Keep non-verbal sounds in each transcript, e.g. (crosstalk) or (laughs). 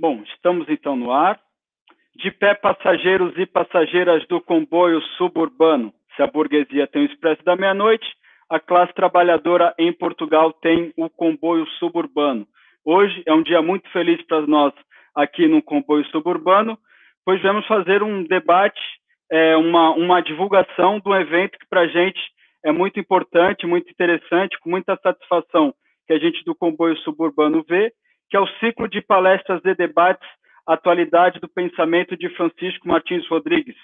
Bom, estamos então no ar. De pé, passageiros e passageiras do comboio suburbano. Se a burguesia tem o expresso da meia-noite, a classe trabalhadora em Portugal tem o comboio suburbano. Hoje é um dia muito feliz para nós aqui no comboio suburbano, pois vamos fazer um debate, é, uma, uma divulgação de um evento que para a gente é muito importante, muito interessante, com muita satisfação que a gente do comboio suburbano vê, que é o ciclo de palestras e debates Atualidade do Pensamento de Francisco Martins Rodrigues,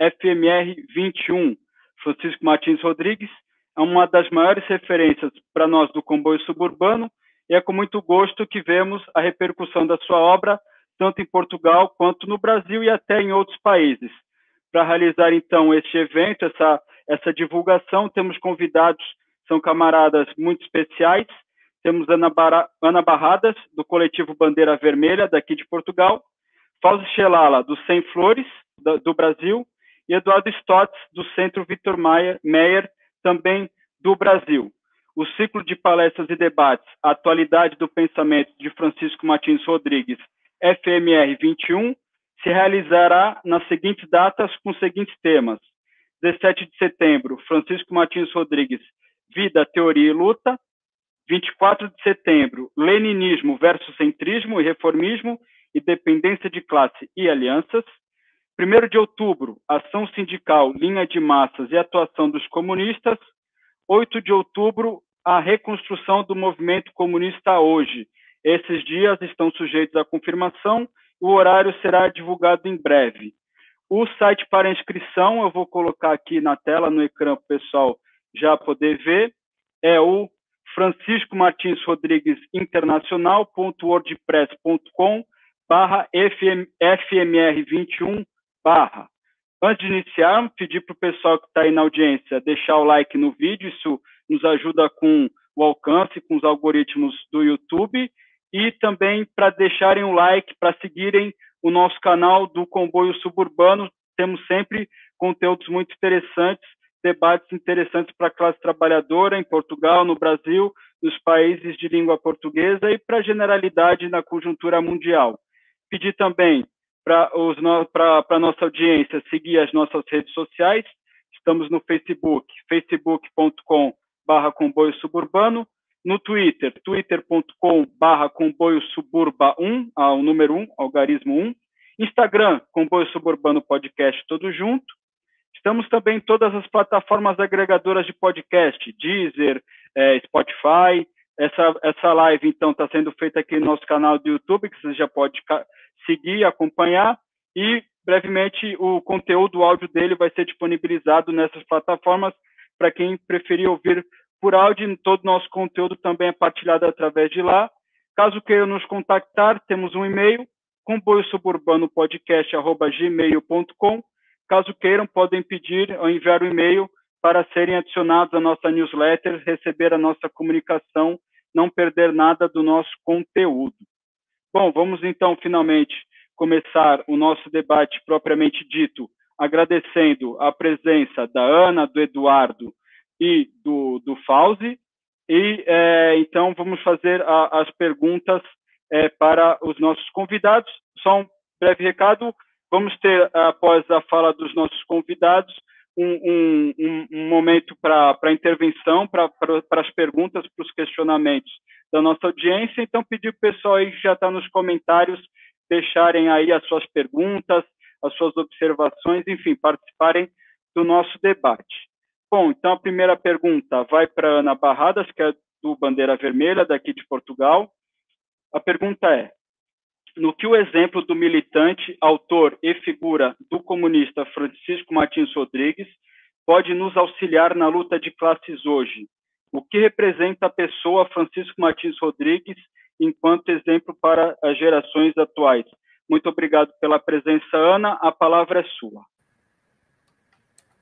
FMR 21. Francisco Martins Rodrigues é uma das maiores referências para nós do comboio suburbano e é com muito gosto que vemos a repercussão da sua obra tanto em Portugal quanto no Brasil e até em outros países. Para realizar então este evento, essa essa divulgação, temos convidados, são camaradas muito especiais, temos Ana, Bar Ana Barradas, do coletivo Bandeira Vermelha, daqui de Portugal, Fausto Xelala, do Sem Flores, do, Brasil, e Eduardo Stotz, do Centro Vitor Meyer, também do Brasil. O ciclo de palestras e debates Atualidade do Pensamento de Francisco Martins Rodrigues, FMR 21, se realizará nas seguintes datas com os seguintes temas: 17 de setembro, Francisco Martins Rodrigues, Vida, Teoria e Luta. 24 de setembro, Leninismo versus Centrismo e Reformismo e Dependência de Classe e Alianças. 1 de outubro, Ação Sindical, Linha de Massas e Atuação dos Comunistas. 8 de outubro, a reconstrução do movimento comunista hoje. Esses dias estão sujeitos à confirmação, o horário será divulgado em breve. O site para inscrição, eu vou colocar aqui na tela, no ecrã, para o pessoal já poder ver, é o Francisco Martins Rodrigues Internacional.wordpress.com barra FMR21 barra. Antes de iniciar, pedir para o pessoal que está aí na audiência deixar o like no vídeo, isso nos ajuda com o alcance, com os algoritmos do YouTube, e também para deixarem o like, para seguirem o nosso canal do Comboio Suburbano. Temos sempre conteúdos muito interessantes, debates interessantes para a classe trabalhadora em Portugal, no Brasil, nos países de língua portuguesa e para a generalidade na conjuntura mundial. Pedir também para a nossa audiência seguir as nossas redes sociais. Estamos no Facebook, facebook.com barra comboio suburbano, no Twitter, twitter.com barra comboio suburba 1, ao número 1, algarismo 1. Instagram, comboio suburbano podcast, tudo junto. Estamos também em todas as plataformas agregadoras de podcast, Deezer, é, Spotify. Essa, essa live, então, está sendo feita aqui no nosso canal do YouTube, que você já pode seguir, acompanhar. E, brevemente, o conteúdo, o áudio dele vai ser disponibilizado nessas plataformas para quem preferir ouvir por áudio, todo nosso conteúdo também é partilhado através de lá. Caso queiram nos contactar, temos um e-mail, comboiosuburbanopodcast.gmail.com. Caso queiram, podem pedir ou enviar o um e-mail para serem adicionados à nossa newsletter, receber a nossa comunicação, não perder nada do nosso conteúdo. Bom, vamos então finalmente começar o nosso debate propriamente dito, agradecendo a presença da Ana, do Eduardo e do, do Fauzi. E é, então vamos fazer a, as perguntas é, para os nossos convidados. Só um breve recado: vamos ter, após a fala dos nossos convidados, um, um, um momento para intervenção, para as perguntas, para os questionamentos da nossa audiência. Então, pedir para o pessoal aí que já está nos comentários deixarem aí as suas perguntas, as suas observações, enfim, participarem do nosso debate. Bom, então a primeira pergunta vai para Ana Barradas, que é do Bandeira Vermelha, daqui de Portugal. A pergunta é: no que o exemplo do militante, autor e figura do comunista Francisco Martins Rodrigues pode nos auxiliar na luta de classes hoje? O que representa a pessoa Francisco Martins Rodrigues enquanto exemplo para as gerações atuais? Muito obrigado pela presença, Ana. A palavra é sua.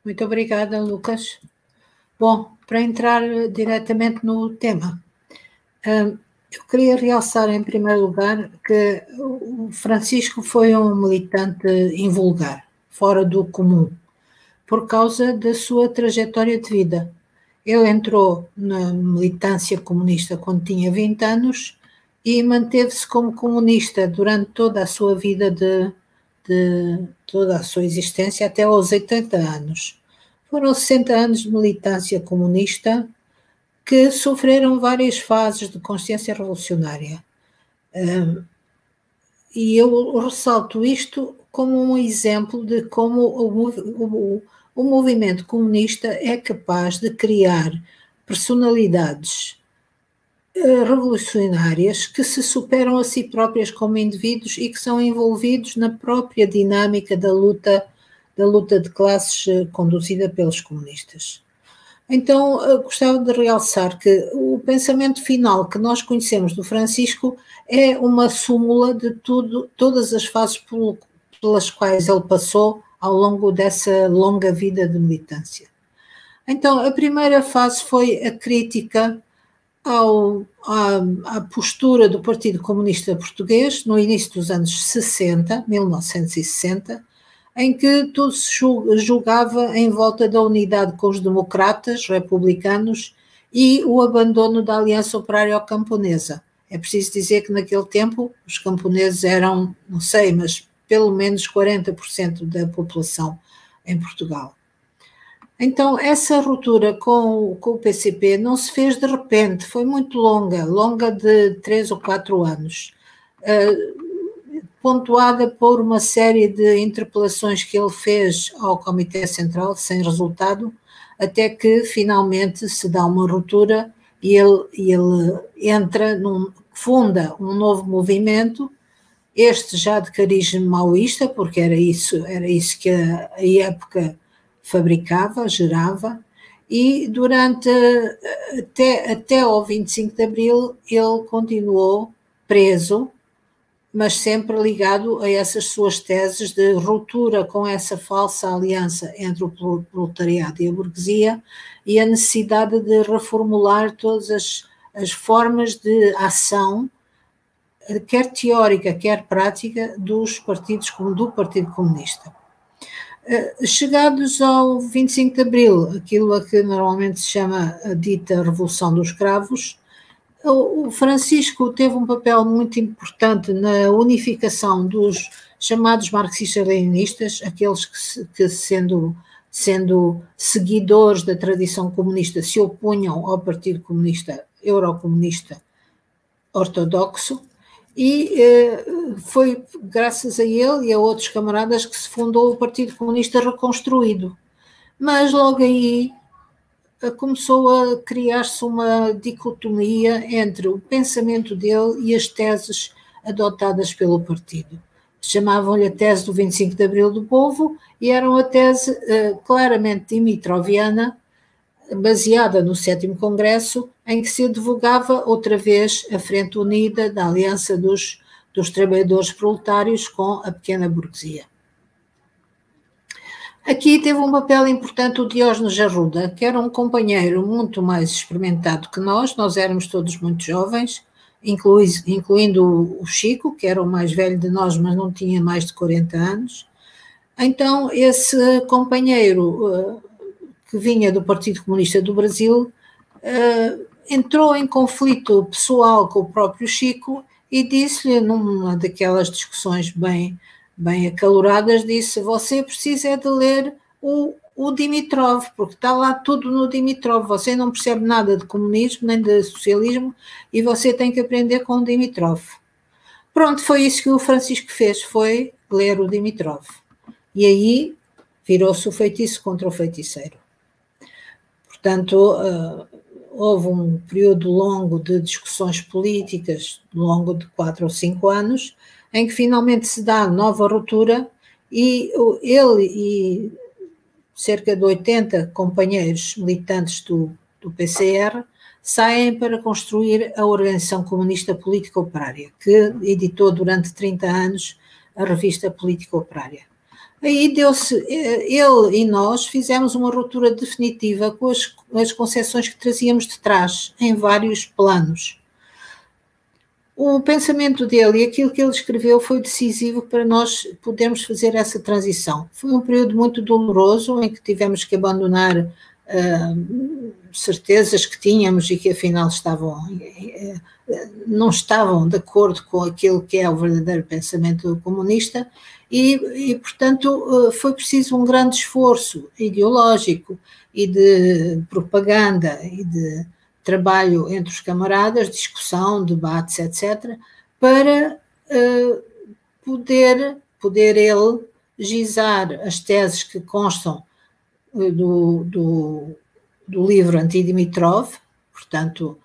Muito obrigada, Lucas. Bom, para entrar diretamente no tema, hum, eu queria realçar em primeiro lugar que o Francisco foi um militante invulgar, fora do comum, por causa da sua trajetória de vida. Ele entrou na militância comunista quando tinha 20 anos e manteve-se como comunista durante toda a sua vida de, de toda a sua existência até aos 80 anos. Foram 60 anos de militância comunista que sofreram várias fases de consciência revolucionária. e eu ressalto isto como um exemplo de como o, o, o movimento comunista é capaz de criar personalidades eh, revolucionárias que se superam a si próprias como indivíduos e que são envolvidos na própria dinâmica da luta da luta de classes eh, conduzida pelos comunistas. Então, gostava de realçar que o pensamento final que nós conhecemos do Francisco é uma súmula de tudo, todas as fases pelas quais ele passou ao longo dessa longa vida de militância. Então, a primeira fase foi a crítica ao, à, à, postura do Partido Comunista Português no início dos anos 60, 1960, em que tudo se julgava em volta da unidade com os democratas, republicanos e o abandono da Aliança Operária Camponesa. É preciso dizer que naquele tempo os camponeses eram, não sei, mas pelo menos 40% da população em Portugal. Então, essa ruptura com, com, o PCP não se fez de repente, foi muito longa, longa de três ou quatro anos, uh, pontuada por uma série de interpelações que ele fez ao Comitê Central, sem resultado, até que finalmente se dá uma ruptura e ele, ele entra, num, funda um novo movimento, este já de cariz maoísta, porque era isso, era isso que a, a época fabricava, gerava, e durante até, até ao 25 de Abril ele continuou preso, mas sempre ligado a essas suas teses de ruptura com essa falsa aliança entre o proletariado e a burguesia e a necessidade de reformular todas as, as formas de ação, quer teórica, quer prática, dos partidos, do Partido Comunista. Eh, chegados ao 25 de Abril, aquilo a que normalmente se chama a dita Revolução dos Cravos, o Francisco teve um papel muito importante na unificação dos chamados marxistas-leninistas, aqueles que, que, sendo, sendo seguidores da tradição comunista, se opunham ao Partido Comunista Eurocomunista Ortodoxo, e eh, foi graças a ele e a outros camaradas que se fundou o Partido Comunista Reconstruído. Mas logo aí começou a criar-se uma dicotomia entre o pensamento dele e as teses adotadas pelo partido. Chamavam-lhe a tese do 25 de Abril do Povo e era uma tese uh, claramente dimitroviana, baseada no sétimo Congresso, em que se divulgava outra vez a Frente Unida da Aliança dos, dos Trabalhadores Proletários com a pequena burguesia. Aqui teve um papel importante o Diógenes Arruda, que era um companheiro muito mais experimentado que nós, nós éramos todos muito jovens, incluindo o Chico, que era o mais velho de nós, mas não tinha mais de 40 anos. Então, esse companheiro eh, que vinha do Partido Comunista do Brasil, uh, entrou em conflito pessoal com o próprio Chico e disse-lhe, numa daquelas discussões bem, bem acaloradas, disse: Você precisa é de ler o, o Dimitrov, porque está lá tudo no Dimitrov. Você não percebe nada de comunismo nem de socialismo e você tem que aprender com o Dimitrov. Pronto, foi isso que o Francisco fez: foi ler o Dimitrov. E aí virou-se o feitiço contra o feiticeiro. Portanto, uh, houve um período longo de discussões políticas, longo de quatro ou cinco anos, em que finalmente se dá nova ruptura e ele e cerca de 80 companheiros militantes do, do PCR saem para construir a Organização Comunista Política Operária, que editou durante 30 anos a revista Política Operária. Aí deu-se, eh, ele e nós fizemos uma ruptura definitiva com as, as concessões que trazíamos de trás, em vários planos. O pensamento dele e aquilo que ele escreveu foi decisivo para nós podermos fazer essa transição. Foi um período muito doloroso em que tivemos que abandonar uh, certezas que tínhamos e que afinal estavam uh, não estavam de acordo com aquilo que é o verdadeiro pensamento comunista e, e, portanto, foi preciso um grande esforço ideológico e de propaganda e de trabalho entre os camaradas, discussão, debates, etc., para uh, poder, poder ele gizar as teses que constam do, do, do livro Antidimitrov, portanto,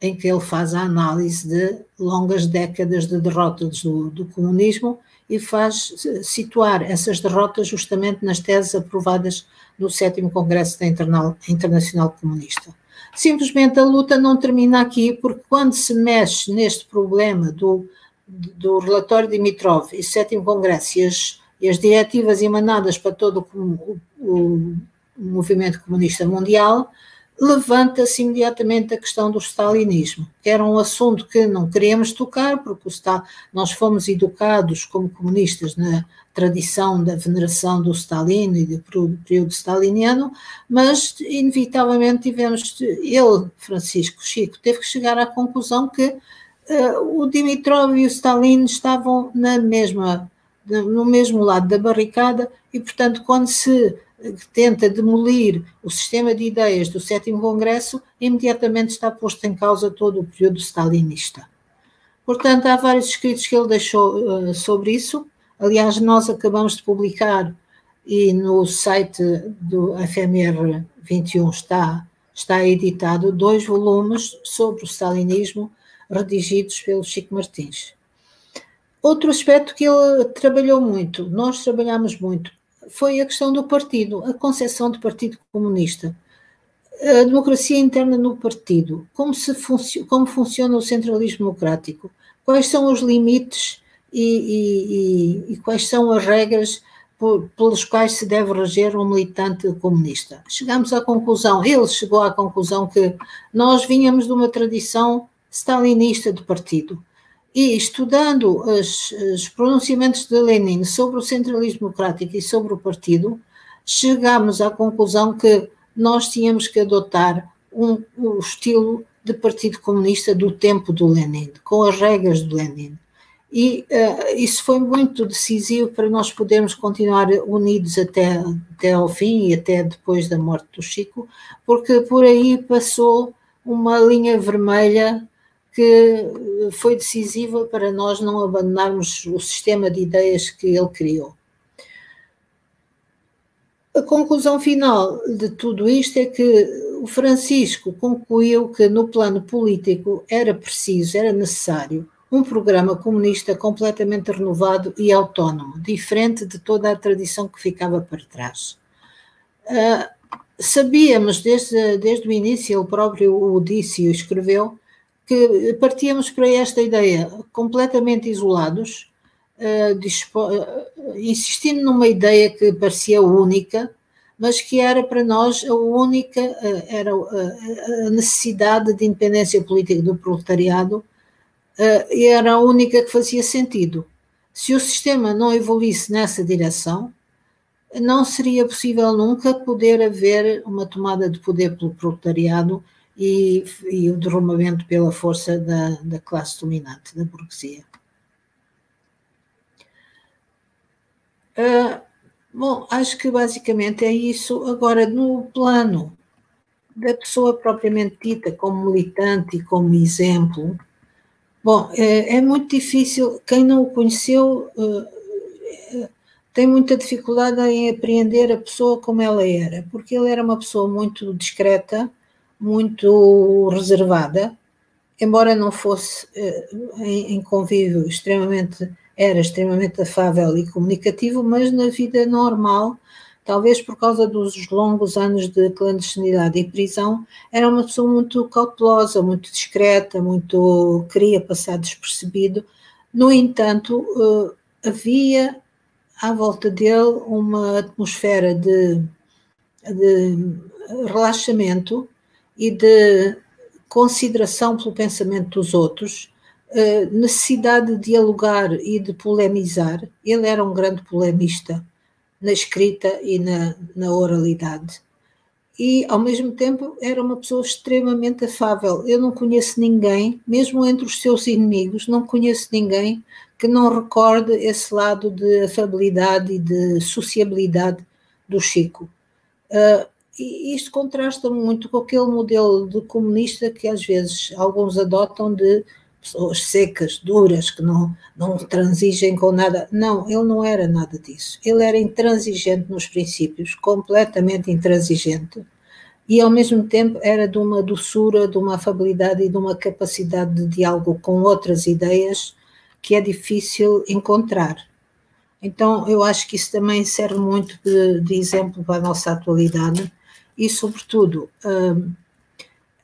em que ele faz a análise de longas décadas de derrotas do, do, comunismo e faz situar essas derrotas justamente nas teses aprovadas no sétimo Congresso da Internacional Comunista. Simplesmente a luta não termina aqui, porque quando se mexe neste problema do, do relatório de Dimitrov e sétimo Congresso e as, e as diretivas emanadas para todo o, o, movimento comunista mundial, levanta-se imediatamente a questão do stalinismo, que era um assunto que não queríamos tocar, porque nós fomos educados como comunistas na tradição da veneração do Stalin e do período staliniano, mas inevitavelmente tivemos, ele, Francisco Chico, teve que chegar à conclusão que uh, o Dimitrov e o Stalin estavam na mesma, no mesmo lado da barricada e, portanto, quando se que tenta demolir o sistema de ideias do sétimo congresso, imediatamente está posto em causa todo o período stalinista. Portanto, há vários escritos que ele deixou uh, sobre isso. Aliás, nós acabamos de publicar e no site do FMR 21 está, está editado dois volumes sobre o stalinismo redigidos pelo Chico Martins. Outro aspecto que ele trabalhou muito, nós trabalhamos muito, foi a questão do partido, a concepção do Partido Comunista. A democracia interna no partido, como, se funci como funciona o centralismo democrático, quais são os limites e, e, e, quais são as regras por, pelos quais se deve reger um militante comunista. Chegamos à conclusão, ele chegou à conclusão que nós vínhamos de uma tradição stalinista de partido e estudando os, os, pronunciamentos de Lenin sobre o centralismo democrático e sobre o partido, chegámos à conclusão que nós tínhamos que adotar um, um estilo de Partido Comunista do tempo do Lenin, com as regras do Lenin. E uh, isso foi muito decisivo para nós podermos continuar unidos até, até ao fim e até depois da morte do Chico, porque por aí passou uma linha vermelha que foi decisiva para nós não abandonarmos o sistema de ideias que ele criou. A conclusão final de tudo isto é que o Francisco concluiu que no plano político era preciso, era necessário um programa comunista completamente renovado e autónomo, diferente de toda a tradição que ficava para trás. Uh, sabíamos desde, desde o início, ele próprio o o escreveu, que partíamos para esta ideia completamente isolados, uh, insistindo numa ideia que parecia única, mas que era para nós a única, uh, era a necessidade de independência política do proletariado, era a única que fazia sentido. Se o sistema não evoluísse nessa direção, não seria possível nunca poder haver uma tomada de poder pelo proletariado e, e o derramamento pela força da, da classe dominante, da burguesia. Uh, bom, acho que basicamente é isso. Agora, no plano da pessoa propriamente dita como militante e como exemplo, bom, é, é muito difícil, quem não o conheceu uh, tem muita dificuldade em apreender a pessoa como ela era, porque ele era uma pessoa muito discreta, muito reservada, embora não fosse eh, em convívio extremamente, era extremamente afável e comunicativo, mas na vida normal, talvez por causa dos longos anos de clandestinidade e prisão, era uma pessoa muito cautelosa, muito discreta, muito queria passar despercebido. No entanto, eh, havia à volta dele uma atmosfera de, de relaxamento e de consideração pelo pensamento dos outros, necessidade de dialogar e de polemizar. Ele era um grande polemista na escrita e na, na oralidade. e ao mesmo tempo era uma pessoa extremamente afável. Eu não conheço ninguém, mesmo entre os seus inimigos, não conheço ninguém que não recorde esse lado de afabilidade e de sociabilidade do Chico. Uh, e isto contrasta muito com aquele modelo de comunista que às vezes alguns adotam de pessoas secas, duras, que não, não transigem com nada. Não, ele não era nada disso. Ele era intransigente nos princípios, completamente intransigente, e ao mesmo tempo era de uma doçura, de uma afabilidade e de uma capacidade de diálogo com outras ideias que é difícil encontrar. Então, eu acho que isso também serve muito de, de exemplo para a nossa atualidade e, sobretudo, hum,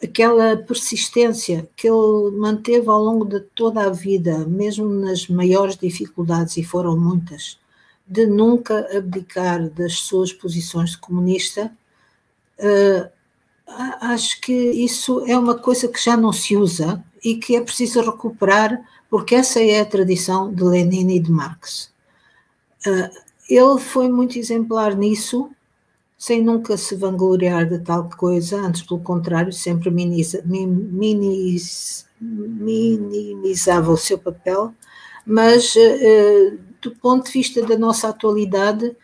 aquela persistência que ele manteve ao longo de toda a vida, mesmo nas maiores dificuldades, e foram muitas, de nunca abdicar das suas posições de comunista, uh, acho que isso é uma coisa que já não se usa e que é preciso recuperar, porque essa é a tradição de Lenin e de Marx. Uh, ele foi muito exemplar nisso, sem nunca se vangloriar de tal coisa, antes pelo contrário, sempre minimiza, minimiz, minimizava o seu papel, mas uh, do ponto de vista da nossa atualidade,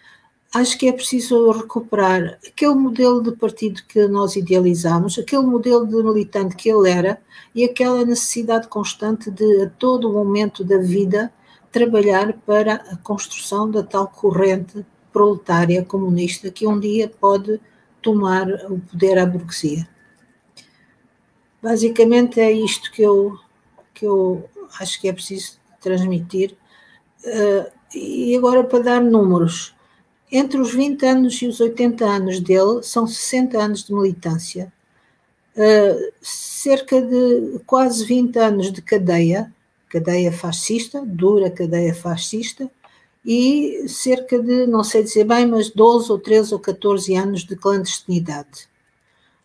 acho que é preciso recuperar aquele modelo de partido que nós idealizamos, aquele modelo de militante que ele era e aquela necessidade constante de, a todo momento da vida, trabalhar para a construção da tal corrente proletária comunista que um dia pode tomar o poder à burguesia. Basicamente é isto que eu, que eu acho que é preciso transmitir. Uh, e agora para dar números. Entre os 20 anos e os 80 anos dele, são 60 anos de militância, uh, cerca de quase 20 anos de cadeia, cadeia fascista, dura cadeia fascista, e cerca de, não sei dizer bem, mas 12 ou 13 ou 14 anos de clandestinidade.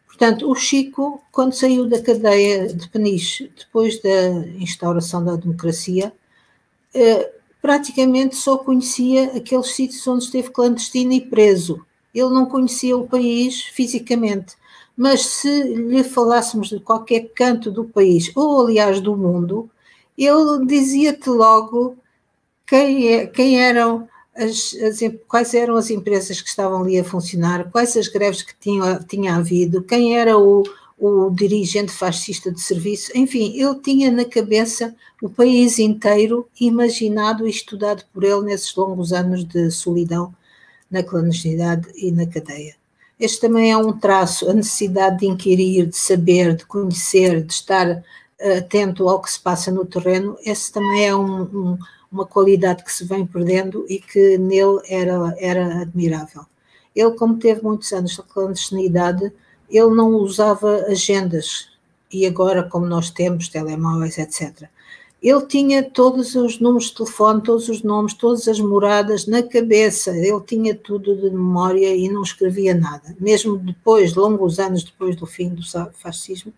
Portanto, o Chico, quando saiu da cadeia de Peniche, depois da instauração da democracia, eh, praticamente só conhecia aqueles sítios onde esteve clandestino e preso. Ele não conhecia o país fisicamente, mas se lhe falássemos de qualquer canto do país, ou aliás do mundo, ele dizia-te logo quem, é, quem eram as, as, quais eram as empresas que estavam ali a funcionar, quais as greves que tinha, tinha havido, quem era o, o dirigente fascista de serviço, enfim, ele tinha na cabeça o país inteiro imaginado e estudado por ele nesses longos anos de solidão na clandestinidade e na cadeia. Este também é um traço, a necessidade de inquirir, de saber, de conhecer, de estar atento ao que se passa no terreno, esse também é um, um uma qualidade que se vem perdendo e que nele era, era admirável. Ele, como teve muitos anos de clandestinidade, ele não usava agendas, e agora, como nós temos telemóveis, etc. Ele tinha todos os números de telefone, todos os nomes, todas as moradas na cabeça, ele tinha tudo de memória e não escrevia nada. Mesmo depois, longos anos depois do fim do fascismo,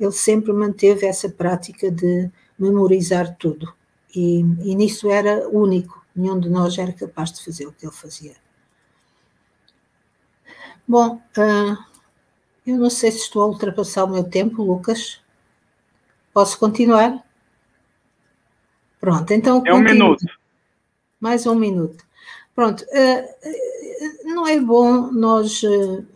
ele sempre manteve essa prática de memorizar tudo. E, e nisso era único, nenhum de nós era capaz de fazer o que ele fazia. Bom, uh, eu não sei se estou a ultrapassar o meu tempo, Lucas. Posso continuar? Pronto, então. É um minuto. Mais um minuto. Pronto, uh, não é bom nós uh,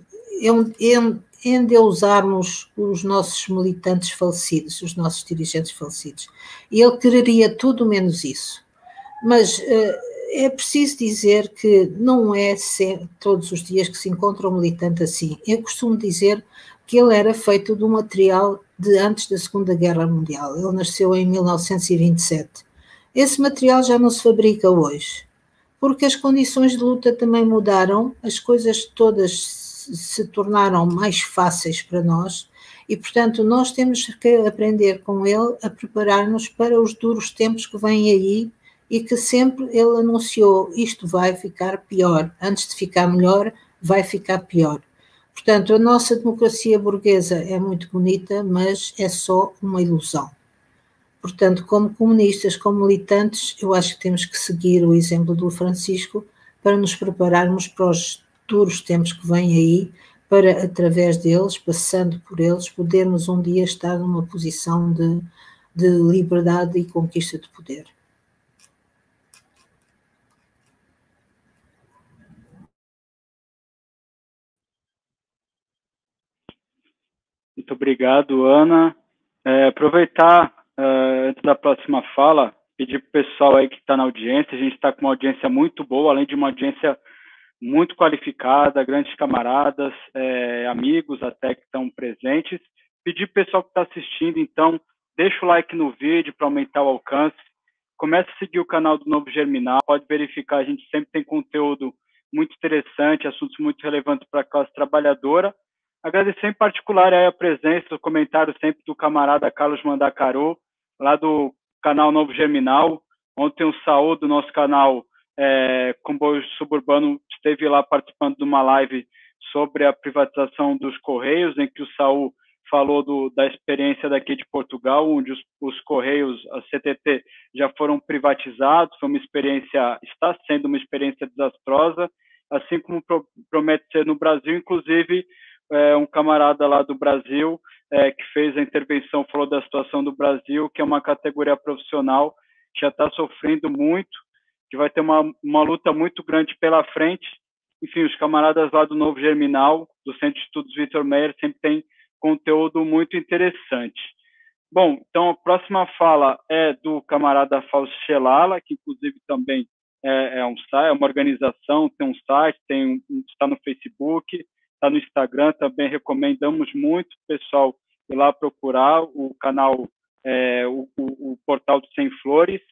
endeusarmos os nossos militantes falecidos, os nossos dirigentes falecidos. Ele quereria tudo menos isso. Mas uh, é preciso dizer que não é todos os dias que se encontra um militante assim. Eu costumo dizer que ele era feito do material de antes da Segunda Guerra Mundial. Ele nasceu em 1927. Esse material já não se fabrica hoje, porque as condições de luta também mudaram, as coisas todas se tornaram mais fáceis para nós e, portanto, nós temos que aprender com ele a preparar-nos para os duros tempos que vêm aí e que sempre ele anunciou: isto vai ficar pior, antes de ficar melhor, vai ficar pior. Portanto, a nossa democracia burguesa é muito bonita, mas é só uma ilusão. Portanto, como comunistas, como militantes, eu acho que temos que seguir o exemplo do Francisco para nos prepararmos para os futuros tempos que vêm aí, para, através deles, passando por eles, podermos um dia estar numa posição de, de liberdade e conquista de poder. Muito obrigado, Ana. É, aproveitar, é, antes da próxima fala, pedir para o pessoal aí que está na audiência, a gente está com uma audiência muito boa, além de uma audiência muito qualificada, grandes camaradas, é, amigos até que estão presentes. Pedir para o pessoal que está assistindo, então, deixa o like no vídeo para aumentar o alcance. Comece a seguir o canal do Novo Germinal, pode verificar, a gente sempre tem conteúdo muito interessante, assuntos muito relevantes para a classe trabalhadora. Agradecer em particular a presença, o comentário sempre do camarada Carlos Mandacaru, lá do canal Novo Germinal. Ontem o Saúl do nosso canal é, Comboio Suburbano esteve lá participando de uma live sobre a privatização dos Correios, em que o Saúl falou do, da experiência daqui de Portugal, onde os, os, Correios, a CTT, já foram privatizados. Foi uma experiência, está sendo uma experiência desastrosa, assim como pro, promete ser no Brasil. Inclusive, é, um camarada lá do Brasil é, que fez a intervenção falou da situação do Brasil, que é uma categoria profissional que já está sofrendo muito, que vai ter uma, uma luta muito grande pela frente. Enfim, os camaradas lá do Novo Germinal, do Centro de Estudos Vitor Meyer, sempre tem conteúdo muito interessante. Bom, então a próxima fala é do camarada Fausto Chelala, que inclusive também é, é um site, é uma organização, tem um site, tem um, está no Facebook, está no Instagram, também recomendamos muito o pessoal ir lá procurar o canal, é, o, o, o, portal do Sem Flores.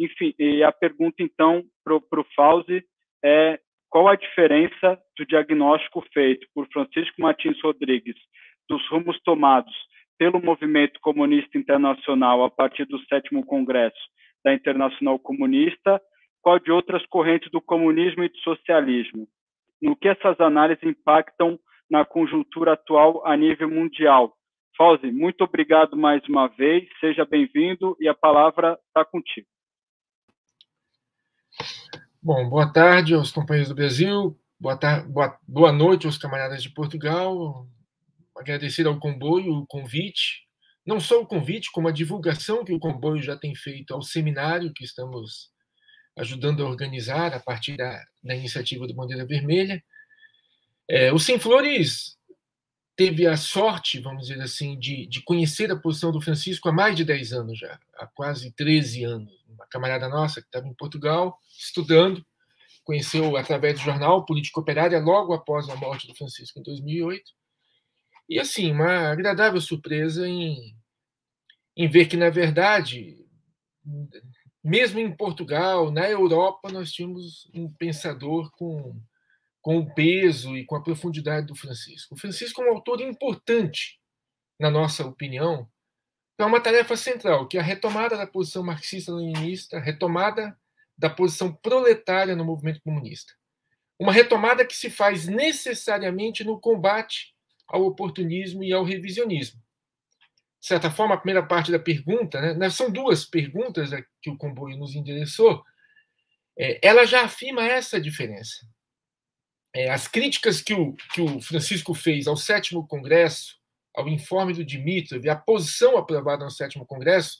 Enfim, e a pergunta então para o Fauzi é qual a diferença do diagnóstico feito por Francisco Martins Rodrigues dos rumos tomados pelo movimento comunista internacional a partir do sétimo congresso da Internacional Comunista, qual de outras correntes do comunismo e do socialismo, no que essas análises impactam na conjuntura atual a nível mundial. Fauzi, muito obrigado mais uma vez, seja bem-vindo e a palavra está contigo. Bom, boa tarde aos companheiros do Brasil, boa, tarde, boa, boa noite aos camaradas de Portugal. Agradecer ao comboio o convite, não só o convite, como a divulgação que o comboio já tem feito ao seminário que estamos ajudando a organizar a partir da, da iniciativa do Bandeira Vermelha. É, o Sem Flores teve a sorte, vamos dizer assim, de, de conhecer a posição do Francisco há mais de 10 anos já, há quase 13 anos. Uma camarada nossa que estava em Portugal estudando, conheceu através do jornal Política Operária logo após a morte do Francisco em 2008. E assim, uma agradável surpresa em, em ver que, na verdade, mesmo em Portugal, na Europa, nós tínhamos um pensador com, com o peso e com a profundidade do Francisco. O Francisco é um autor importante, na nossa opinião, para uma tarefa central, que é a retomada da posição marxista-leninista, retomada da posição proletária no movimento comunista. Uma retomada que se faz necessariamente no combate ao oportunismo e ao revisionismo de certa forma, a primeira parte da pergunta, né, né são duas perguntas que o comboio nos endereçou, é, ela já afirma essa diferença. É, as críticas que o, que o Francisco fez ao sétimo congresso, ao informe do Dimitrov, a posição aprovada no sétimo congresso,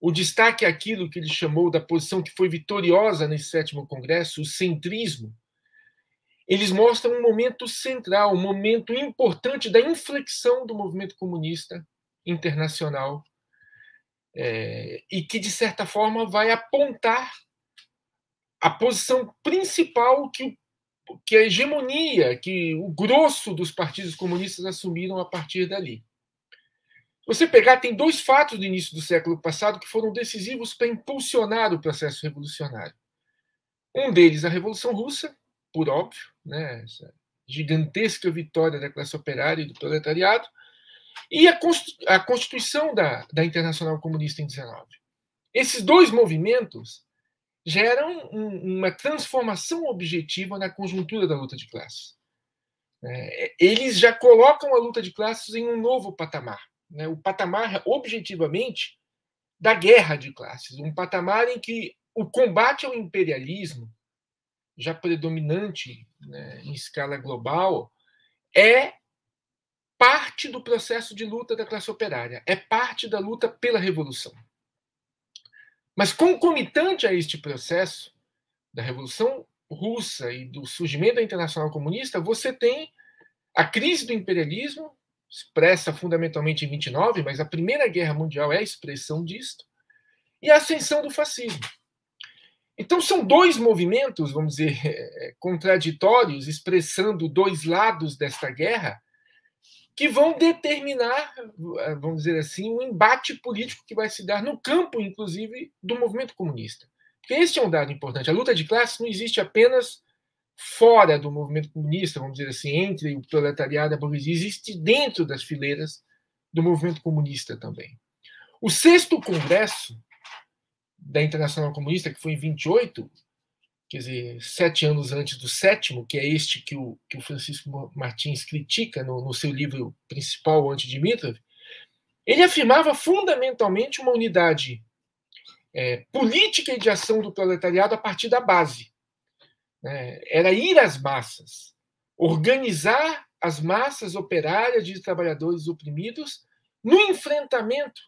o destaque é aquilo que ele chamou da posição que foi vitoriosa nesse sétimo congresso, o centrismo, eles mostram um momento central, um momento importante da inflexão do movimento comunista internacional é, e que, de certa forma, vai apontar a posição principal que, que a hegemonia, que o grosso dos partidos comunistas assumiram a partir dali. Você pegar, tem dois fatos do início do século passado que foram decisivos para impulsionar o processo revolucionário. Um deles, a Revolução Russa, por óbvio, né, essa gigantesca vitória da classe operária e do proletariado, e a, Constituição da, da Internacional Comunista em 19. Esses dois movimentos geram um, uma transformação objetiva na conjuntura da luta de classes. É, eles já colocam a luta de classes em um novo patamar. Né? O patamar, objetivamente, da guerra de classes. Um patamar em que o combate ao imperialismo, já predominante né, em escala global, é parte do processo de luta da classe operária, é parte da luta pela revolução. Mas concomitante a este processo da revolução russa e do surgimento da internacional comunista, você tem a crise do imperialismo, expressa fundamentalmente em 29, mas a Primeira Guerra Mundial é a expressão disto, e a ascensão do fascismo. Então, são dois movimentos, vamos dizer, (laughs) contraditórios, expressando dois lados desta guerra, que vão determinar, vamos dizer assim, um embate político que vai se dar no campo, inclusive, do movimento comunista. Porque este é um dado importante. A luta de classes não existe apenas fora do movimento comunista, vamos dizer assim, entre o proletariado e a burguesia, existe dentro das fileiras do movimento comunista também. O sexto congresso da Internacional Comunista, que foi em 28, quer dizer, sete anos antes do sétimo, que é este que o, que o Francisco Martins critica no, no seu livro principal, Anti-Dimitrov, ele afirmava fundamentalmente uma unidade é, política e de ação do proletariado a partir da base. Né? Era ir às massas, organizar as massas operárias de trabalhadores oprimidos no enfrentamento,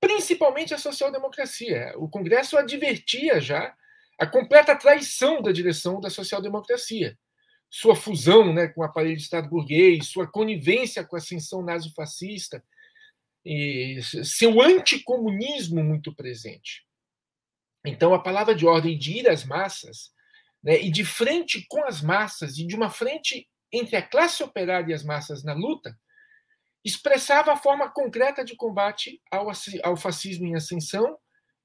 principalmente à social-democracia. O Congresso advertia já a completa traição da direção da social-democracia, sua fusão né, com o aparelho de Estado burguês, sua conivência com a ascensão nazi-fascista, e seu anticomunismo muito presente. Então, a palavra de ordem de ir às massas, né, e de frente com as massas, e de uma frente entre a classe operária e as massas na luta, expressava a forma concreta de combate ao, ao fascismo em ascensão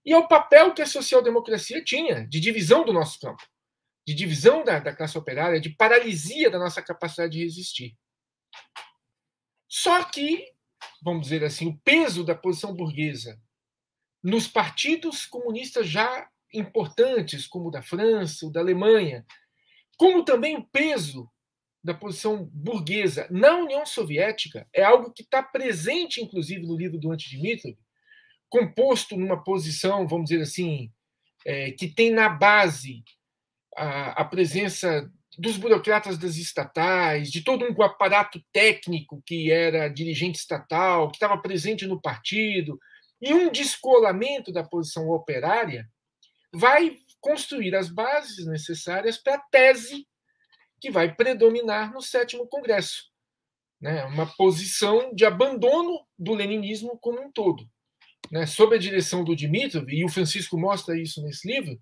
e ao papel que a social-democracia tinha de divisão do nosso campo, de divisão da, da classe operária, de paralisia da nossa capacidade de resistir. Só que vamos dizer assim, o peso da posição burguesa nos partidos comunistas já importantes, como o da França, o da Alemanha, como também o peso da posição burguesa na União Soviética, é algo que está presente, inclusive, no livro do Antidimitrov, composto numa posição, vamos dizer assim, é, que tem na base a, a presença dos burocratas das estatais, de todo um aparato técnico que era dirigente estatal, que estava presente no partido, e um descolamento da posição operária, vai construir as bases necessárias para a tese que vai predominar no sétimo congresso, né? Uma posição de abandono do leninismo como um todo, né? Sob a direção do Dimitrov e o Francisco mostra isso nesse livro,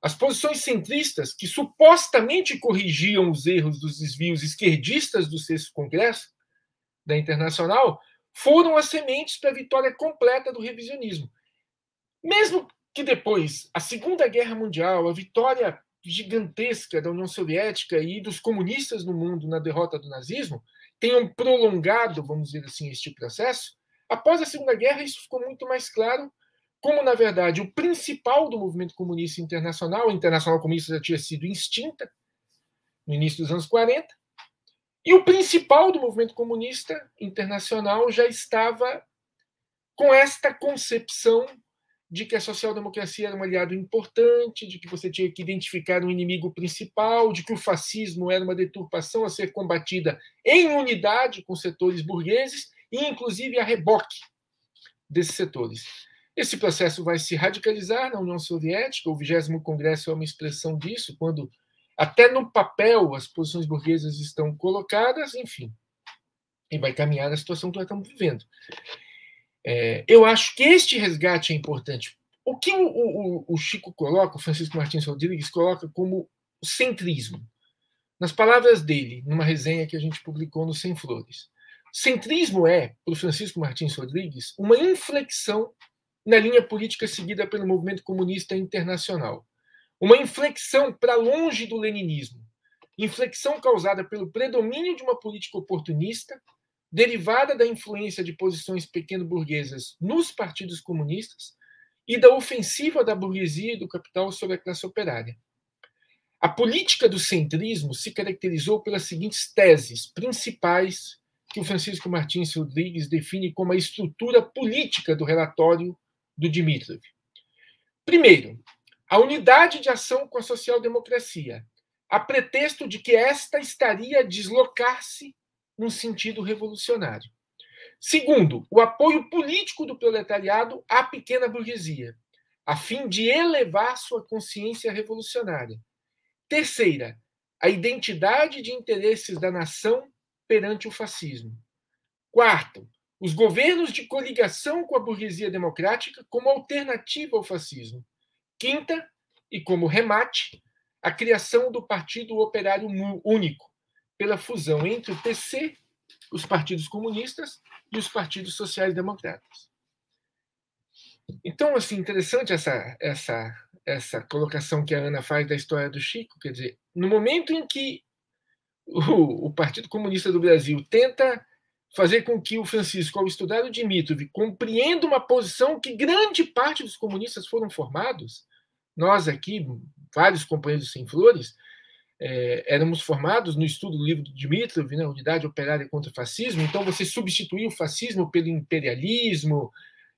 as posições centristas, que supostamente corrigiam os erros dos desvios esquerdistas do sexto congresso da Internacional, foram as sementes para a vitória completa do revisionismo. Mesmo que depois, a Segunda Guerra Mundial, a vitória gigantesca da União Soviética e dos comunistas no mundo na derrota do nazismo, tenham prolongado, vamos dizer assim, este processo, após a Segunda Guerra isso ficou muito mais claro como, na verdade, o principal do movimento comunista internacional, a Internacional Comunista já tinha sido extinta no início dos anos 40, e o principal do movimento comunista internacional já estava com esta concepção de que a social-democracia era um aliado importante, de que você tinha que identificar um inimigo principal, de que o fascismo era uma deturpação a ser combatida em unidade com setores burgueses inclusive, a reboque desses setores. Esse processo vai se radicalizar na União Soviética, o 20 Congresso é uma expressão disso, quando até no papel as posições burguesas estão colocadas, enfim, e vai caminhar a situação que nós estamos vivendo. É, eu acho que este resgate é importante. O que o, o, o Chico coloca, o Francisco Martins Rodrigues coloca como centrismo. Nas palavras dele, numa resenha que a gente publicou no Sem Flores. Centrismo é, para Francisco Martins Rodrigues, uma inflexão na linha política seguida pelo movimento comunista internacional. Uma inflexão para longe do leninismo, inflexão causada pelo predomínio de uma política oportunista, derivada da influência de posições pequeno-burguesas nos partidos comunistas e da ofensiva da burguesia e do capital sobre a classe operária. A política do centrismo se caracterizou pelas seguintes teses principais que o Francisco Martins Rodrigues define como a estrutura política do relatório do Dimitrov. Primeiro, a unidade de ação com a social-democracia, a pretexto de que esta estaria a deslocar-se num sentido revolucionário. Segundo, o apoio político do proletariado à pequena burguesia, a fim de elevar sua consciência revolucionária. Terceira, a identidade de interesses da nação perante o fascismo. Quarto, os governos de coligação com a burguesia democrática como alternativa ao fascismo. Quinta, e como remate, a criação do Partido Operário Único, pela fusão entre o PC, os partidos comunistas e os partidos sociais-democratas. Então, assim, interessante essa, essa, essa colocação que a Ana faz da história do Chico. Quer dizer, no momento em que o, o Partido Comunista do Brasil tenta fazer com que o Francisco, ao estudar o Dimitrov, compreenda uma posição que grande parte dos comunistas foram formados, nós aqui, vários companheiros sem flores, é, éramos formados no estudo do livro do Dimitrov, né, Unidade Operária contra o Fascismo, então você substituía o fascismo pelo imperialismo,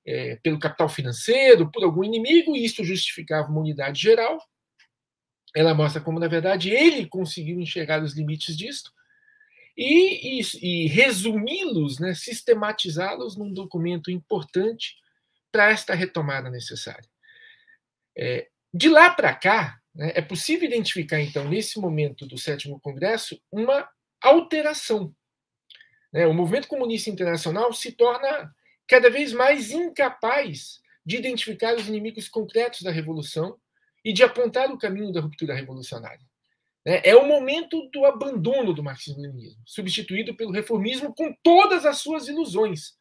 é, pelo capital financeiro, por algum inimigo, e isso justificava uma unidade geral. Ela mostra como, na verdade, ele conseguiu enxergar os limites disto e, e, e resumi-los, né, sistematizá-los num documento importante para esta retomada necessária. É, de lá para cá, né, é possível identificar, então, nesse momento do sétimo congresso, uma alteração. Né? O movimento comunista internacional se torna cada vez mais incapaz de identificar os inimigos concretos da revolução e de apontar o caminho da ruptura revolucionária. Né? É o momento do abandono do marxismo-leninismo, substituído pelo reformismo com todas as suas ilusões,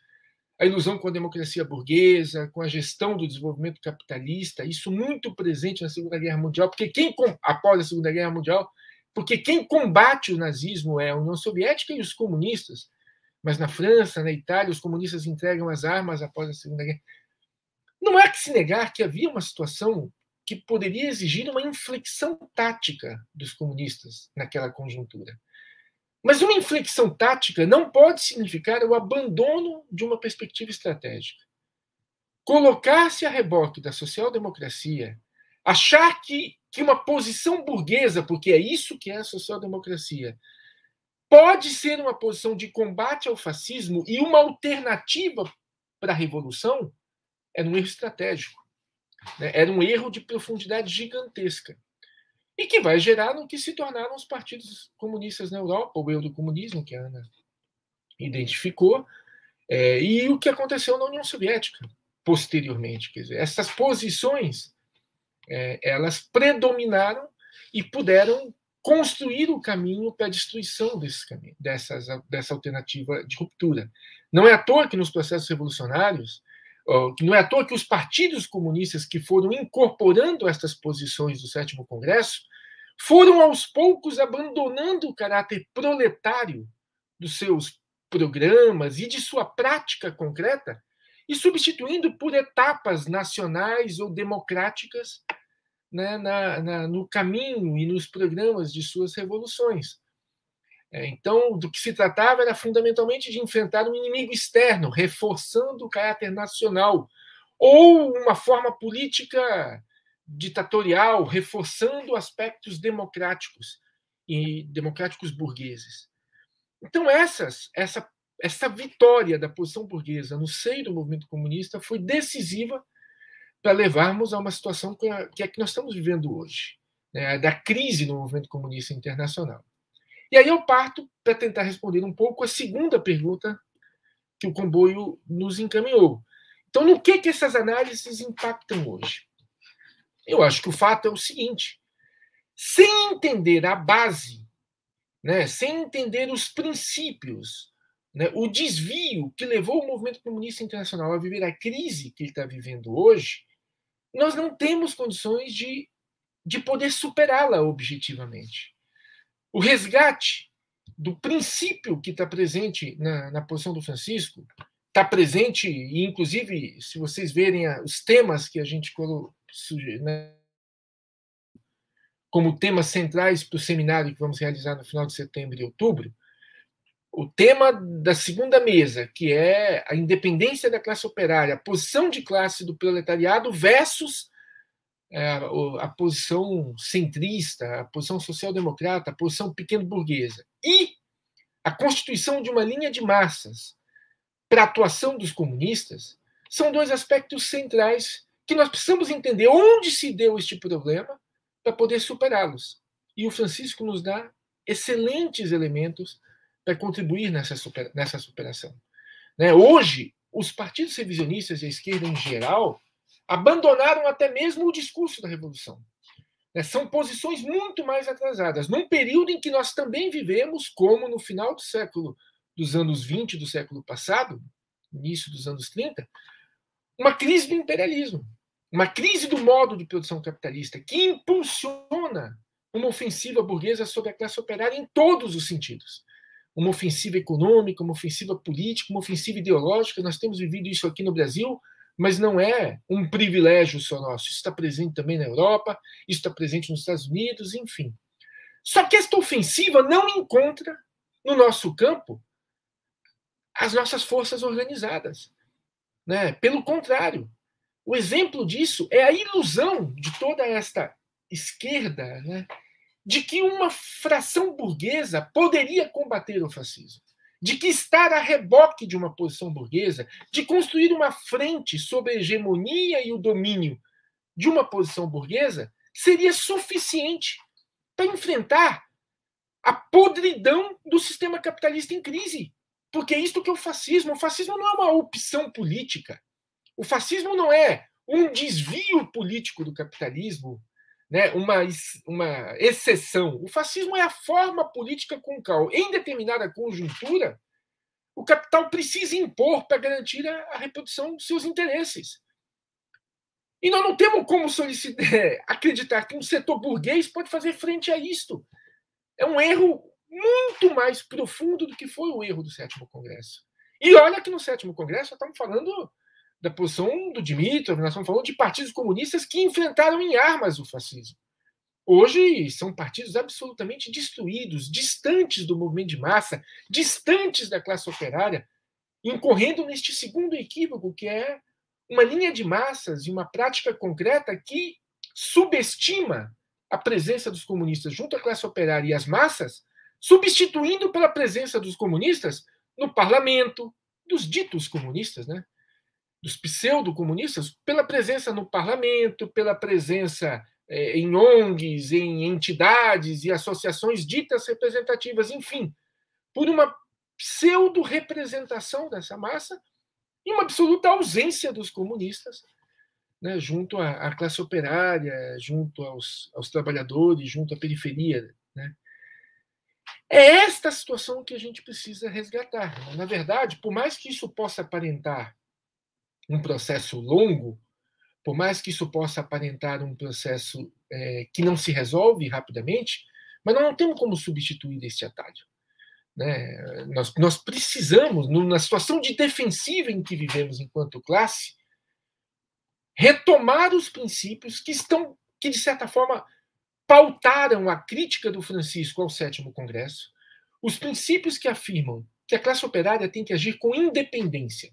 a ilusão com a democracia burguesa, com a gestão do desenvolvimento capitalista, isso muito presente na Segunda Guerra Mundial, porque quem após a Segunda Guerra Mundial, porque quem combate o nazismo é a União Soviética e os comunistas, mas na França, na Itália, os comunistas entregam as armas após a Segunda Guerra. Não há que se negar que havia uma situação que poderia exigir uma inflexão tática dos comunistas naquela conjuntura. Mas uma inflexão tática não pode significar o abandono de uma perspectiva estratégica. Colocar-se a reboque da social-democracia, achar que, que uma posição burguesa, porque é isso que é a social-democracia, pode ser uma posição de combate ao fascismo e uma alternativa para a revolução, era um erro estratégico. Né? Era um erro de profundidade gigantesca e que vai gerar no que se tornaram os partidos comunistas na Europa, o eu do comunismo, que a Ana identificou, é, e o que aconteceu na União Soviética posteriormente. Quer dizer, essas posições é, elas predominaram e puderam construir o caminho para a destruição desse caminho, dessas, dessa alternativa de ruptura. Não é à toa que nos processos revolucionários, não é à toa que os partidos comunistas que foram incorporando estas posições do sétimo congresso foram aos poucos abandonando o caráter proletário dos seus programas e de sua prática concreta e substituindo por etapas nacionais ou democráticas né, na, na, no caminho e nos programas de suas revoluções. É, então, do que se tratava era fundamentalmente de enfrentar um inimigo externo, reforçando o caráter nacional, ou uma forma política ditatorial, reforçando aspectos democráticos e democráticos burgueses. Então essas, essa essa vitória da posição burguesa no seio do movimento comunista foi decisiva para levarmos a uma situação que é que nós estamos vivendo hoje, né, da crise no movimento comunista internacional. E aí eu parto para tentar responder um pouco a segunda pergunta que o comboio nos encaminhou. Então, no que, que essas análises impactam hoje? Eu acho que o fato é o seguinte: sem entender a base, né, sem entender os princípios, né, o desvio que levou o movimento comunista internacional a viver a crise que ele está vivendo hoje, nós não temos condições de, de poder superá-la objetivamente. O resgate do princípio que está presente na, na posição do Francisco, está presente, e inclusive, se vocês verem os temas que a gente colocou né, como temas centrais para o seminário que vamos realizar no final de setembro e outubro, o tema da segunda mesa, que é a independência da classe operária, a posição de classe do proletariado versus a posição centrista, a posição social-democrata, a posição pequeno-burguesa. E a constituição de uma linha de massas para a atuação dos comunistas, são dois aspectos centrais que nós precisamos entender onde se deu este problema para poder superá-los. E o Francisco nos dá excelentes elementos para contribuir nessa, super, nessa superação. Né? Hoje, os partidos revisionistas e a esquerda em geral abandonaram até mesmo o discurso da revolução. Né? São posições muito mais atrasadas, num período em que nós também vivemos, como no final do século dos anos 20 do século passado, início dos anos 30, uma crise do imperialismo, uma crise do modo de produção capitalista que impulsiona uma ofensiva burguesa sobre a classe operária em todos os sentidos. Uma ofensiva econômica, uma ofensiva política, uma ofensiva ideológica. Nós temos vivido isso aqui no Brasil, mas não é um privilégio só nosso. Isso está presente também na Europa, isso está presente nos Estados Unidos, enfim. Só que esta ofensiva não encontra no nosso campo as nossas forças organizadas. Né? Pelo contrário, o exemplo disso é a ilusão de toda esta esquerda né? de que uma fração burguesa poderia combater o fascismo, de que estar a reboque de uma posição burguesa, de construir uma frente sobre a hegemonia e o domínio de uma posição burguesa, seria suficiente para enfrentar a podridão do sistema capitalista em crise. Porque é isto que é o fascismo. O fascismo não é uma opção política. O fascismo não é um desvio político do capitalismo, né, uma, uma exceção. O fascismo é a forma política com qual, em determinada conjuntura, o capital precisa impor para garantir a, a reprodução dos seus interesses. E nós não temos como solicitar, (laughs) acreditar que um setor burguês pode fazer frente a isto. É um erro muito mais profundo do que foi o erro do sétimo congresso. E olha que no sétimo congresso estamos falando da posição do Dimitrov, nós estamos falando de partidos comunistas que enfrentaram em armas o fascismo. Hoje são partidos absolutamente destruídos, distantes do movimento de massa, distantes da classe operária, incorrendo neste segundo equívoco, que é uma linha de massas e uma prática concreta que subestima a presença dos comunistas junto à classe operária e às massas substituindo pela presença dos comunistas no parlamento, dos ditos comunistas, né? Dos pseudo-comunistas, pela presença no parlamento, pela presença é, em ONGs, em entidades e associações ditas representativas, enfim, por uma pseudo-representação dessa massa e uma absoluta ausência dos comunistas né, junto à, à, classe operária, junto aos, aos trabalhadores, junto à periferia. Né? É esta situação que a gente precisa resgatar. Na verdade, por mais que isso possa aparentar um processo longo, por mais que isso possa aparentar um processo é, que não se resolve rapidamente, mas nós não temos como substituir esse atalho. Né? Nós, nós precisamos, na situação de defensiva em que vivemos enquanto classe, retomar os princípios que estão, que de certa forma pautaram a crítica do Francisco ao sétimo Congresso, os princípios que afirmam que a classe operária tem que agir com independência.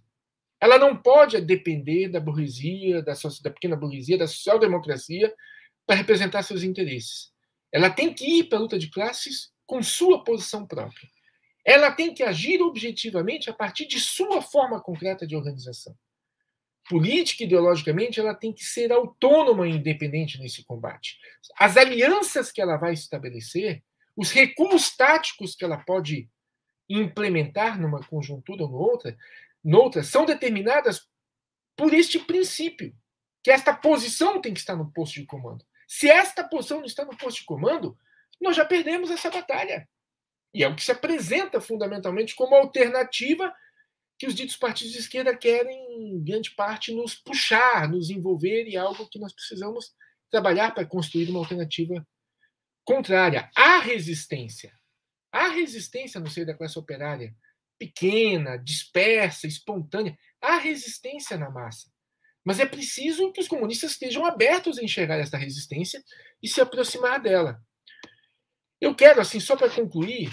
Ela não pode depender da burguesia, da, da pequena burguesia, da social-democracia para representar seus interesses. Ela tem que ir para a luta de classes com sua posição própria. Ela tem que agir objetivamente a partir de sua forma concreta de organização política ideologicamente, ela tem que ser autônoma e independente nesse combate. As alianças que ela vai estabelecer, os recuos táticos que ela pode implementar numa conjuntura ou noutra, noutra são determinadas por este princípio, que esta posição tem que estar no posto de comando. Se esta posição não está no posto de comando, nós já perdemos essa batalha. E é o que se apresenta fundamentalmente como alternativa que os ditos partidos de esquerda querem, em grande parte, nos puxar, nos envolver em algo que nós precisamos trabalhar para construir uma alternativa contrária. Há resistência. Há resistência no seio da classe operária, pequena, dispersa, espontânea. Há resistência na massa. Mas é preciso que os comunistas estejam abertos a enxergar essa resistência e se aproximar dela. Eu quero, assim, só para concluir,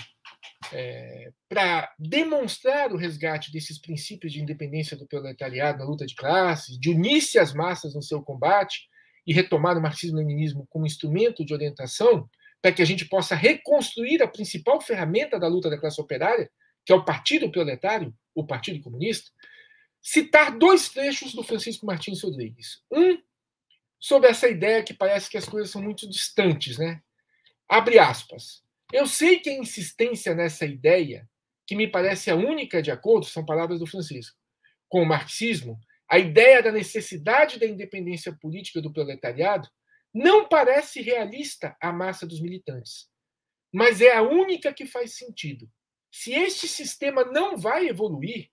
é, para demonstrar o resgate desses princípios de independência do proletariado na luta de classes, de unir-se às massas no seu combate e retomar o marxismo-leninismo como instrumento de orientação para que a gente possa reconstruir a principal ferramenta da luta da classe operária, que é o Partido Proletário, o Partido Comunista, citar dois trechos do Francisco Martins Rodrigues. Um sobre essa ideia que parece que as coisas são muito distantes, né? Abre aspas. Eu sei que a insistência nessa ideia, que me parece a única de acordo, são palavras do Francisco, com o marxismo, a ideia da necessidade da independência política do proletariado, não parece realista à massa dos militantes, mas é a única que faz sentido. Se este sistema não vai evoluir,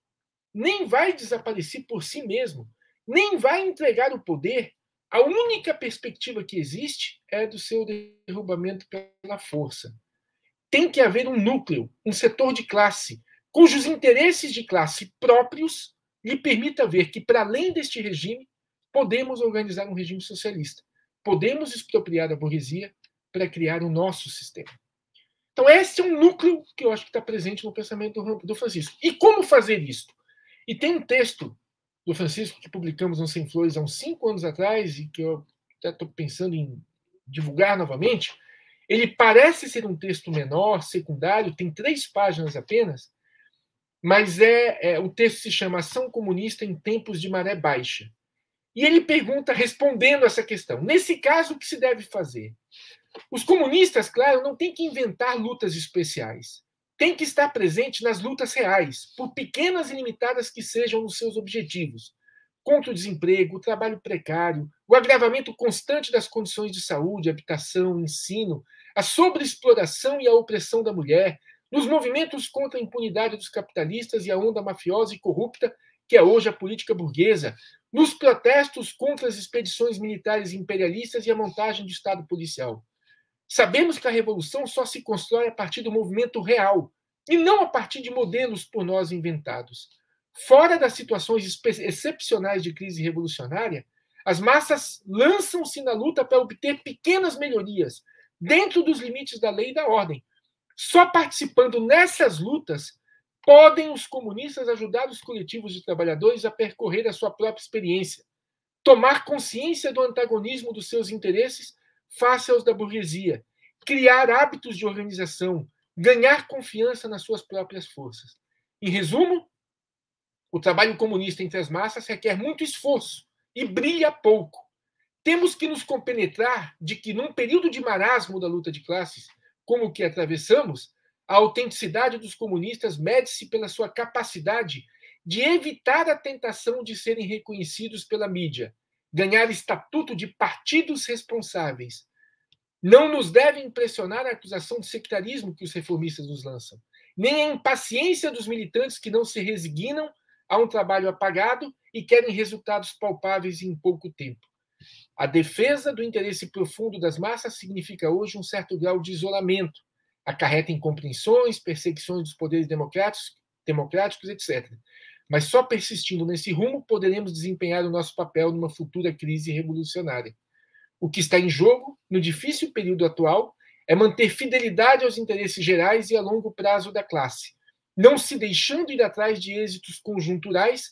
nem vai desaparecer por si mesmo, nem vai entregar o poder, a única perspectiva que existe é do seu derrubamento pela força. Tem que haver um núcleo, um setor de classe, cujos interesses de classe próprios lhe permita ver que, para além deste regime, podemos organizar um regime socialista. Podemos expropriar a burguesia para criar o nosso sistema. Então, esse é um núcleo que eu acho que está presente no pensamento do Francisco. E como fazer isso? E tem um texto do Francisco, que publicamos no Sem Flores há uns cinco anos atrás, e que eu até estou pensando em divulgar novamente. Ele parece ser um texto menor, secundário, tem três páginas apenas, mas é, é o texto se chama Ação Comunista em Tempos de Maré Baixa. E ele pergunta, respondendo essa questão: nesse caso, o que se deve fazer? Os comunistas, claro, não têm que inventar lutas especiais tem que estar presente nas lutas reais, por pequenas e limitadas que sejam os seus objetivos, contra o desemprego, o trabalho precário, o agravamento constante das condições de saúde, habitação, ensino, a sobreexploração e a opressão da mulher, nos movimentos contra a impunidade dos capitalistas e a onda mafiosa e corrupta que é hoje a política burguesa, nos protestos contra as expedições militares imperialistas e a montagem do Estado policial. Sabemos que a revolução só se constrói a partir do movimento real e não a partir de modelos por nós inventados. Fora das situações excepcionais de crise revolucionária, as massas lançam-se na luta para obter pequenas melhorias dentro dos limites da lei e da ordem. Só participando nessas lutas podem os comunistas ajudar os coletivos de trabalhadores a percorrer a sua própria experiência, tomar consciência do antagonismo dos seus interesses face aos da burguesia, criar hábitos de organização, ganhar confiança nas suas próprias forças. Em resumo, o trabalho comunista entre as massas requer muito esforço e brilha pouco. Temos que nos compenetrar de que, num período de marasmo da luta de classes, como o que atravessamos, a autenticidade dos comunistas mede-se pela sua capacidade de evitar a tentação de serem reconhecidos pela mídia, ganhar estatuto de partidos responsáveis. Não nos deve impressionar a acusação de sectarismo que os reformistas nos lançam, nem a impaciência dos militantes que não se resignam a um trabalho apagado e querem resultados palpáveis em pouco tempo. A defesa do interesse profundo das massas significa hoje um certo grau de isolamento, acarreta incompreensões, perseguições dos poderes democráticos, democráticos etc mas só persistindo nesse rumo poderemos desempenhar o nosso papel numa futura crise revolucionária. O que está em jogo, no difícil período atual, é manter fidelidade aos interesses gerais e a longo prazo da classe, não se deixando ir atrás de êxitos conjunturais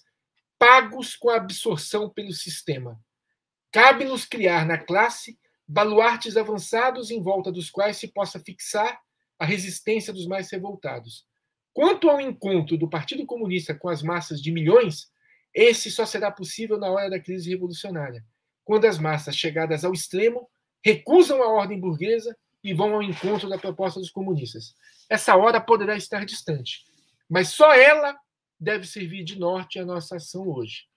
pagos com a absorção pelo sistema. Cabe-nos criar na classe baluartes avançados em volta dos quais se possa fixar a resistência dos mais revoltados. Quanto ao encontro do Partido Comunista com as massas de milhões, esse só será possível na hora da crise revolucionária, quando as massas chegadas ao extremo recusam a ordem burguesa e vão ao encontro da proposta dos comunistas. Essa hora poderá estar distante, mas só ela deve servir de norte à nossa ação hoje.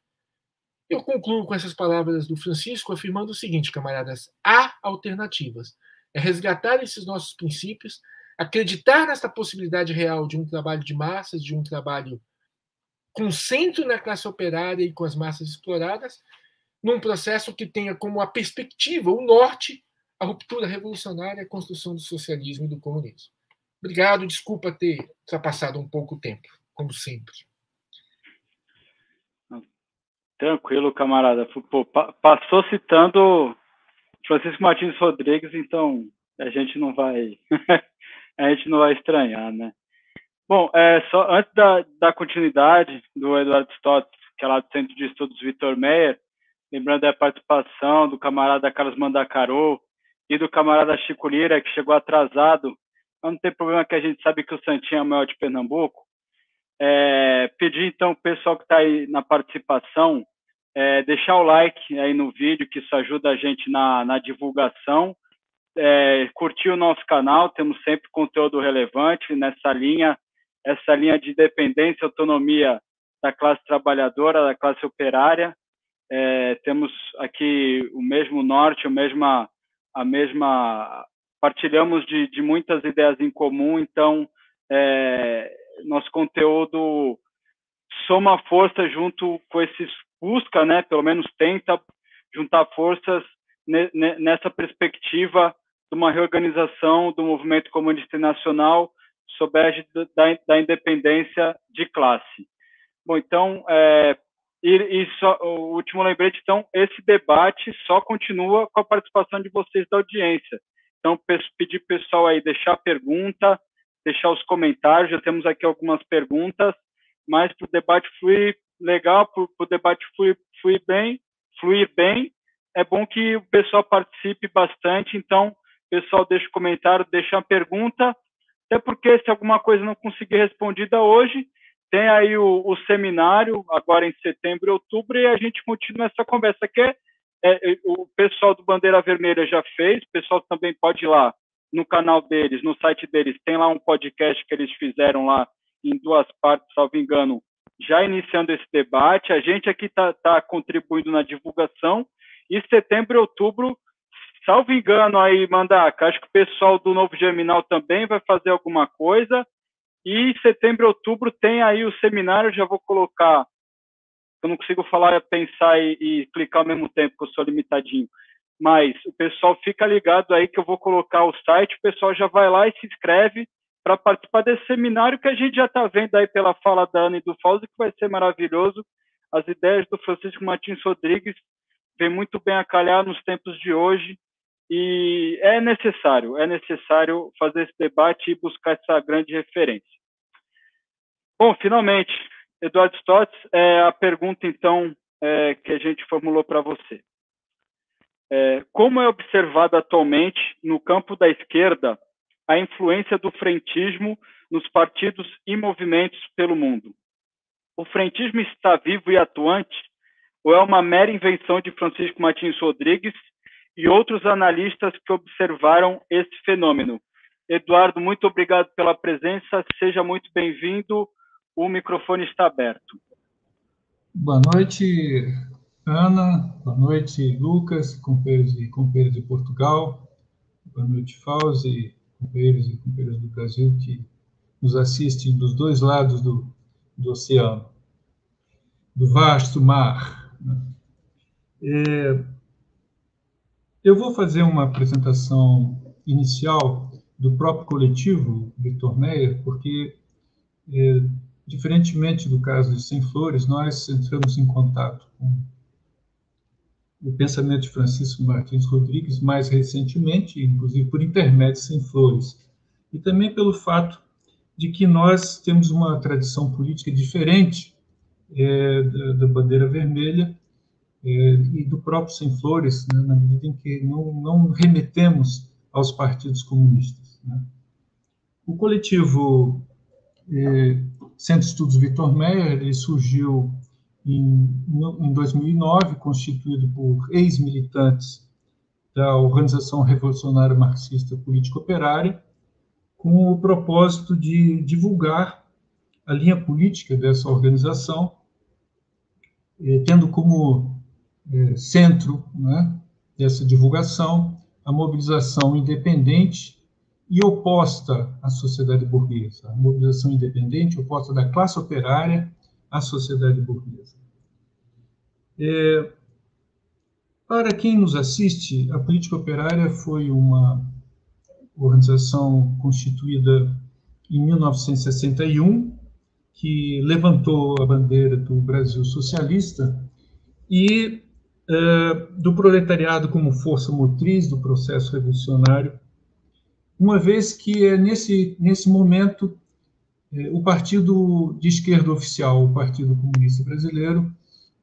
Eu concluo com essas palavras do Francisco afirmando o seguinte, camaradas: há alternativas. É resgatar esses nossos princípios, acreditar nessa possibilidade real de um trabalho de massas, de um trabalho com centro na classe operária e com as massas exploradas, num processo que tenha como a perspectiva, o norte, a ruptura revolucionária, a construção do socialismo e do comunismo. Obrigado, desculpa ter ultrapassado um pouco o tempo, como sempre. Tranquilo, camarada. Pô, passou citando Francisco Martins Rodrigues, então a gente não vai a gente não vai estranhar, né? Bom, é, só antes da, da continuidade do Eduardo Stott, que é lá do Centro de Estudos Vitor Meyer, lembrando da participação do camarada Carlos Mandacarou e do camarada Chico Lira, que chegou atrasado. Mas não tem problema que a gente sabe que o Santinho é o maior de Pernambuco. É, pedir, então, o pessoal que está aí na participação, é, deixar o like aí no vídeo, que isso ajuda a gente na, na divulgação. É, curtir o nosso canal, temos sempre conteúdo relevante nessa linha, essa linha de independência e autonomia da classe trabalhadora, da classe operária. É, temos aqui o mesmo norte, a mesma, a mesma partilhamos de, de muitas ideias em comum, então é, nosso conteúdo soma força junto com esses busca, né, pelo menos tenta juntar forças nessa perspectiva de uma reorganização do movimento comunista nacional sob a da, da independência de classe. Bom, então, é, e, e só, o último lembrete, então, esse debate só continua com a participação de vocês da audiência. Então, pedir pessoal aí deixar pergunta, deixar os comentários, já temos aqui algumas perguntas, mas para o debate fluir legal, para o debate fluir, fluir bem, fluir bem, é bom que o pessoal participe bastante, então, pessoal deixa o comentário, deixa a pergunta, até porque se alguma coisa não conseguir respondida hoje, tem aí o, o, seminário, agora em setembro e outubro, e a gente continua essa conversa, que é, é, o pessoal do Bandeira Vermelha já fez, o pessoal também pode ir lá no canal deles, no site deles, tem lá um podcast que eles fizeram lá em duas partes, salvo engano, já iniciando esse debate. A gente aqui está tá contribuindo na divulgação, e setembro e outubro, salvo engano aí, Mandaca, acho que o pessoal do Novo Germinal também vai fazer alguma coisa, e setembro outubro tem aí o seminário, já vou colocar. Eu não consigo falar, pensar e, e clicar ao mesmo tempo, porque eu sou limitadinho. Mas o pessoal fica ligado aí que eu vou colocar o site, o pessoal já vai lá e se inscreve para participar desse seminário que a gente já está vendo aí pela fala da Ana e do Fausto, que vai ser maravilhoso. As ideias do Francisco Martins Rodrigues vêm muito bem a calhar nos tempos de hoje e é necessário, é necessário fazer esse debate e buscar essa grande referência. Bom, finalmente, Eduardo Stotz, é a pergunta, então, é, que a gente formulou para você. É, como é observado atualmente no campo da esquerda a influência do frentismo nos partidos e movimentos pelo mundo? O frentismo está vivo e atuante ou é uma mera invenção de Francisco Martins Rodrigues e outros analistas que observaram esse fenômeno. Eduardo, muito obrigado pela presença, seja muito bem-vindo, o microfone está aberto. Boa noite, Ana, boa noite, Lucas, companheiros e companheiras de Portugal, boa noite, Fauzi, companheiros e companheiras do Brasil que nos assistem dos dois lados do, do oceano, do vasto mar. Né? É, eu vou fazer uma apresentação inicial do próprio coletivo Vitor Meyer, porque, é, diferentemente do caso de Sem Flores, nós entramos em contato com o pensamento de Francisco Martins Rodrigues mais recentemente, inclusive por intermédio de Sem Flores, e também pelo fato de que nós temos uma tradição política diferente é, da, da bandeira vermelha e do próprio Sem Flores, né, na medida em que não, não remetemos aos partidos comunistas. Né. O coletivo é, Centro Estudos Vitor Meyer ele surgiu em, em 2009, constituído por ex-militantes da Organização Revolucionária Marxista Política Operária, com o propósito de divulgar a linha política dessa organização, é, tendo como é, centro né, dessa divulgação, a mobilização independente e oposta à sociedade burguesa, a mobilização independente oposta da classe operária à sociedade burguesa. É, para quem nos assiste, a política operária foi uma organização constituída em 1961, que levantou a bandeira do Brasil socialista e do proletariado como força motriz do processo revolucionário, uma vez que é nesse, nesse momento eh, o partido de esquerda oficial, o Partido Comunista Brasileiro,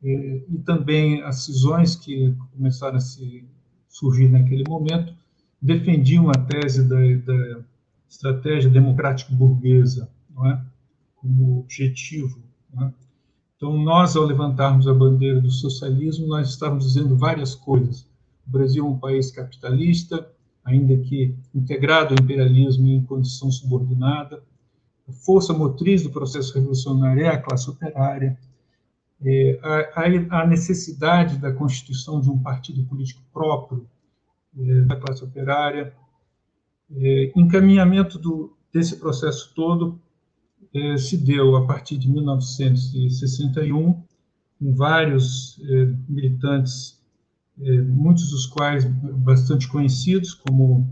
eh, e também as cisões que começaram a se surgir naquele momento, defendiam a tese da, da estratégia democrático-burguesa, é? como objetivo. É? Então, nós, ao levantarmos a bandeira do socialismo, nós estávamos dizendo várias coisas. O Brasil é um país capitalista, ainda que integrado ao imperialismo em condição subordinada. A força motriz do processo revolucionário é a classe operária. É, a, a, necessidade da constituição de um partido político próprio é, da classe operária, é, encaminhamento do, desse processo todo é, se deu a partir de 1961, com vários é, militantes, é, muitos dos quais bastante conhecidos, como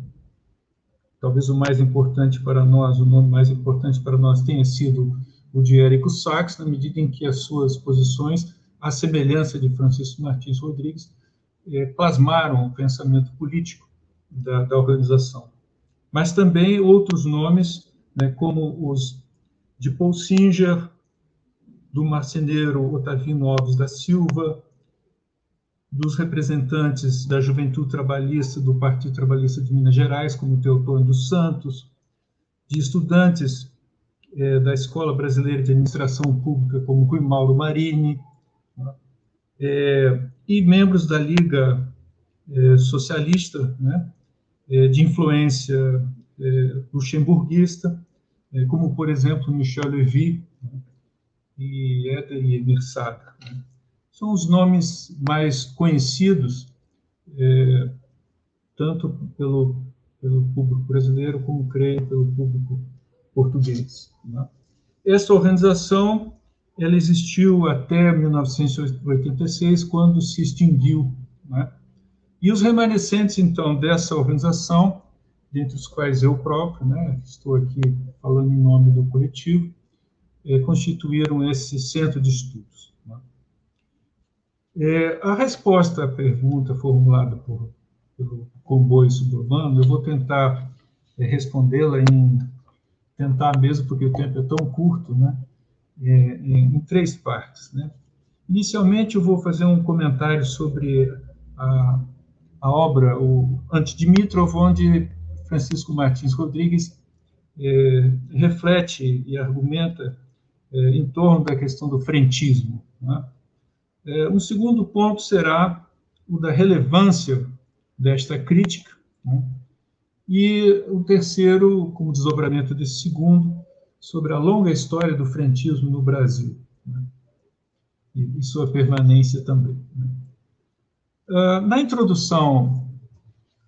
talvez o mais importante para nós, o nome mais importante para nós tenha sido o de Érico Sachs, na medida em que as suas posições, à semelhança de Francisco Martins Rodrigues, plasmaram o pensamento político da, da organização. Mas também outros nomes, né, como os de Paul Singer, do marceneiro Otavino Alves da Silva, dos representantes da Juventude Trabalhista do Partido Trabalhista de Minas Gerais, como Teotônio dos Santos, de estudantes é, da Escola Brasileira de Administração Pública, como Rui Mauro Marini, é, e membros da Liga é, Socialista, né, de influência luxemburguista, como, por exemplo, Michel Levy e Éder Mirsada. Né. São os nomes mais conhecidos, é, tanto pelo, pelo público brasileiro, como, creio, pelo público português. Né. Essa organização ela existiu até 1986, quando se extinguiu. Né? E os remanescentes, então, dessa organização dentre os quais eu próprio, né, estou aqui falando em nome do coletivo, é, constituíram esse centro de estudos. Né. É, a resposta à pergunta formulada por, pelo comboio suburbano, eu vou tentar é, respondê-la em tentar mesmo porque o tempo é tão curto, né, em, em três partes, né. Inicialmente eu vou fazer um comentário sobre a, a obra, o Antidimitrov, onde Francisco Martins Rodrigues é, reflete e argumenta é, em torno da questão do frentismo. Né? É, um segundo ponto será o da relevância desta crítica, né? e o terceiro, como desdobramento desse segundo, sobre a longa história do frentismo no Brasil né? e, e, sua permanência também. Né? Uh, na introdução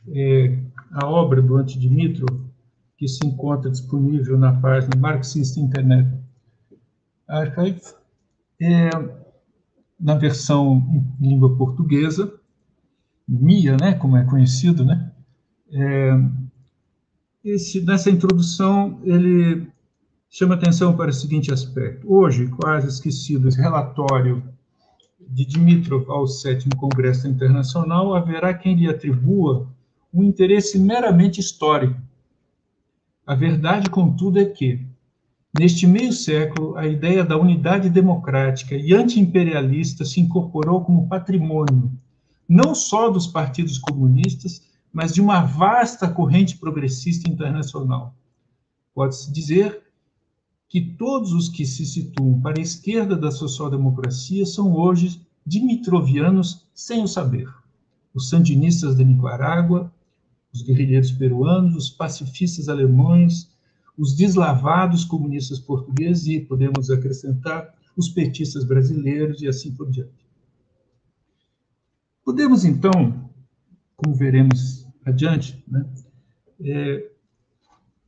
é, a obra do Antidimitrov, que se encontra disponível na página Marxist Internet Archive, é, na versão em língua portuguesa, MIA, né, como é conhecido, né? É, esse, nessa introdução, ele chama atenção para o seguinte aspecto. Hoje, quase esquecido esse relatório de Dimitrov ao sétimo Congresso Internacional, haverá quem lhe atribua um interesse meramente histórico. A verdade, contudo, é que, neste meio século, a ideia da unidade democrática e antiimperialista se incorporou como patrimônio, não só dos partidos comunistas, mas de uma vasta corrente progressista internacional. Pode-se dizer que todos os que se situam para a esquerda da social-democracia são hoje dimitrovianos sem o saber. Os sandinistas da Nicarágua, os guerrilheiros peruanos, os pacifistas alemães, os deslavados comunistas portugueses e, podemos acrescentar, os petistas brasileiros e assim por diante. Podemos, então, como veremos adiante, né, é,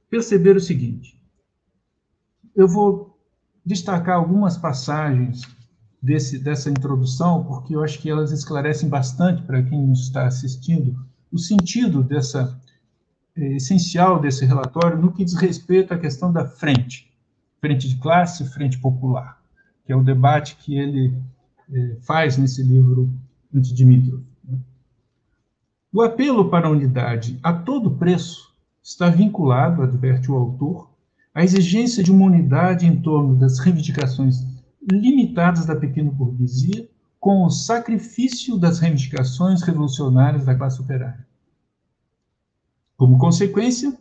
perceber o seguinte: eu vou destacar algumas passagens desse, dessa introdução, porque eu acho que elas esclarecem bastante para quem nos está assistindo o sentido dessa é, essencial desse relatório no que diz respeito à questão da frente, frente de classe, frente popular, que é o debate que ele é, faz nesse livro Antidimitrov. Né? O apelo para a unidade a todo preço está vinculado, adverte o autor, à exigência de uma unidade em torno das reivindicações limitadas da pequena burguesia com o sacrifício das reivindicações revolucionárias da classe operária. Como consequência,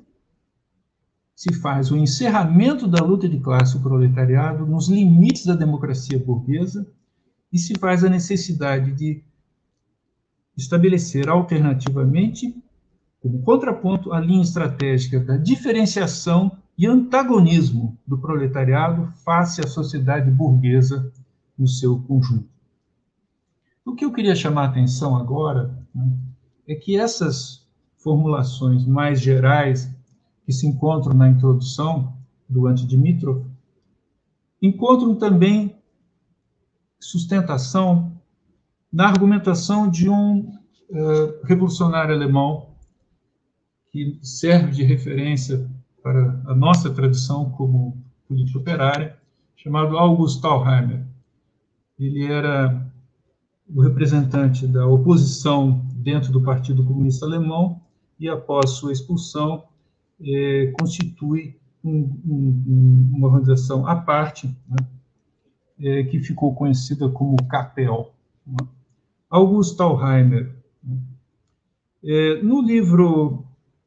se faz o encerramento da luta de classe do proletariado nos limites da democracia burguesa e se faz a necessidade de estabelecer alternativamente, como contraponto, a linha estratégica da diferenciação e antagonismo do proletariado face à sociedade burguesa no seu conjunto. O que eu queria chamar a atenção agora né, é que essas formulações mais gerais que se encontram na introdução do Antidimitrov, encontram também sustentação na argumentação de um uh, revolucionário alemão que serve de referência para a nossa tradição como política operária, chamado August Thalheimer. Ele era o representante da oposição dentro do Partido Comunista Alemão e, após sua expulsão, é, constitui um, um, uma organização à parte, né, é, que ficou conhecida como CAPEL. Né. August Thalheimer, né, é, no livro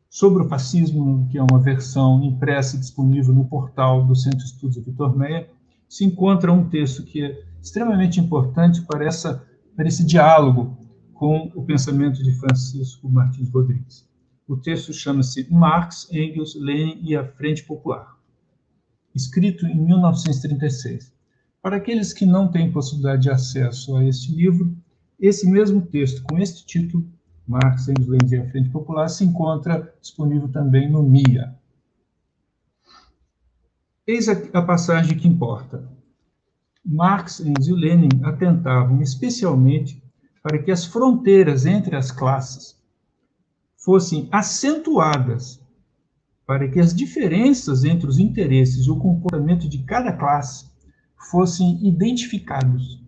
sobre o fascismo, que é uma versão impressa e disponível no portal do Centro de Estudos Vitor Meia, se encontra um texto que é extremamente importante para, essa, para esse diálogo com o pensamento de Francisco Martins Rodrigues. O texto chama-se Marx, Engels, Lenin e a Frente Popular, escrito em 1936. Para aqueles que não têm possibilidade de acesso a este livro, esse mesmo texto, com este título, Marx, Engels, Lenin e a Frente Popular, se encontra disponível também no MIA. Eis a, passagem que importa. Marx, e Lenin atentavam especialmente para que as fronteiras entre as classes fossem acentuadas para que as diferenças entre os interesses e o comportamento de cada classe fossem identificados.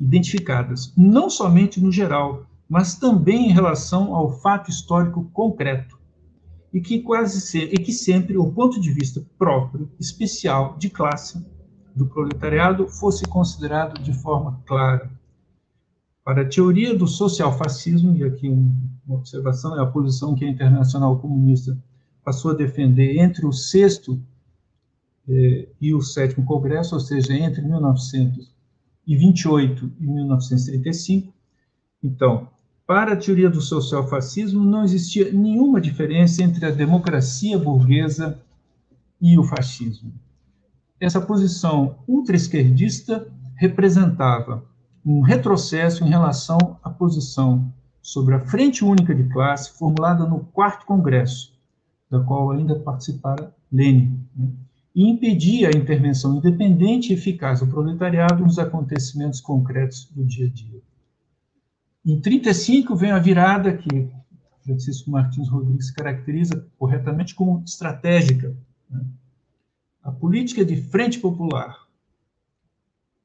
Identificadas, não somente no geral, mas também em relação ao fato histórico concreto, e que quase sempre, e que sempre o ponto de vista próprio, especial de classe do proletariado fosse considerado de forma clara para a teoria do social-fascismo, e aqui uma observação, é a posição que a Internacional Comunista passou a defender entre o sexto eh, e o sétimo congresso, ou seja, entre 1928 e 1935. Então, para a teoria do social-fascismo, não existia nenhuma diferença entre a democracia burguesa e o fascismo. Essa posição ultra-esquerdista representava um retrocesso em relação à posição sobre a Frente Única de Classe formulada no quarto Congresso, da qual ainda participara Lenin, né, e impedia a intervenção independente e eficaz do proletariado nos acontecimentos concretos do dia a dia. Em 35 vem a virada que Francisco Martins Rodrigues caracteriza corretamente como estratégica. Né? A política de frente popular,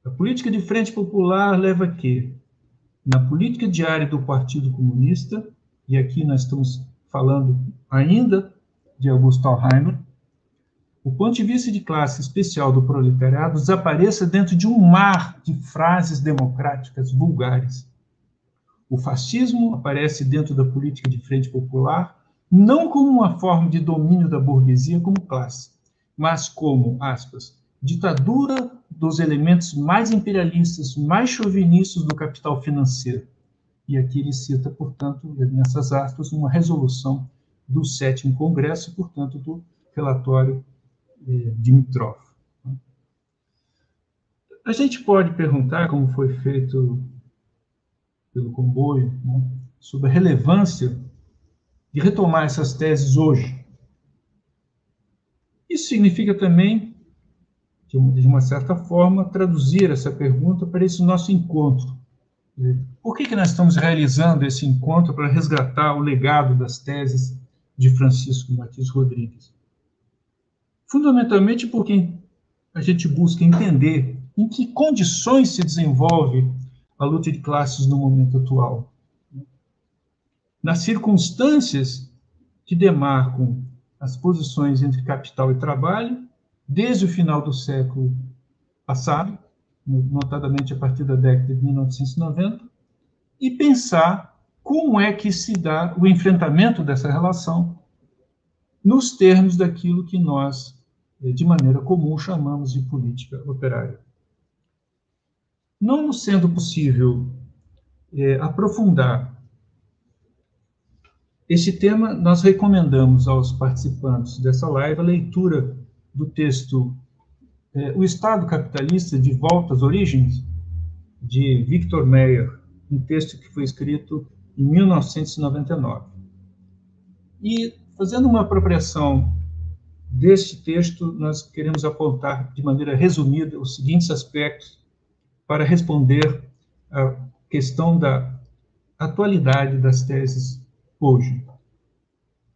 a política de frente popular leva a quê? Na política diária do Partido Comunista, e aqui nós estamos falando ainda de Augusto Alheimer, o ponto de vista de classe especial do proletariado desapareça dentro de um mar de frases democráticas vulgares. O fascismo aparece dentro da política de frente popular não como uma forma de domínio da burguesia como classe, mas como, aspas, ditadura dos elementos mais imperialistas, mais chauvinistas do capital financeiro. E aqui ele cita, portanto, nessas aspas, uma resolução do sétimo congresso, portanto, do relatório eh, Dimitrov. A gente pode perguntar, como foi feito pelo comboio, né, sobre a relevância de retomar essas teses hoje. Isso significa também de uma certa forma, traduzir essa pergunta para esse nosso encontro. Por que, que nós estamos realizando esse encontro para resgatar o legado das teses de Francisco Martins Rodrigues? Fundamentalmente porque a gente busca entender em que condições se desenvolve a luta de classes no momento atual. Nas circunstâncias que demarcam as posições entre capital e trabalho desde o final do século passado, notadamente a partir da década de 1990, e pensar como é que se dá o enfrentamento dessa relação nos termos daquilo que nós, eh, de maneira comum, chamamos de política operária. Não sendo possível é, aprofundar esse tema, nós recomendamos aos participantes dessa live a leitura do texto é, O Estado Capitalista de Volta às Origens, de Victor Meyer, um texto que foi escrito em 1999. E, fazendo uma apropriação deste texto, nós queremos apontar de maneira resumida os seguintes aspectos para responder à questão da atualidade das teses hoje.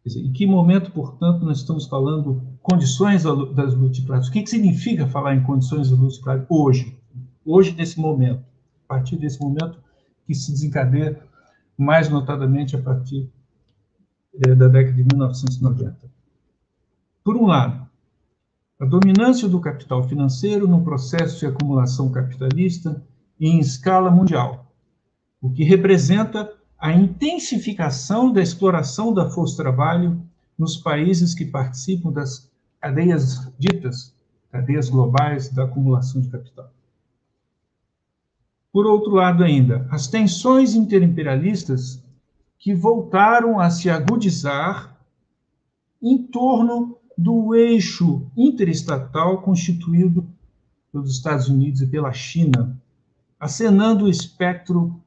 Dizer, em que momento, portanto, nós estamos falando condições das multiplicadas? O que, que significa falar em condições das multiplicadas hoje? Hoje, nesse momento. A partir desse momento que se desencadeia mais notadamente a partir eh, da década de 1990. Por um lado, a dominância do capital financeiro no processo de acumulação capitalista em escala mundial, o que representa a intensificação da exploração da força de trabalho nos países que participam das cadeias ditas cadeias globais da acumulação de capital. Por outro lado, ainda, as tensões interimperialistas que voltaram a se agudizar em torno do eixo interestatal constituído pelos Estados Unidos e pela China, acenando o espectro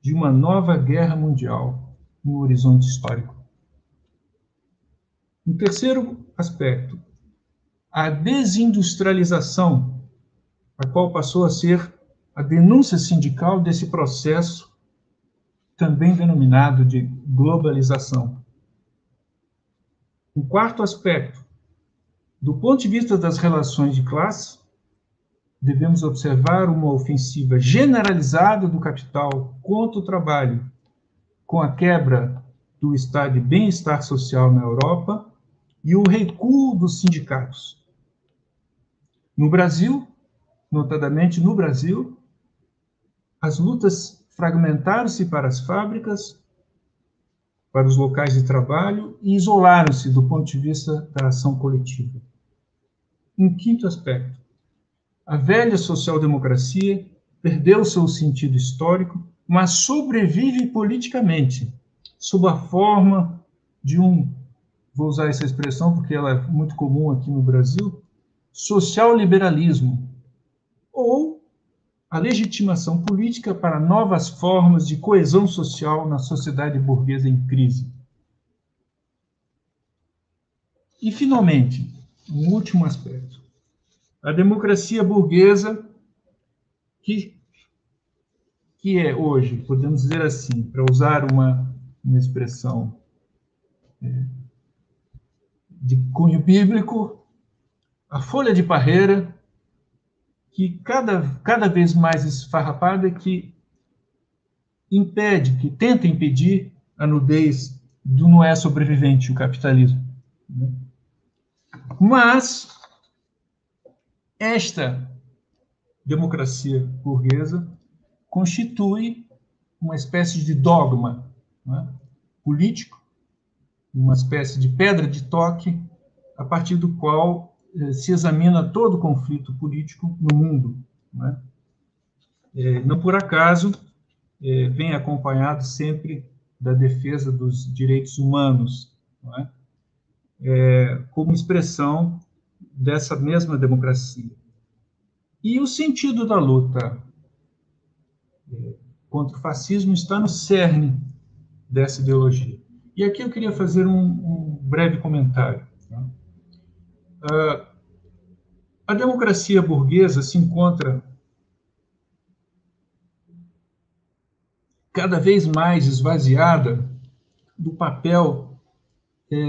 de uma nova guerra mundial no horizonte histórico. Um terceiro aspecto, a desindustrialização, a qual passou a ser a denúncia sindical desse processo, também denominado de globalização. Um quarto aspecto, do ponto de vista das relações de classe, devemos observar uma ofensiva generalizada do capital contra o trabalho, com a quebra do estado de bem-estar social na Europa e o recuo dos sindicatos. No Brasil, notadamente no Brasil, as lutas fragmentaram-se para as fábricas, para os locais de trabalho e isolaram-se do ponto de vista da ação coletiva. Um quinto aspecto. A velha social-democracia perdeu seu sentido histórico, mas sobrevive politicamente, sob a forma de um, vou usar essa expressão porque ela é muito comum aqui no Brasil, social-liberalismo, ou a legitimação política para novas formas de coesão social na sociedade burguesa em crise. E, finalmente, um último aspecto. A democracia burguesa, que, que é hoje, podemos dizer assim, para usar uma, uma expressão é, de cunho bíblico, a folha de parreira que cada, cada vez mais esfarrapada que impede, que tenta impedir a nudez do não é sobrevivente, o capitalismo. Né? Mas esta democracia burguesa constitui uma espécie de dogma né? político, uma espécie de pedra de toque, a partir do qual eh, se examina todo o conflito político no mundo. Né? É, não por acaso é, vem acompanhado sempre da defesa dos direitos humanos, é? é, como expressão dessa mesma democracia. E o sentido da luta é, contra o fascismo está no cerne dessa ideologia. E aqui eu queria fazer um, um breve comentário. Uh, a democracia burguesa se encontra cada vez mais esvaziada do papel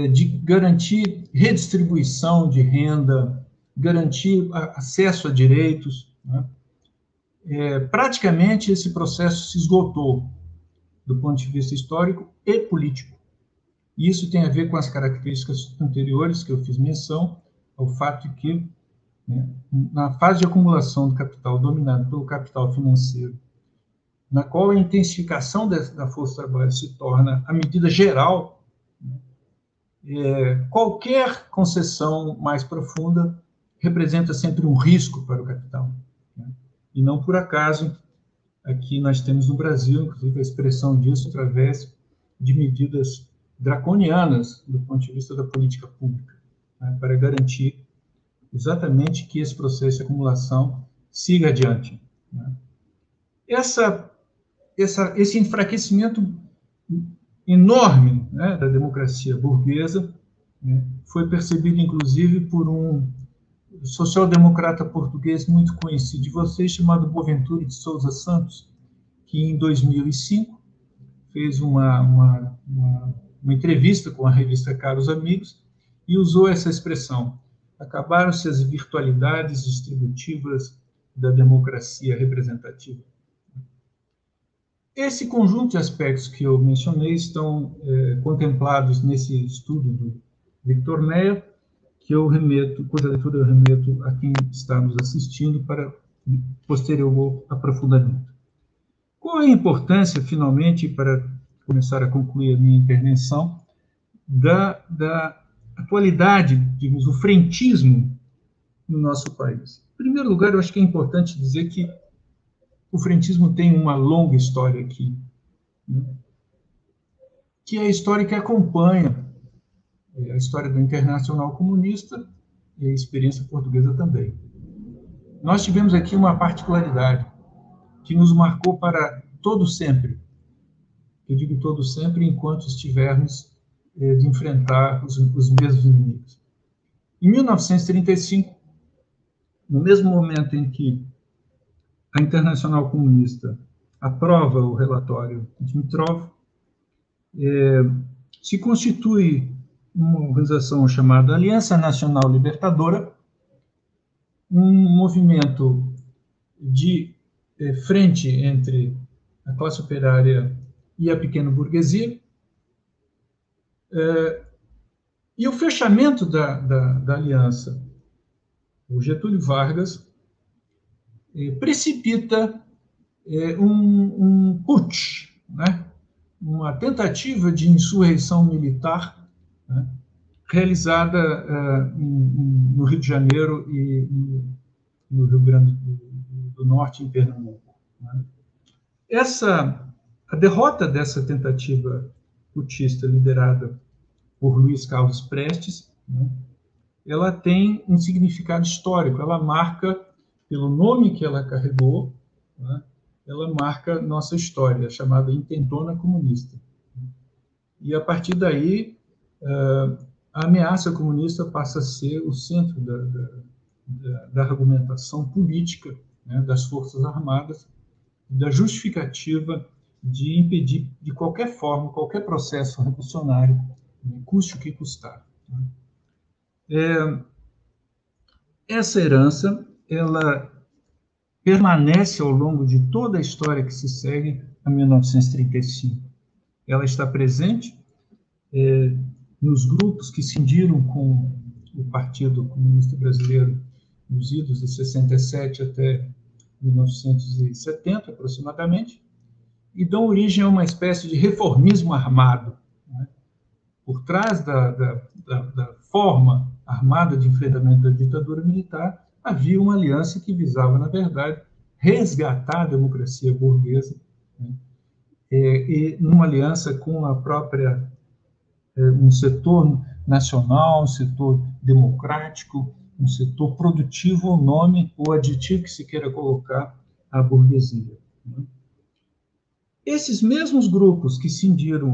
de garantir redistribuição de renda, garantir acesso a direitos. Né? É, praticamente esse processo se esgotou do ponto de vista histórico e político. Isso tem a ver com as características anteriores que eu fiz menção, ao fato de que, né, na fase de acumulação do capital dominado pelo capital financeiro na qual a intensificação da força de trabalho se torna a medida geral, é, qualquer concessão mais profunda representa sempre um risco para o capital. Né? E não por acaso, aqui nós temos no Brasil, inclusive, a expressão disso através de medidas draconianas do ponto de vista da política pública, né? para garantir exatamente que esse processo de acumulação siga adiante. Né? Essa, essa, esse enfraquecimento enorme né, da democracia burguesa né, foi percebido, inclusive, por um social-democrata português muito conhecido de vocês, chamado Boaventura de Souza Santos, que em 2005 fez uma, uma, uma, uma entrevista com a revista Caros Amigos e usou essa expressão: acabaram-se as virtualidades distributivas da democracia representativa. Esse conjunto de aspectos que eu mencionei estão é, contemplados nesse estudo do Victor Neia, que eu remeto, cuja leitura eu remeto a quem está nos assistindo para posterior aprofundamento. Qual é a importância, finalmente, para começar a concluir a minha intervenção, da, da atualidade, digamos, o frentismo no nosso país? Em primeiro lugar, eu acho que é importante dizer que o frentismo tem uma longa história aqui, né? que é a história que acompanha é, a história do Internacional Comunista e a experiência portuguesa também. Nós tivemos aqui uma particularidade que nos marcou para todo sempre. Eu digo todo sempre enquanto estivermos é, de enfrentar os, os mesmos inimigos. Em 1935, no mesmo momento em que a Internacional Comunista aprova o relatório Dimitrov, é, se constitui uma organização chamada Aliança Nacional Libertadora, um movimento de é, frente entre a classe operária e a pequena burguesia, é, e o fechamento da, da, da aliança, o Getúlio Vargas precipita eh, um, um putsch, né? uma tentativa de insurreição militar né? realizada uh, em, no Rio de Janeiro e no Rio Grande do, do Norte, em Pernambuco. Né? Essa, a derrota dessa tentativa putschista liderada por Luiz Carlos Prestes, né? ela tem um significado histórico, ela marca pelo nome que ela carregou, né, ela marca nossa história, chamada Intentona Comunista. E a partir daí, eh, a ameaça comunista passa a ser o centro da, da, da argumentação política né, das Forças Armadas, da justificativa de impedir, de qualquer forma, qualquer processo revolucionário, né, custe o que custar. É, essa herança ela permanece ao longo de toda a história que se segue a 1935. Ela está presente é, nos grupos que cindiram com o Partido Comunista Brasileiro nos idos de 67 até 1970, aproximadamente, e dão origem a uma espécie de reformismo armado. Né? Por trás da, da, da, da forma armada de enfrentamento da ditadura militar, havia uma aliança que visava, na verdade, resgatar a democracia burguesa, né? e, e numa aliança com a própria é, um setor nacional, um setor democrático, um setor produtivo, o nome ou aditivo que se queira colocar à burguesia. Né? Esses mesmos grupos que cindiram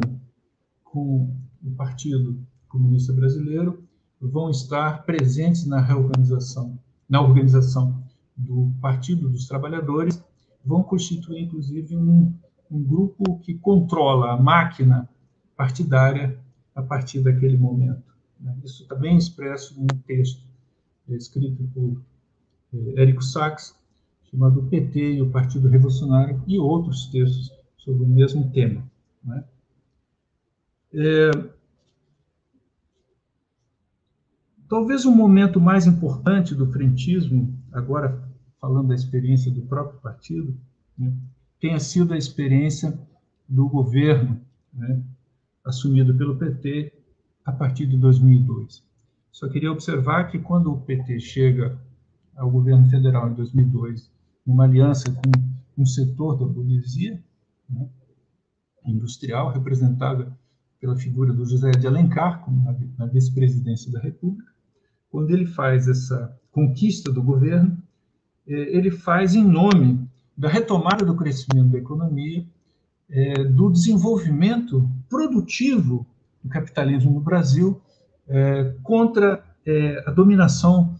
com o Partido Comunista Brasileiro vão estar presentes na reorganização na organização do Partido dos Trabalhadores, vão constituir, inclusive, um, um grupo que controla a máquina partidária a partir daquele momento. Né? Isso também é expresso num texto escrito por é, Érico Sachs, chamado PT e o Partido Revolucionário, e outros textos sobre o mesmo tema. Né? É, Talvez o momento mais importante do frentismo, agora falando da experiência do próprio partido, né, tenha sido a experiência do governo né, assumido pelo PT a partir de 2002. Só queria observar que quando o PT chega ao governo federal em 2002, numa aliança com um setor da burguesia né, industrial, representada pela figura do José de Alencar, como na, na vice-presidência da República, quando ele faz essa conquista do governo, eh, ele faz em nome da retomada do crescimento da economia, eh, do desenvolvimento produtivo do capitalismo no Brasil eh, contra a dominação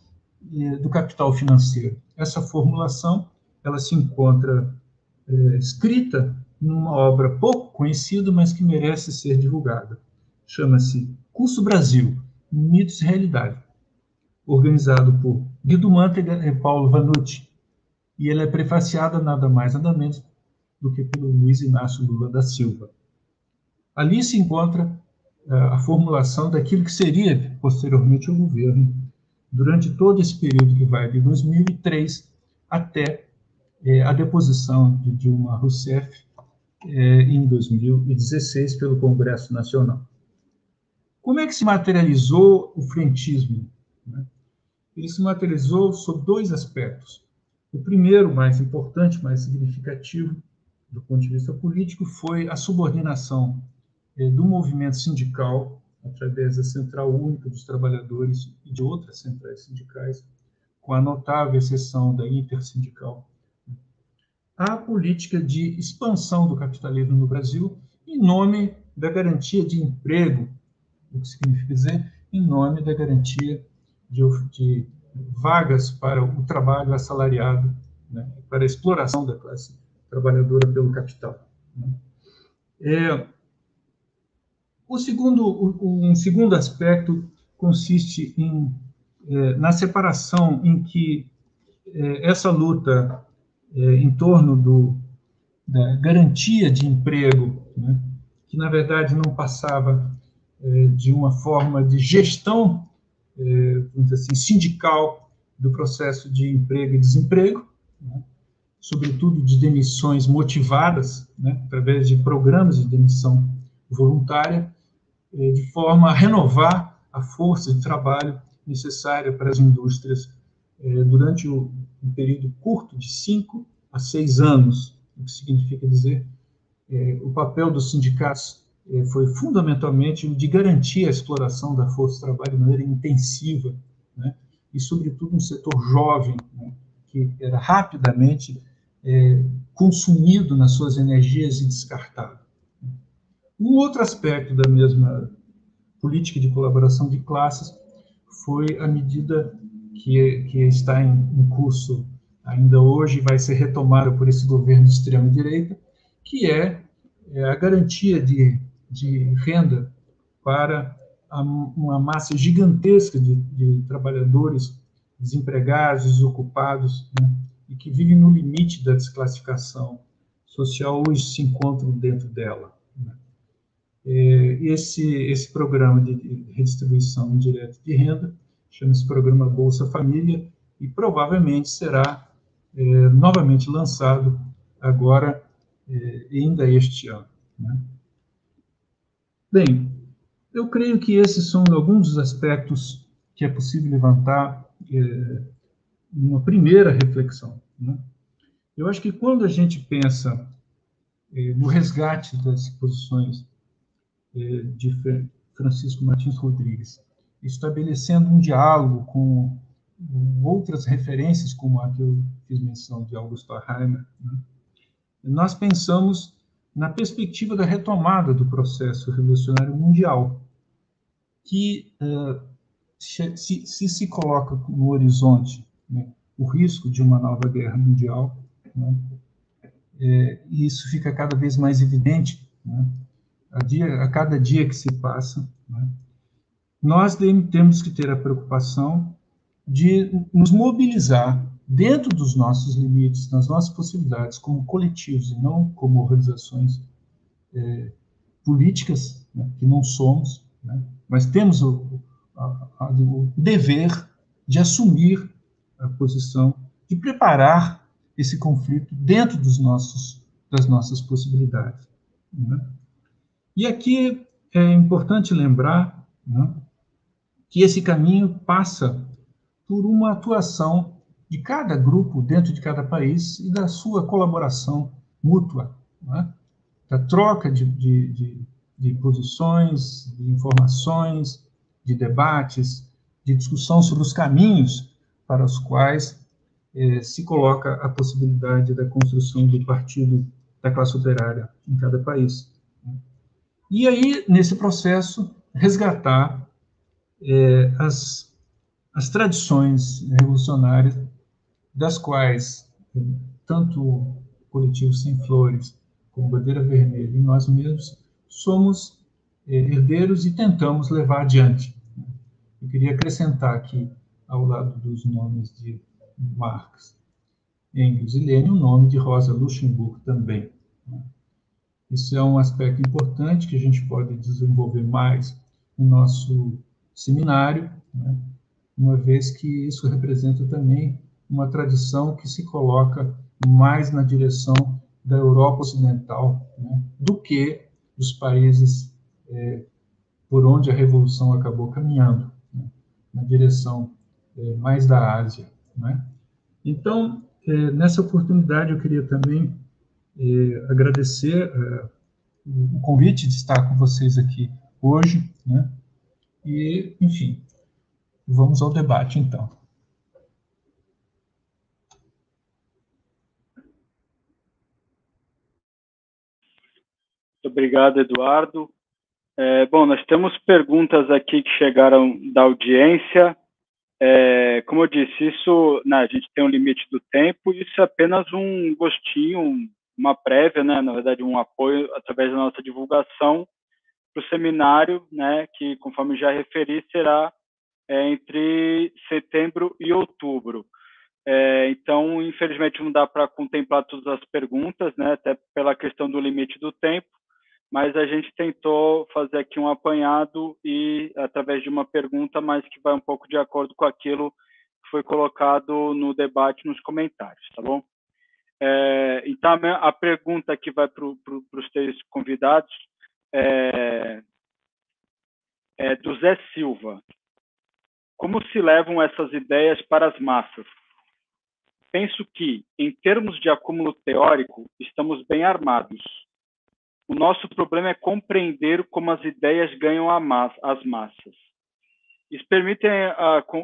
do capital financeiro. Essa formulação ela se encontra escrita numa obra pouco conhecida, mas que merece ser divulgada. Chama-se Curso Brasil, Mitos e Realidade organizado por Guido Mantega e Paulo Vanucci, e ela é prefaciada nada mais nada menos do que pelo Luiz Inácio Lula da Silva. Ali se encontra uh, a formulação daquilo que seria posteriormente o governo durante todo esse período que vai de 2003 até eh, a deposição de Dilma Rousseff eh, em 2016 pelo Congresso Nacional. Como é que se materializou o frentismo? Né? Ele se materializou sob dois aspectos. O primeiro, mais importante, mais significativo, do ponto de vista político, foi a subordinação eh, do movimento sindical, através da Central Única dos Trabalhadores e de outras centrais sindicais, com a notável exceção da Intersindical, à política de expansão do capitalismo no Brasil, em nome da garantia de emprego, o que significa dizer, em nome da garantia de, de vagas para o trabalho assalariado, né, para a exploração da classe trabalhadora pelo capital. Né. É, o segundo, um segundo aspecto consiste em, é, na separação em que é, essa luta é, em torno do, da garantia de emprego, né, que na verdade não passava é, de uma forma de gestão assim, sindical do processo de emprego e desemprego, né? sobretudo de demissões motivadas, né? através de programas de demissão voluntária, é, de forma a renovar a força de trabalho necessária para as indústrias é, durante um período curto de cinco a seis anos, o que significa dizer o papel dos sindicatos é, foi fundamentalmente de garantir a exploração da força de trabalho de maneira intensiva, né? e, sobretudo, um setor jovem, né? que era rapidamente é, consumido nas suas energias e descartado. Um outro aspecto da mesma política de colaboração de classes foi a medida que, que está em, em curso ainda hoje, vai ser retomada por esse governo de extrema-direita, que é, é a garantia de de renda para uma massa gigantesca de, de trabalhadores desempregados, desocupados, né, e que vivem no limite da desclassificação social, hoje se encontram dentro dela. Né. É, esse, esse programa de redistribuição indireta de renda chama-se Programa Bolsa Família e provavelmente será é, novamente lançado agora, é, ainda este ano. Né. Bem, eu creio que esses são alguns dos aspectos que é possível levantar é, uma primeira reflexão. Né? Eu acho que quando a gente pensa é, no resgate das posições é, de Francisco Martins Rodrigues, estabelecendo um diálogo com outras referências, como a que eu fiz menção de Augusto Heimer, né? nós pensamos na perspectiva da retomada do processo revolucionário mundial, que uh, se, se, se coloca no horizonte né, o risco de uma nova guerra mundial, né, é, e isso fica cada vez mais evidente né, a, dia, a cada dia que se passa. Né, nós temos que ter a preocupação de nos mobilizar dentro dos nossos limites, das nossas possibilidades, como coletivos e não como organizações é, políticas, né, que não somos, né, mas temos o, a, a, o dever de assumir a posição, de preparar esse conflito dentro dos nossos das nossas possibilidades. Né? E aqui é importante lembrar né, que esse caminho passa por uma atuação de cada grupo dentro de cada país e da sua colaboração mútua, né? da troca de, de, de, de posições, de informações, de debates, de discussão sobre os caminhos para os quais eh, se coloca a possibilidade da construção do partido da classe operária em cada país. E aí, nesse processo, resgatar eh, as, as tradições revolucionárias das quais tanto o coletivo Sem Flores, como Bandeira Vermelha e nós mesmos somos eh, herdeiros e tentamos levar adiante. Eu queria acrescentar aqui, ao lado dos nomes de Marx, Engels e Lenin, o nome de Rosa Luxemburgo também. Isso é um aspecto importante que a gente pode desenvolver mais no nosso seminário, né? uma vez que isso representa também uma tradição que se coloca mais na direção da Europa Ocidental né? do que dos países é, por onde a Revolução acabou caminhando, né? na direção é, mais da Ásia. Né? Então, é, nessa oportunidade, eu queria também é, agradecer é, o convite de estar com vocês aqui hoje, né? E, enfim, vamos ao debate, então. Obrigado, Eduardo. É, bom, nós temos perguntas aqui que chegaram da audiência. É, como eu disse, isso, né, a gente tem um limite do tempo, isso é apenas um gostinho, uma prévia, né, na verdade, um apoio através da nossa divulgação para o seminário, né, que, conforme já referi, será é, entre setembro e outubro. É, então, infelizmente, não dá para contemplar todas as perguntas, né, até pela questão do limite do tempo, mas a gente tentou fazer aqui um apanhado e através de uma pergunta, mas que vai um pouco de acordo com aquilo que foi colocado no debate nos comentários, tá bom? É, então, a pergunta que vai para pro, os três convidados é, é do Zé Silva. Como se levam essas ideias para as massas? Penso que, em termos de acúmulo teórico, estamos bem armados o nosso problema é compreender como as ideias ganham as massas. Isso permite é,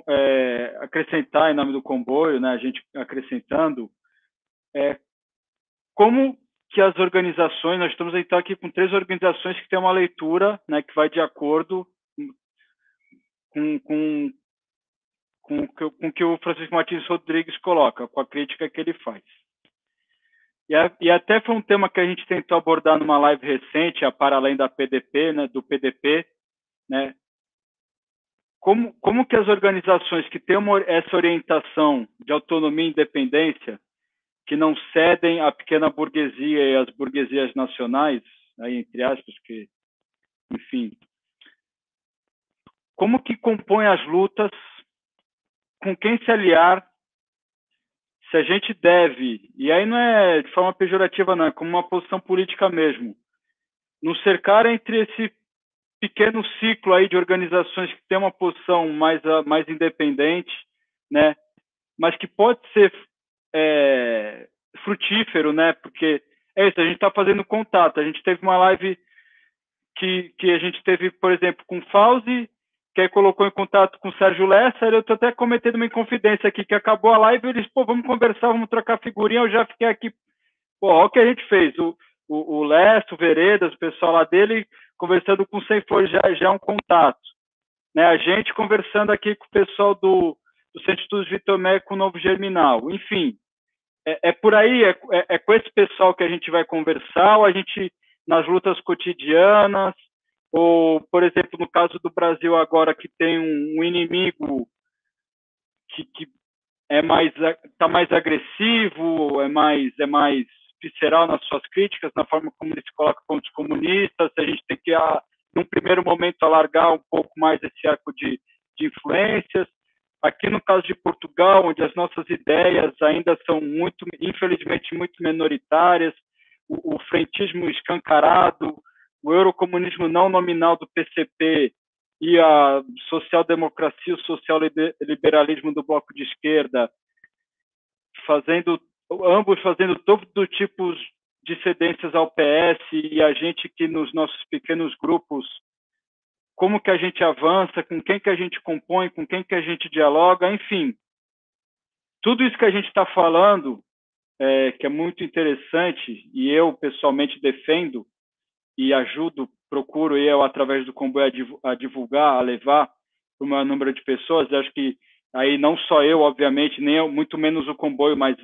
é, acrescentar, em nome do comboio, né, a gente acrescentando, é, como que as organizações, nós estamos então aqui com três organizações que têm uma leitura né, que vai de acordo com, com, com, com o que o Francisco Martins Rodrigues coloca, com a crítica que ele faz. E, a, e, até foi um tema que a gente tentou abordar numa live recente, a para além da PDP, né, do PDP, né? Como, como que as organizações que têm uma, essa orientação de autonomia e independência, que não cedem à pequena burguesia e às burguesias nacionais, aí entre aspas, que, enfim, como que compõem as lutas, com quem se aliar se a gente deve, e aí não é de forma pejorativa, não, é como uma posição política mesmo, nos cercar entre esse pequeno ciclo aí de organizações que tem uma posição mais, mais independente, né, mas que pode ser é, frutífero, né, porque é isso, a gente está fazendo contato, a gente teve uma live que, que a gente teve, por exemplo, com Fauzi, que aí colocou em contato com o Sérgio Lessa, eu estou até cometendo uma inconfidência aqui, que acabou a live, ele disse, pô, vamos conversar, vamos trocar figurinha, eu já fiquei aqui, pô, olha o que a gente fez, o, o, o Lessa, o Veredas, o pessoal lá dele, conversando com o Sem Flor, já, já é um contato, né, a gente conversando aqui com o pessoal do, do Centro de Estudos Vitor Mé com o Novo Germinal, enfim, é, é por aí, é, é, é com esse pessoal que a gente vai conversar, ou a gente, nas lutas cotidianas, ou, por exemplo, no caso do Brasil agora, que tem um, inimigo que, que é mais está mais agressivo, é mais é mais visceral nas suas críticas, na forma como ele se coloca contra os comunistas, a gente tem que, a, num primeiro momento, alargar um pouco mais esse arco de, de influências. Aqui no caso de Portugal, onde as nossas ideias ainda são muito, infelizmente, muito minoritárias, o, o frentismo escancarado, o eurocomunismo não nominal do PCP e a social-democracia, o social-liberalismo do bloco de esquerda, fazendo ambos fazendo todo tipo de cedências ao PS e a gente que nos nossos pequenos grupos como que a gente avança, com quem que a gente compõe, com quem que a gente dialoga, enfim. Tudo isso que a gente está falando, é, que é muito interessante, e eu pessoalmente defendo e ajudo, procuro eu, através do comboio, a divulgar, a levar para o maior número de pessoas. Acho que aí não só eu, obviamente, nem eu, muito menos o comboio, mas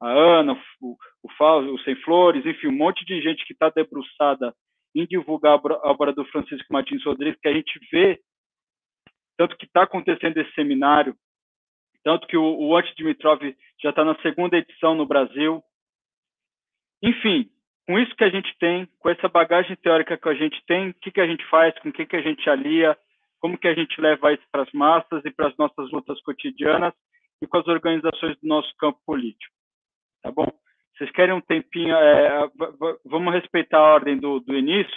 a Ana, o, o Fábio, o Sem Flores, enfim, um monte de gente que está debruçada em divulgar a obra do Francisco Martins Rodrigues, que a gente vê, tanto que está acontecendo esse seminário, tanto que o, o Anti-Dimitrov já está na segunda edição no Brasil. Enfim, com isso que a gente tem, com essa bagagem teórica que a gente tem, o que, que a gente faz, com o que, que a gente alia, como que a gente leva isso para as massas e para as nossas lutas cotidianas e com as organizações do nosso campo político. Tá bom? Vocês querem um tempinho? É, vamos respeitar a ordem do, do início.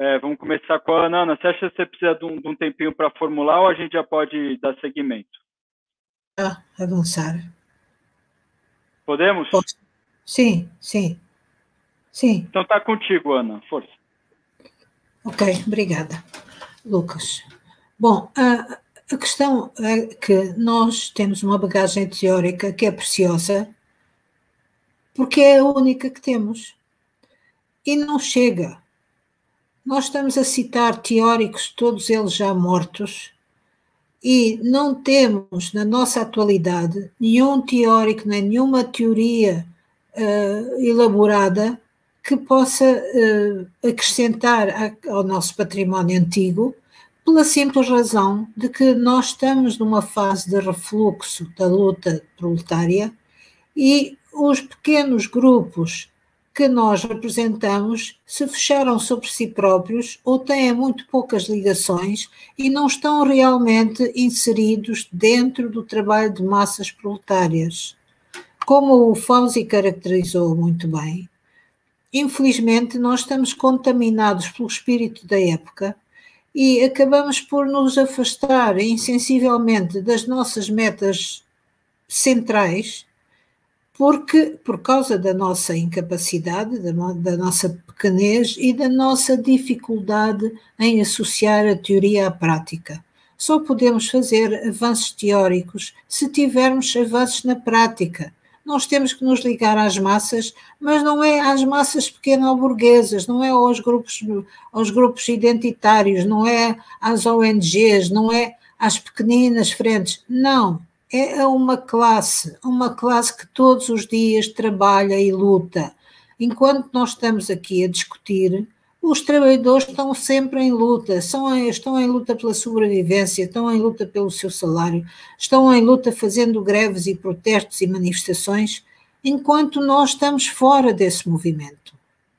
É, vamos começar com a Ana. Ana, você acha que você precisa de um, de um tempinho para formular ou a gente já pode dar seguimento? Ah, avançar. Podemos? Posso. Sim, sim. Sim. Então tá contigo, Ana. Força. Ok, obrigada. Lucas. Bom, a, a questão é que nós temos uma bagagem teórica que é preciosa porque é a única que temos. E não chega. Nós estamos a citar teóricos, todos eles já mortos, e não temos na nossa atualidade nenhum teórico, nem nenhuma teoria uh, elaborada que possa uh, acrescentar a, ao nosso património antigo, pela simples razão de que nós estamos numa fase de refluxo da luta proletária e os pequenos grupos que nós representamos se fecharam sobre si próprios ou têm muito poucas ligações e não estão realmente inseridos dentro do trabalho de massas proletárias. Como o Fauzi caracterizou muito bem, infelizmente nós estamos contaminados pelo espírito da época e acabamos por nos afastar insensivelmente das nossas metas centrais porque por causa da nossa incapacidade, da, da, nossa pequenez e da nossa dificuldade em associar a teoria à prática. Só podemos fazer avanços teóricos se tivermos avanços na prática. Nós temos que nos ligar às massas, mas não é às massas pequeno-burguesas, não é aos grupos, aos grupos identitários, não é às ONGs, não é às pequeninas frentes. Não, é uma classe, uma classe que todos os dias trabalha e luta. Enquanto nós estamos aqui a discutir, os trabalhadores estão sempre em luta, são, estão em luta pela sobrevivência, estão em luta pelo seu salário, estão em luta fazendo greves e protestos e manifestações, enquanto nós estamos fora desse movimento.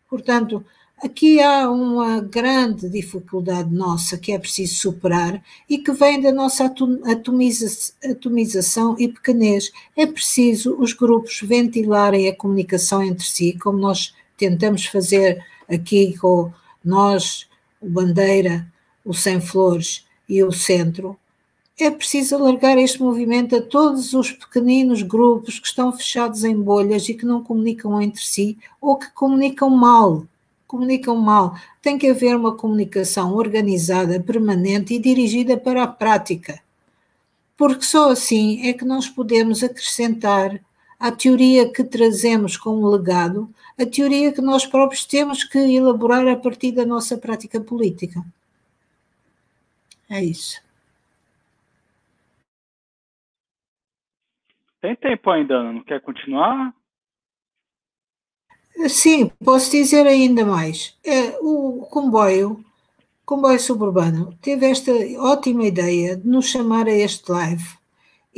Portanto, Aqui há uma grande dificuldade nossa que é preciso superar e que vem da nossa atomiza atomização e pequenez. É preciso os grupos ventilarem a comunicação entre si, como nós tentamos fazer aqui com nós, o Bandeira, o Sem Flores e o Centro. É preciso alargar este movimento a todos os pequeninos grupos que estão fechados em bolhas e que não comunicam entre si ou que comunicam mal comunicam mal. Tem que haver uma comunicação organizada, permanente e dirigida para a prática. Porque só assim é que nós podemos acrescentar à teoria que trazemos como legado, a teoria que nós próprios temos que elaborar a partir da nossa prática política. É isso. Tem tempo ainda, não quer continuar? Sim, posso dizer ainda mais. É, o comboio, comboio suburbano, teve esta ótima ideia de nos chamar a este live.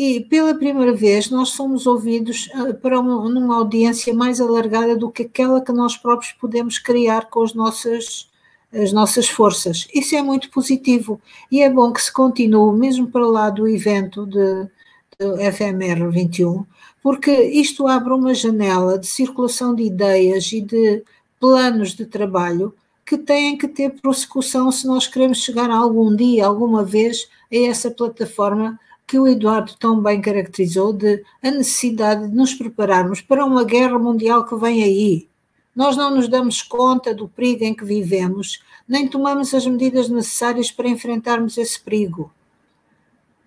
E pela primeira vez nós somos ouvidos ah, para uma, numa audiência mais alargada do que aquela que nós próprios podemos criar com as nossas, as nossas forças. Isso é muito positivo e é bom que se continue, mesmo para lá do evento de, FMR 21, porque isto abre uma janela de circulação de ideias e de planos de trabalho que têm que ter prossecução se nós queremos chegar algum dia, alguma vez, a essa plataforma que o Eduardo tão bem caracterizou de a necessidade de nos prepararmos para uma guerra mundial que vem aí. Nós não nos damos conta do perigo em que vivemos, nem tomamos as medidas necessárias para enfrentarmos esse perigo.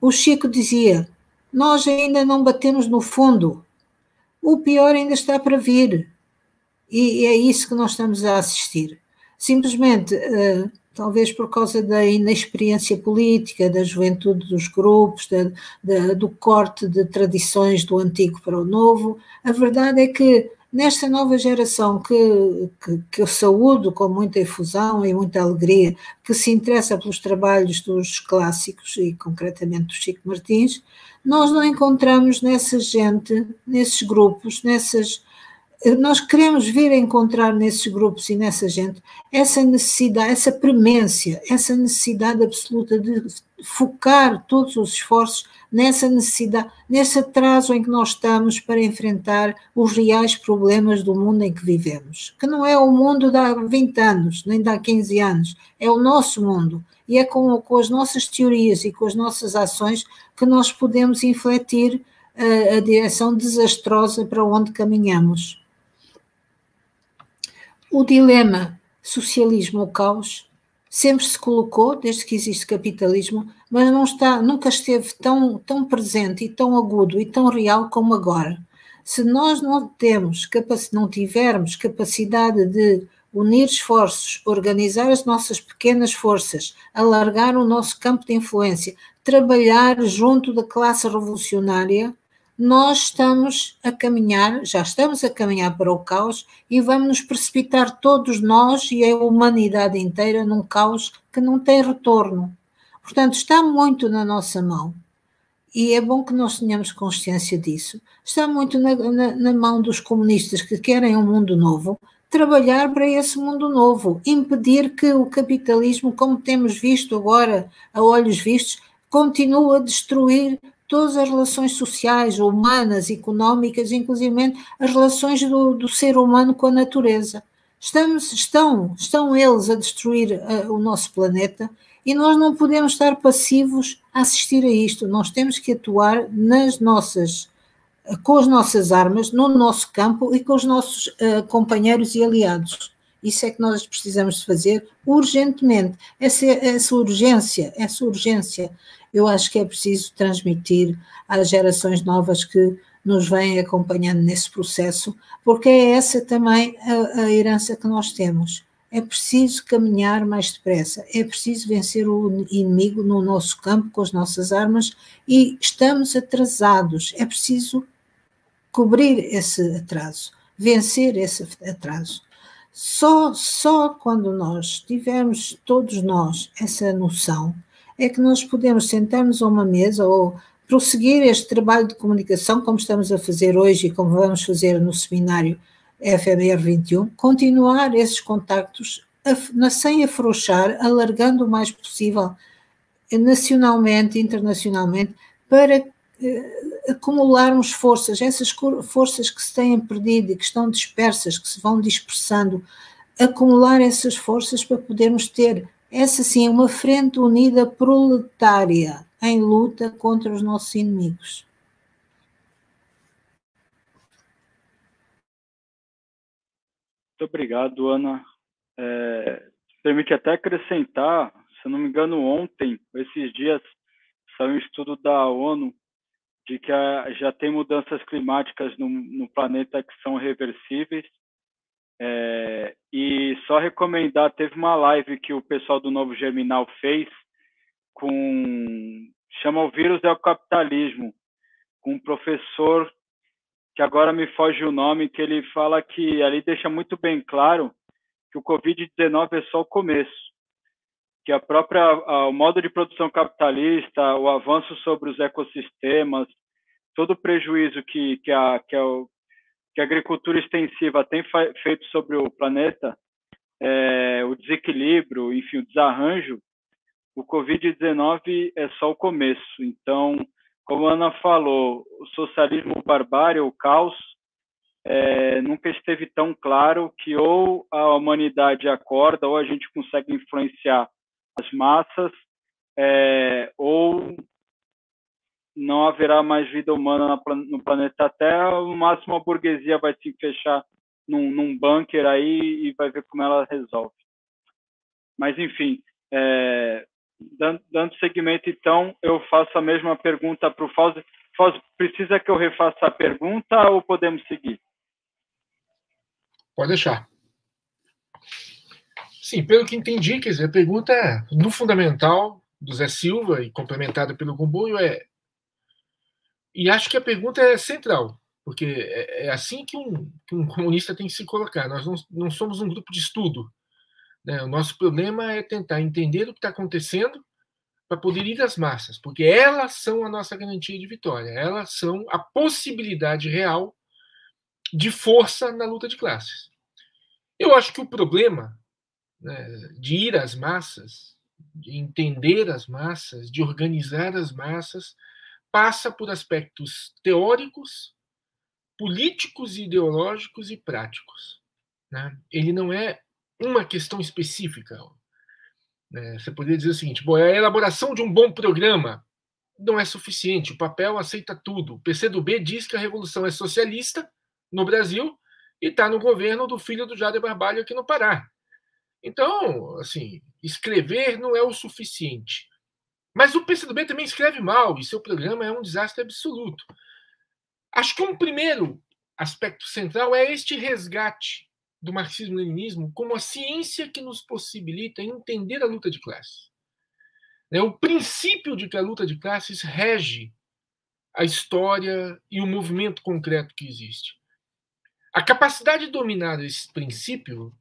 O Chico dizia: Nós ainda não batemos no fundo, o pior ainda está para vir. E é isso que nós estamos a assistir simplesmente, uh, talvez por causa da inexperiência política, da juventude dos grupos, da, da, do corte de tradições do antigo para o novo, a verdade é que nesta nova geração que, que, que, eu saúdo com muita efusão e muita alegria, que se interessa pelos trabalhos dos clássicos e concretamente do Chico Martins, nós não encontramos nessa gente, nesses grupos, nessas nós queremos vir a encontrar nesses grupos e nessa gente essa necessidade, essa premência, essa necessidade absoluta de focar todos os esforços nessa necessidade, nesse atraso em que nós estamos para enfrentar os reais problemas do mundo em que vivemos, que não é o mundo de há 20 anos, nem de há 15 anos, é o nosso mundo. E é com, com as nossas teorias e com as nossas ações que nós podemos infletir a, a direção desastrosa para onde caminhamos. O dilema socialismo ou caos sempre se colocou desde que existe capitalismo, mas não está, nunca esteve tão, tão presente e tão agudo e tão real como agora. Se nós não temos, não tivermos capacidade de unir esforços, organizar as nossas pequenas forças, alargar o nosso campo de influência, trabalhar junto da classe revolucionária, nós estamos a caminhar, já estamos a caminhar para o caos e vamos nos precipitar todos nós e a humanidade inteira num caos que não tem retorno. Portanto, está muito na nossa mão. E é bom que nós tenhamos consciência disso. Está muito na, na, na mão dos comunistas que querem um mundo novo, trabalhar para esse mundo novo, impedir que o capitalismo, como temos visto agora a olhos vistos, continue a destruir todas as relações sociais, humanas, económicas, inclusive as relações do, do ser humano com a natureza. Estamos, estão, estão eles a destruir uh, o nosso planeta e nós não podemos estar passivos a assistir a isto. Nós temos que atuar nas nossas, com as nossas armas, no nosso campo e com os nossos uh, companheiros e aliados. Isso é que nós precisamos de fazer urgentemente. Essa, essa urgência, essa urgência eu acho que é preciso transmitir às gerações novas que nos vêm acompanhando nesse processo, porque é essa também a, a herança que nós temos. É preciso caminhar mais depressa, é preciso vencer o inimigo no nosso campo com as nossas armas e estamos atrasados. É preciso cobrir esse atraso, vencer esse atraso. Só, só quando nós tivermos, todos nós, essa noção, é que nós podemos sentarmos a uma mesa ou prosseguir este trabalho de comunicação, como estamos a fazer hoje e como vamos fazer no seminário FMR 21, continuar esses contactos sem afrouxar, alargando o mais possível nacionalmente, internacionalmente, para eh, acumularmos forças, essas forças que se têm perdido e que estão dispersas, que se vão dispersando, acumular essas forças para podermos ter essa sim uma frente unida proletária em luta contra os nossos inimigos. Muito obrigado, Ana. É, permite até acrescentar, se não me engano, ontem, esses dias, saiu um estudo da ONU de que já tem mudanças climáticas no, no planeta que são reversíveis. É, e só recomendar, teve uma live que o pessoal do Novo Germinal fez com chama o vírus é o capitalismo, com um professor que agora me foge o nome, que ele fala que ali deixa muito bem claro que o Covid-19 é só o começo, que a própria a, o modo de produção capitalista, o avanço sobre os ecossistemas, todo o prejuízo que que a que, a, que a agricultura extensiva tem feito sobre o planeta, é, o desequilíbrio, enfim, o desarranjo, o Covid-19 é só o começo. Então, como a Ana falou, o socialismo barbárie, o caos, é, nunca esteve tão claro que ou a humanidade acorda ou a gente consegue influenciar as massas, é, ou não haverá mais vida humana no planeta Terra, no máximo a burguesia vai se fechar num, num bunker aí e vai ver como ela resolve. Mas, enfim, é, dando, dando seguimento, então, eu faço a mesma pergunta para o Fausto. Fausto, precisa que eu refaça a pergunta ou podemos seguir? Pode deixar. Sim, pelo que entendi, quer dizer, a pergunta é, no fundamental do Zé Silva e complementada pelo Comboio é e acho que a pergunta é central, porque é, é assim que um, que um, comunista tem que se colocar. Nós não, não somos um grupo de estudo. Né? O nosso problema é tentar entender o que está acontecendo para poder ir às massas, porque elas são a nossa garantia de vitória, elas são a possibilidade real de força na luta de classes. Eu acho que o problema né, de ir às massas, de entender as massas, de organizar as massas, passa por aspectos teóricos, políticos, ideológicos e práticos. Né? Ele não é uma questão específica. Né? Você poderia dizer o seguinte: bom, a elaboração de um bom programa não é suficiente, o papel aceita tudo. O PCdoB diz que a revolução é socialista no Brasil e está no governo do filho do Jader Barbalho aqui no Pará. Então, assim, escrever não é o suficiente. Mas o PCdoB também escreve mal e seu programa é um desastre absoluto. Acho que um primeiro aspecto central é este resgate do marxismo-leninismo como a ciência que nos possibilita entender a luta de classes. É o princípio de que a luta de classes rege a história e o movimento concreto que existe. A capacidade de dominar esse princípio,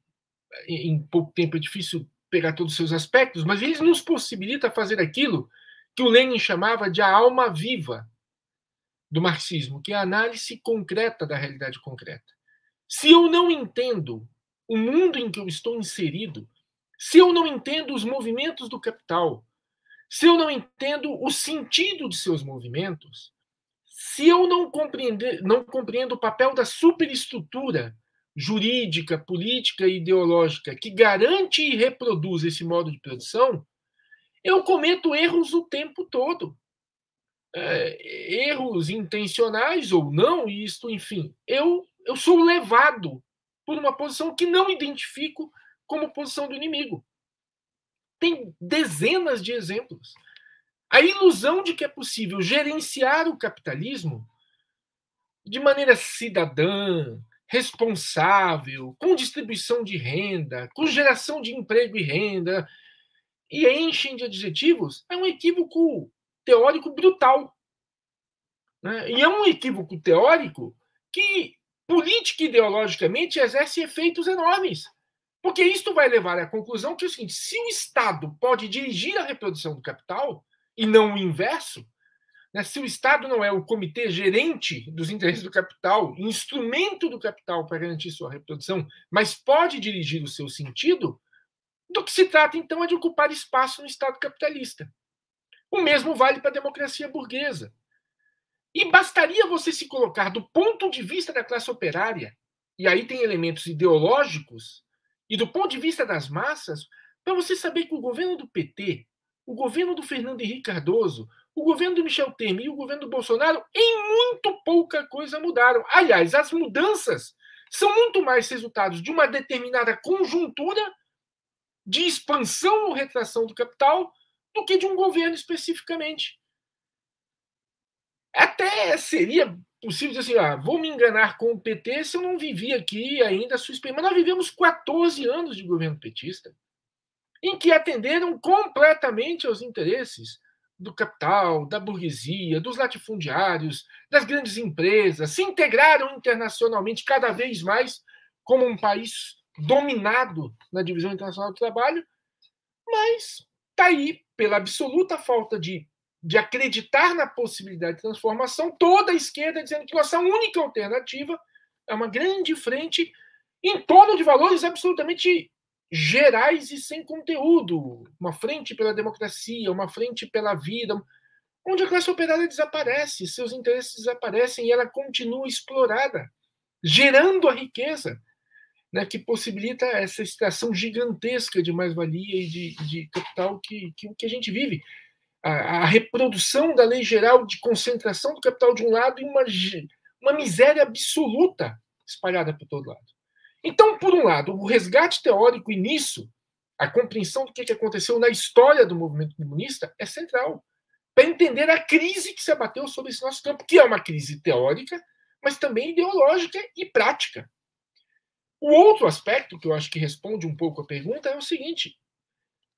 em pouco tempo é difícil pegar todos os seus aspectos, mas ele nos possibilita fazer aquilo que o Lenin chamava de a alma viva do marxismo, que é a análise concreta da realidade concreta. Se eu não entendo o mundo em que eu estou inserido, se eu não entendo os movimentos do capital, se eu não entendo o sentido de seus movimentos, se eu não, compreender, não compreendo o papel da superestrutura jurídica, política e ideológica que garante e reproduz esse modo de produção, eu cometo erros o tempo todo. É, erros intencionais ou não, isto, enfim, eu, eu sou levado por uma posição que não identifico como posição do inimigo. Tem dezenas de exemplos. A ilusão de que é possível gerenciar o capitalismo de maneira cidadã, responsável, com distribuição de renda, com geração de emprego e renda, e enchem de adjetivos, é um equívoco teórico brutal. Né? E é um equívoco teórico que, política e ideologicamente, exerce efeitos enormes. Porque isto vai levar à conclusão que é o seguinte: se o Estado pode dirigir a reprodução do capital, e não o inverso, né? Se o Estado não é o comitê gerente dos interesses do capital, instrumento do capital para garantir sua reprodução, mas pode dirigir o seu sentido, do que se trata então é de ocupar espaço no Estado capitalista. O mesmo vale para a democracia burguesa. E bastaria você se colocar do ponto de vista da classe operária, e aí tem elementos ideológicos, e do ponto de vista das massas, para você saber que o governo do PT, o governo do Fernando Henrique Cardoso, o governo do Michel Temer e o governo do Bolsonaro, em muito pouca coisa mudaram. Aliás, as mudanças são muito mais resultados de uma determinada conjuntura de expansão ou retração do capital do que de um governo especificamente. Até seria possível dizer assim: ah, vou me enganar com o PT se eu não vivi aqui ainda a sua experiência. Mas nós vivemos 14 anos de governo petista, em que atenderam completamente aos interesses do capital, da burguesia, dos latifundiários, das grandes empresas, se integraram internacionalmente cada vez mais como um país dominado na divisão internacional do trabalho, mas está aí, pela absoluta falta de, de acreditar na possibilidade de transformação, toda a esquerda dizendo que nossa única alternativa é uma grande frente em torno de valores absolutamente gerais e sem conteúdo. Uma frente pela democracia, uma frente pela vida. onde a classe operária desaparece, seus interesses desaparecem e ela continua explorada, gerando a riqueza né, que possibilita essa extração gigantesca de mais-valia e de, de capital que, que, que a gente vive. A, a, reprodução da lei geral de concentração do capital de um lado e uma, uma miséria absoluta espalhada por todo lado. Então, por um lado, o resgate teórico e nisso, a compreensão do que aconteceu na história do movimento comunista é central para entender a crise que se abateu sobre esse nosso campo, que é uma crise teórica, mas também ideológica e prática. O outro aspecto que eu acho que responde um pouco a pergunta é o seguinte: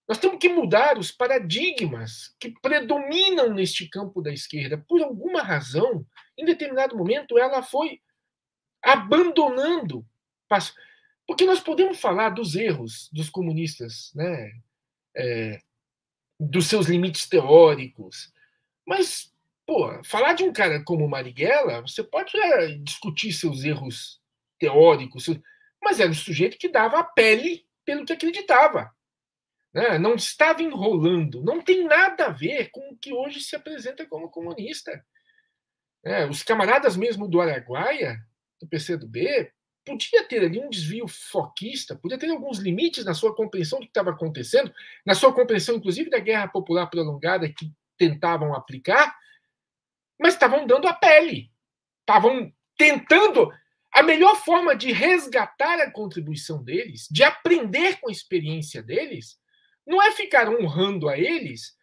nós temos que mudar os paradigmas que predominam neste campo da esquerda. Por alguma razão, em determinado momento, ela foi abandonando. Porque nós podemos falar dos erros dos comunistas, né? É, dos seus limites teóricos. Mas, pô, falar de um cara como Marighella, você pode é, discutir seus erros teóricos, mas era um sujeito que dava a pele pelo que acreditava. Né? Não estava enrolando. Não tem nada a ver com o que hoje se apresenta como comunista. É, os camaradas mesmo do Araguaia, do PCdoB, podia ter ali um desvio foquista, podia ter alguns limites na sua compreensão do que estava acontecendo, na sua compreensão, inclusive, da guerra popular prolongada que tentavam aplicar, mas estavam dando a pele, estavam tentando. A melhor forma de resgatar a contribuição deles, de aprender com a experiência deles, não é ficar honrando a eles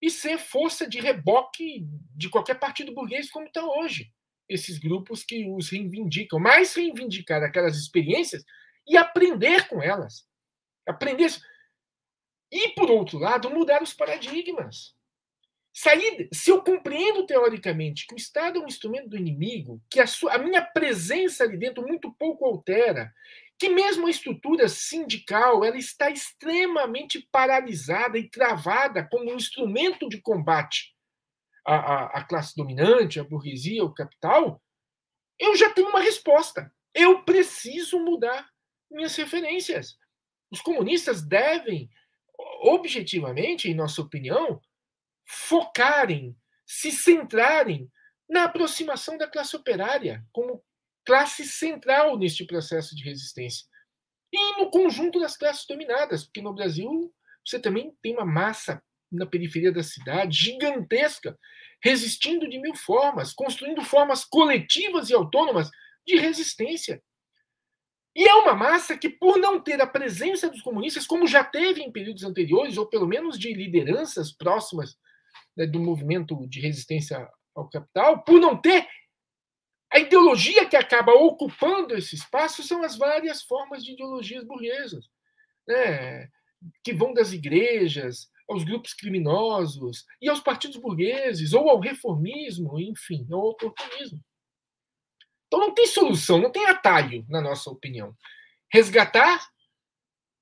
e ser força de reboque de qualquer partido burguês como está hoje esses grupos que os reivindicam, mais reivindicar aquelas experiências e aprender com elas. Aprender. E, por outro lado, mudar os paradigmas. Sair, se eu compreendo teoricamente que o Estado é um instrumento do inimigo, que a, sua, a minha presença ali dentro muito pouco altera, que mesmo a estrutura sindical ela está extremamente paralisada e travada como um instrumento de combate a, a, a classe dominante, a burguesia, o capital, eu já tenho uma resposta. Eu preciso mudar minhas referências. Os comunistas devem, objetivamente, em nossa opinião, focarem, se centrarem na aproximação da classe operária como classe central neste processo de resistência. E no conjunto das classes dominadas, porque no Brasil você também tem uma massa na periferia da cidade, gigantesca, resistindo de mil formas, construindo formas coletivas e autônomas de resistência. E é uma massa que, por não ter a presença dos comunistas, como já teve em períodos anteriores, ou pelo menos de lideranças próximas né, do movimento de resistência ao capital, por não ter a ideologia que acaba ocupando esse espaço são as várias formas de ideologias burguesas, né, que vão das igrejas aos grupos criminosos e aos partidos burgueses, ou ao reformismo, enfim, ao oportunismo. Então não tem solução, não tem atalho, na nossa opinião. Resgatar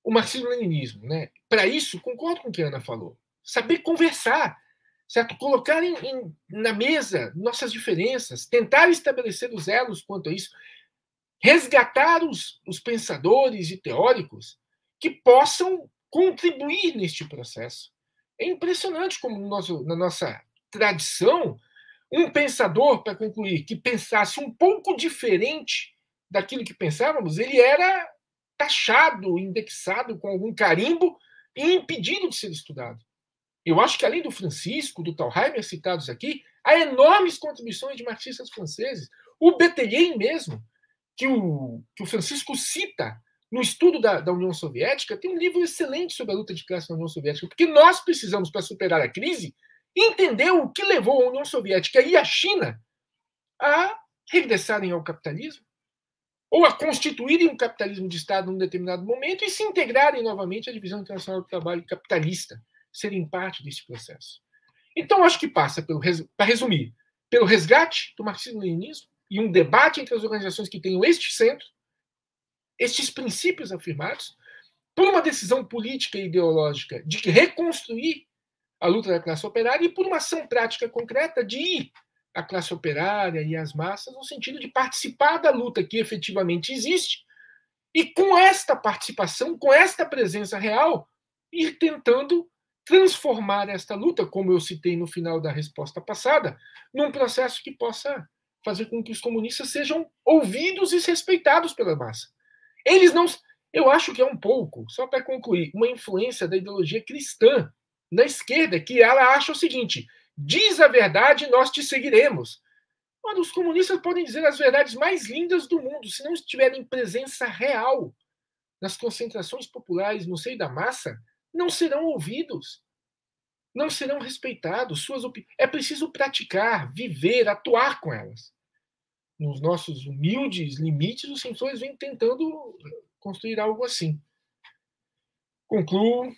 o marxismo-leninismo. Né? Para isso, concordo com o que a Ana falou. Saber conversar, certo? Colocar em, em, na mesa nossas diferenças, tentar estabelecer os elos quanto a isso, resgatar os, os pensadores e teóricos que possam contribuir neste processo. É impressionante como no nosso, na nossa tradição, um pensador, para concluir, que pensasse um pouco diferente daquilo que pensávamos, ele era taxado, indexado com algum carimbo e impedido de ser estudado. Eu acho que além do Francisco, do Thalheimer citados aqui, há enormes contribuições de marxistas franceses. O Betelhem mesmo, que o, que o Francisco cita no estudo da, da, União Soviética, tem um livro excelente sobre a luta de classe na União Soviética, porque nós precisamos, para superar a crise, entender o que levou a União Soviética e a China a regressarem ao capitalismo, ou a constituírem um capitalismo de Estado num determinado momento e se integrarem novamente à divisão internacional do trabalho capitalista, serem parte desse processo. Então, acho que passa, para resumir, pelo resgate do marxismo-leninismo e um debate entre as organizações que tenham este centro, estes princípios afirmados por uma decisão política e ideológica de reconstruir a luta da classe operária e por uma ação prática concreta de ir à classe operária e às massas no sentido de participar da luta que efetivamente existe e com esta participação, com esta presença real, ir tentando transformar esta luta, como eu citei no final da resposta passada, num processo que possa fazer com que os comunistas sejam ouvidos e respeitados pela massa. Eles não. Eu acho que é um pouco, só para concluir, uma influência da ideologia cristã na esquerda, que ela acha o seguinte: diz a verdade, nós te seguiremos. Ora, os comunistas podem dizer as verdades mais lindas do mundo, se não estiverem presença real nas concentrações populares no seio da massa, não serão ouvidos, não serão respeitados. Suas É preciso praticar, viver, atuar com elas. Nos nossos humildes limites, os sensores vêm tentando construir algo assim. Concluo.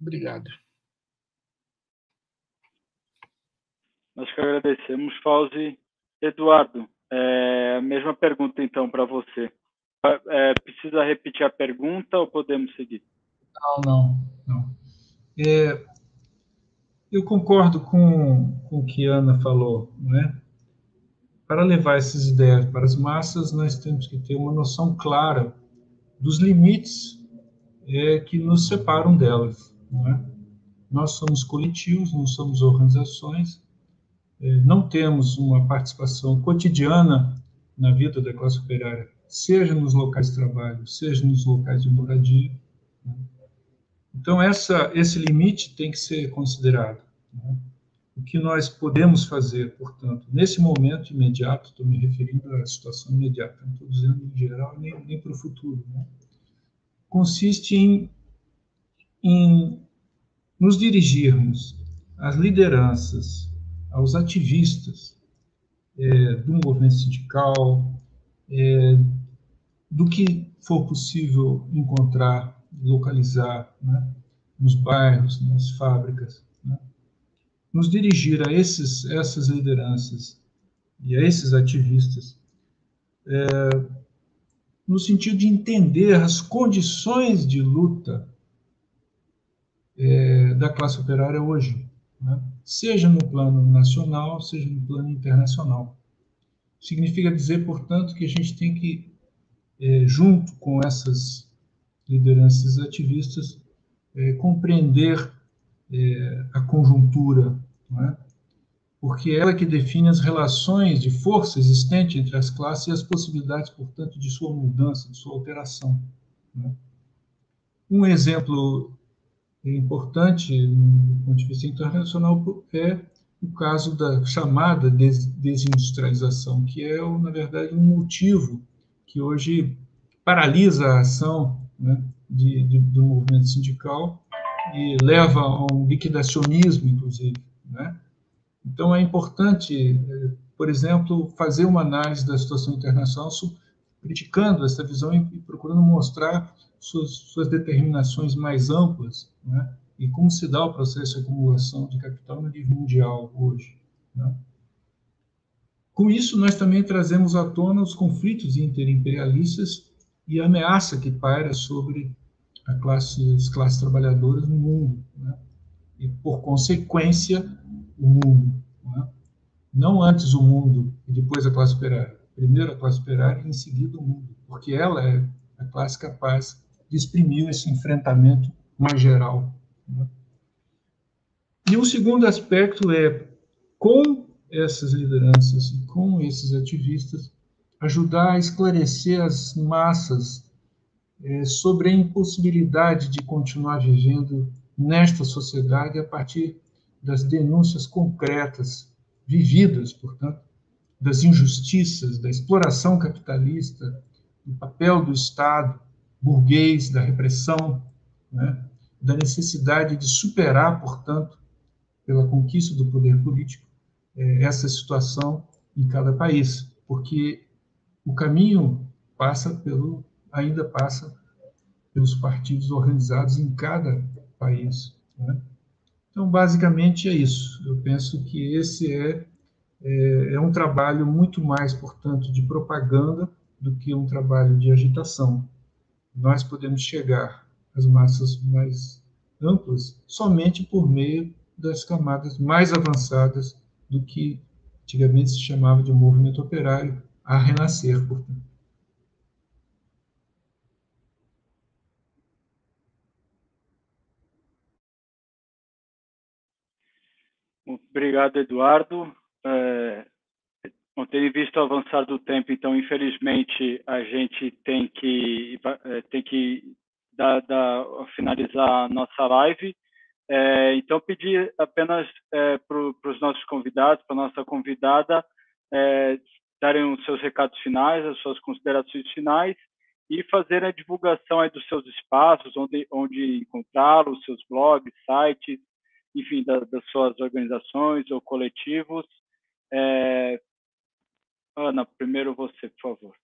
Obrigado. Nós que agradecemos, Fauzi. Eduardo, é, a mesma pergunta então para você. É, precisa repetir a pergunta ou podemos seguir? Não, não, não. É, eu concordo com, com o que a Ana falou, né? Para levar essas ideias para as massas, nós temos que ter uma noção clara dos limites é, que nos separam delas. Né? Nós somos coletivos, não somos organizações, é, não temos uma participação cotidiana na vida da classe operária, seja nos locais de trabalho, seja nos locais de moradia. Né? Então, essa, esse limite tem que ser considerado. Né? O que nós podemos fazer, portanto, nesse momento imediato, estou me referindo à situação imediata, não estou dizendo em geral nem, nem para o futuro, né? consiste em, em nos dirigirmos às lideranças aos ativistas é, do movimento sindical, é, do que for possível encontrar, localizar né, nos bairros, nas fábricas, nos dirigir a esses, essas lideranças e a esses ativistas, é, no sentido de entender as condições de luta é, da classe operária hoje né? seja no plano nacional, seja no plano internacional. Significa dizer, portanto, que a gente tem que, é, junto com essas lideranças ativistas, é, compreender é, a conjuntura, é? porque é ela que define as relações de força existentes entre as classes e as possibilidades, portanto, de sua mudança, de sua alteração. É? Um exemplo importante do ponto de vista internacional é o caso da chamada desindustrialização, que é, na verdade, um motivo que hoje paralisa a ação né, de, de, do movimento sindical e leva a um liquidacionismo, inclusive. Né? Então, é importante, por exemplo, fazer uma análise da situação internacional criticando essa visão e procurando mostrar suas, suas determinações mais amplas, né? e como se dá o processo de acumulação de capital no nível mundial hoje. Né? Com isso, nós também trazemos à tona os conflitos interimperialistas e a ameaça que paira sobre classe, as classes trabalhadoras no mundo, né? e, por consequência, o mundo. Né? Não antes o mundo e depois a classe operária. Primeiro a classe operária e em seguida o mundo, porque ela é a classe capaz de exprimir esse enfrentamento mais geral. Né? E o segundo aspecto é, com essas lideranças e com esses ativistas, ajudar a esclarecer as massas é, sobre a impossibilidade de continuar vivendo nesta sociedade a partir das denúncias concretas, vividas, portanto, das injustiças, da exploração capitalista, do papel do Estado burguês, da repressão, né? da necessidade de superar, portanto, pela conquista do poder político, é, essa situação em cada país, porque o caminho passa pelo, ainda passa pelos partidos organizados em cada país. Né? Então, basicamente é isso. Eu penso que esse é, é, é um trabalho muito mais, portanto, de propaganda do que um trabalho de agitação nós podemos chegar às massas mais amplas somente por meio das camadas mais avançadas do que antigamente se chamava de movimento operário a renascer, portanto. Obrigado, Eduardo. É, tendo visto o avançar do tempo, então, infelizmente, a gente tem que, é, tem que dar, dar, finalizar a nossa live. É, então, pedir apenas é, para os nossos convidados, para a nossa convidada, é, darem os seus recados finais, as suas considerações finais e fazer a divulgação dos seus espaços, onde, onde encontrá-los, seus blogs, sites, enfim, da, das suas organizações ou coletivos. É... Ana, primeiro você, por favor.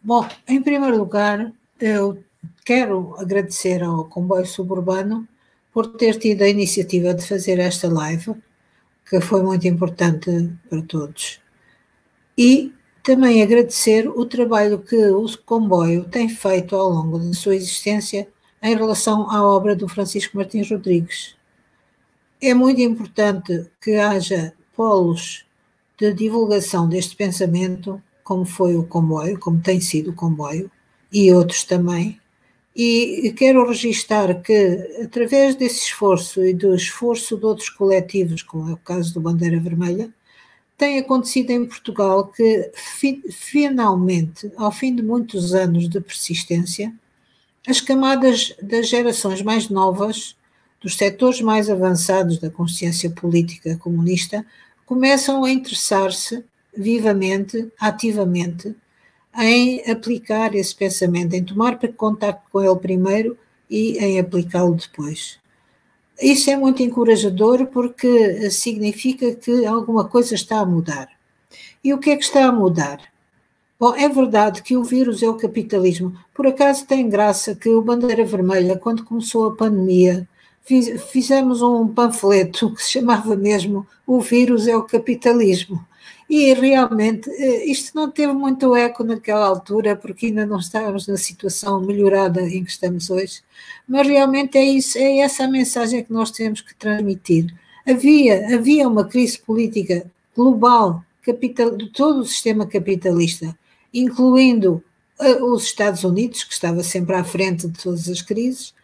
Bom, em primeiro lugar, eu quero agradecer ao Comboio Suburbano por ter tido a iniciativa de fazer esta live, que foi muito importante para todos. E também agradecer o trabalho que o comboio tem feito ao longo da sua existência em relação à obra do Francisco Martins Rodrigues. É muito importante que haja polos de divulgação deste pensamento, como foi o comboio, como tem sido o comboio, e outros também. E quero registar que, através desse esforço e do esforço de outros coletivos, como é o caso do Bandeira Vermelha, tem acontecido em Portugal que, fi, finalmente, ao fim de muitos anos de persistência, as camadas das gerações mais novas, dos setores mais avançados da consciência política comunista, começam a interessar-se vivamente, ativamente, em aplicar esse pensamento, em tomar contato com ele primeiro e em aplicá-lo depois. Isso é muito encorajador porque significa que alguma coisa está a mudar. E o que é que está a mudar? Bom, é verdade que o vírus é o capitalismo. Por acaso tem graça que o Bandeira Vermelha, quando começou a pandemia, fiz, fizemos um panfleto que se chamava mesmo O Vírus é o Capitalismo. E realmente eh, isto não teve muito eco naquela altura, porque ainda não estávamos na situação melhorada em que estamos hoje, mas realmente é isso, é essa a mensagem que nós temos que transmitir. Havia, havia uma crise política global capital, de todo o sistema capitalista, incluindo eh, os Estados Unidos, que estava sempre à frente de todas as crises,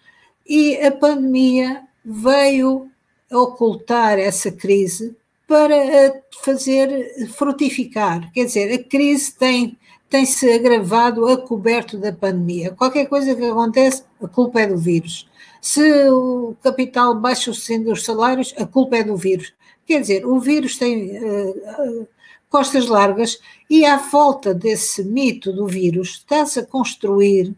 e a pandemia veio ocultar essa crise para fazer frutificar. Quer dizer, a crise tem, tem se agravado a coberto da pandemia. Qualquer coisa que acontece, a culpa é do vírus. Se o capital baixa os salários, a culpa é do vírus. Quer dizer, o vírus tem uh, costas largas e à falta desse mito do vírus está-se a construir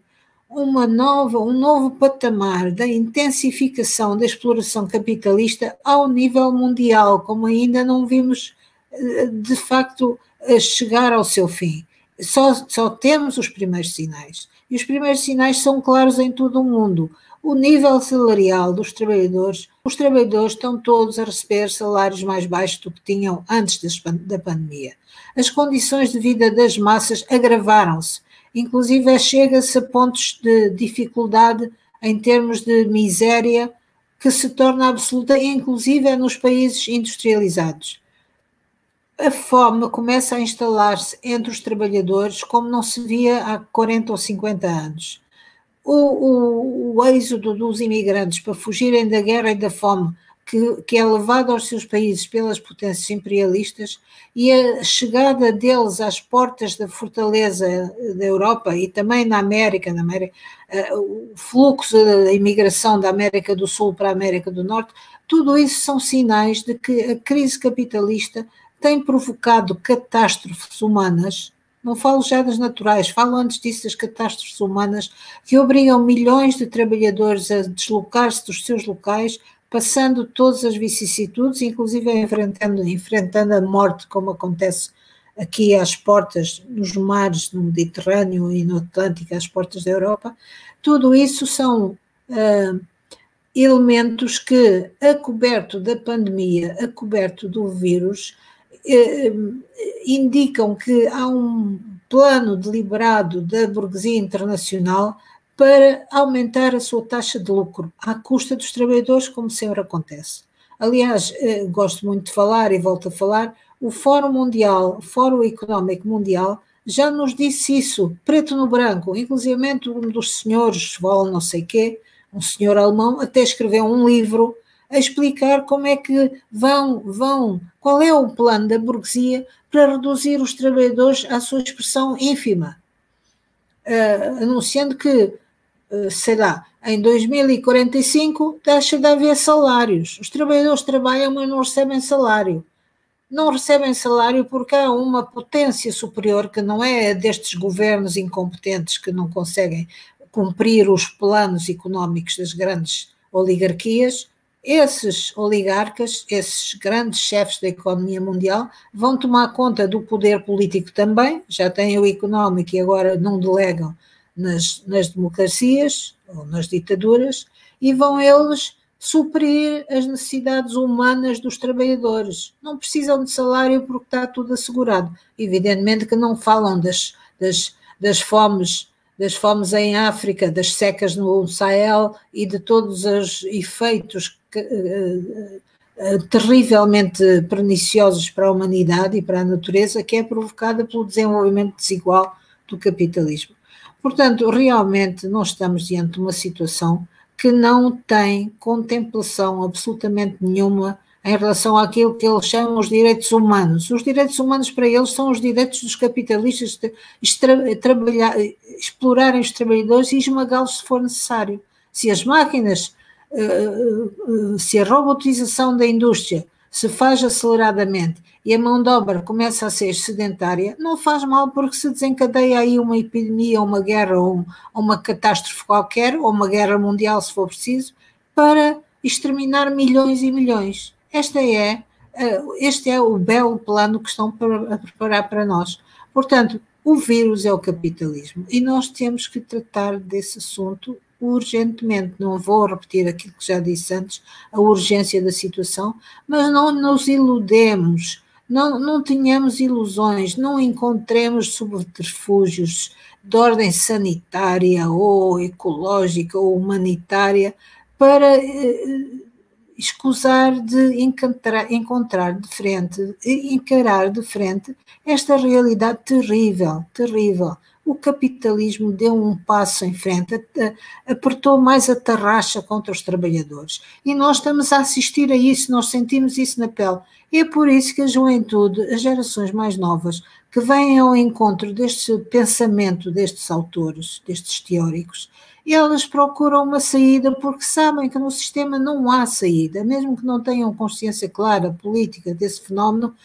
uma nova, um novo patamar da intensificação da exploração capitalista ao nível mundial, como ainda não vimos eh, de facto chegar ao seu fim. Só, só temos os primeiros sinais. E os primeiros sinais são claros em todo o mundo. O nível salarial dos trabalhadores, os trabalhadores estão todos a receber salários mais baixos do que tinham antes da pandemia. As condições de vida das massas agravaram-se inclusive chega-se a pontos de dificuldade em termos de miséria que se torna absoluta, inclusive é nos países industrializados. A fome começa a instalar-se entre os trabalhadores como não se via há 40 ou 50 anos. O, o, o êxodo dos imigrantes para fugirem da guerra e da fome que, que, é levado aos seus países pelas potências imperialistas e a chegada deles às portas da fortaleza da Europa e também na América, na América uh, o fluxo da imigração da América do Sul para a América do Norte, tudo isso são sinais de que a crise capitalista tem provocado catástrofes humanas não falo já das naturais, falo antes disso das catástrofes humanas que obrigam milhões de trabalhadores a deslocar-se dos seus locais passando todas as vicissitudes, inclusive enfrentando, enfrentando a morte, como acontece aqui às portas, nos mares, no Mediterrâneo e no Atlântico, às portas da Europa, tudo isso são uh, elementos que, a coberto da pandemia, a coberto do vírus, indicam que há um plano deliberado da burguesia internacional para aumentar a sua taxa de lucro à custa dos trabalhadores, como sempre acontece. Aliás, eh, gosto muito de falar e volto a falar, o Fórum Mundial, o Fórum Económico Mundial, já nos disse isso, preto no branco, inclusive um dos senhores, não sei quê, um senhor alemão, até escreveu um livro a explicar como é que vão, vão, qual é o plano da burguesia para reduzir os trabalhadores à sua expressão ínfima, uh, anunciando que, uh, sei lá, em 2045 deixa de haver salários. Os trabalhadores trabalham, mas não recebem salário. Não recebem salário porque há uma potência superior que não é destes governos incompetentes que não conseguem cumprir os planos económicos das grandes oligarquias, esses oligarcas, esses grandes chefes da economia mundial, vão tomar conta do poder político também, já têm o económico e agora não delegam nas, nas democracias ou nas ditaduras, e vão eles suprir as necessidades humanas dos trabalhadores. Não precisam de salário porque está tudo assegurado. Evidentemente que não falam das, das, das fomes das fomes em África, das secas no Sahel e de todos os efeitos terrivelmente perniciosos para a humanidade e para a natureza, que é provocada pelo desenvolvimento desigual do capitalismo. Portanto, realmente nós estamos diante de uma situação que não tem contemplação absolutamente nenhuma em relação àquilo que eles chamam os direitos humanos. Os direitos humanos para eles são os direitos dos capitalistas de explorarem os trabalhadores e esmagá-los se for necessário. Se as máquinas, eh, eh, se a robotização da indústria se faz aceleradamente e a mão de obra começa a ser sedentária, não faz mal porque se desencadeia aí uma epidemia, uma guerra ou uma catástrofe qualquer, ou uma guerra mundial se for preciso, para exterminar milhões e milhões. Esta é, eh, este é o belo plano que estão a preparar para nós. Portanto, o vírus é o capitalismo e nós temos que tratar desse assunto urgentemente. Não vou repetir aquilo que já disse antes, a urgência da situação, mas não nos iludemos, não, não tenhamos ilusões, não encontremos subterfúgios de ordem sanitária ou ecológica ou humanitária para eh, escusar de encontrar, encontrar de frente, encarar de frente esta realidade terrível, terrível. O capitalismo deu um passo em frente, apertou mais a tarraxa contra os trabalhadores. E nós estamos a assistir a isso, nós sentimos isso na pele. É por isso que a juventude, as gerações mais novas, que vêm ao encontro deste pensamento destes autores, destes teóricos, elas procuram uma saída porque sabem que no sistema não há saída, mesmo que não tenham consciência clara política desse fenómeno,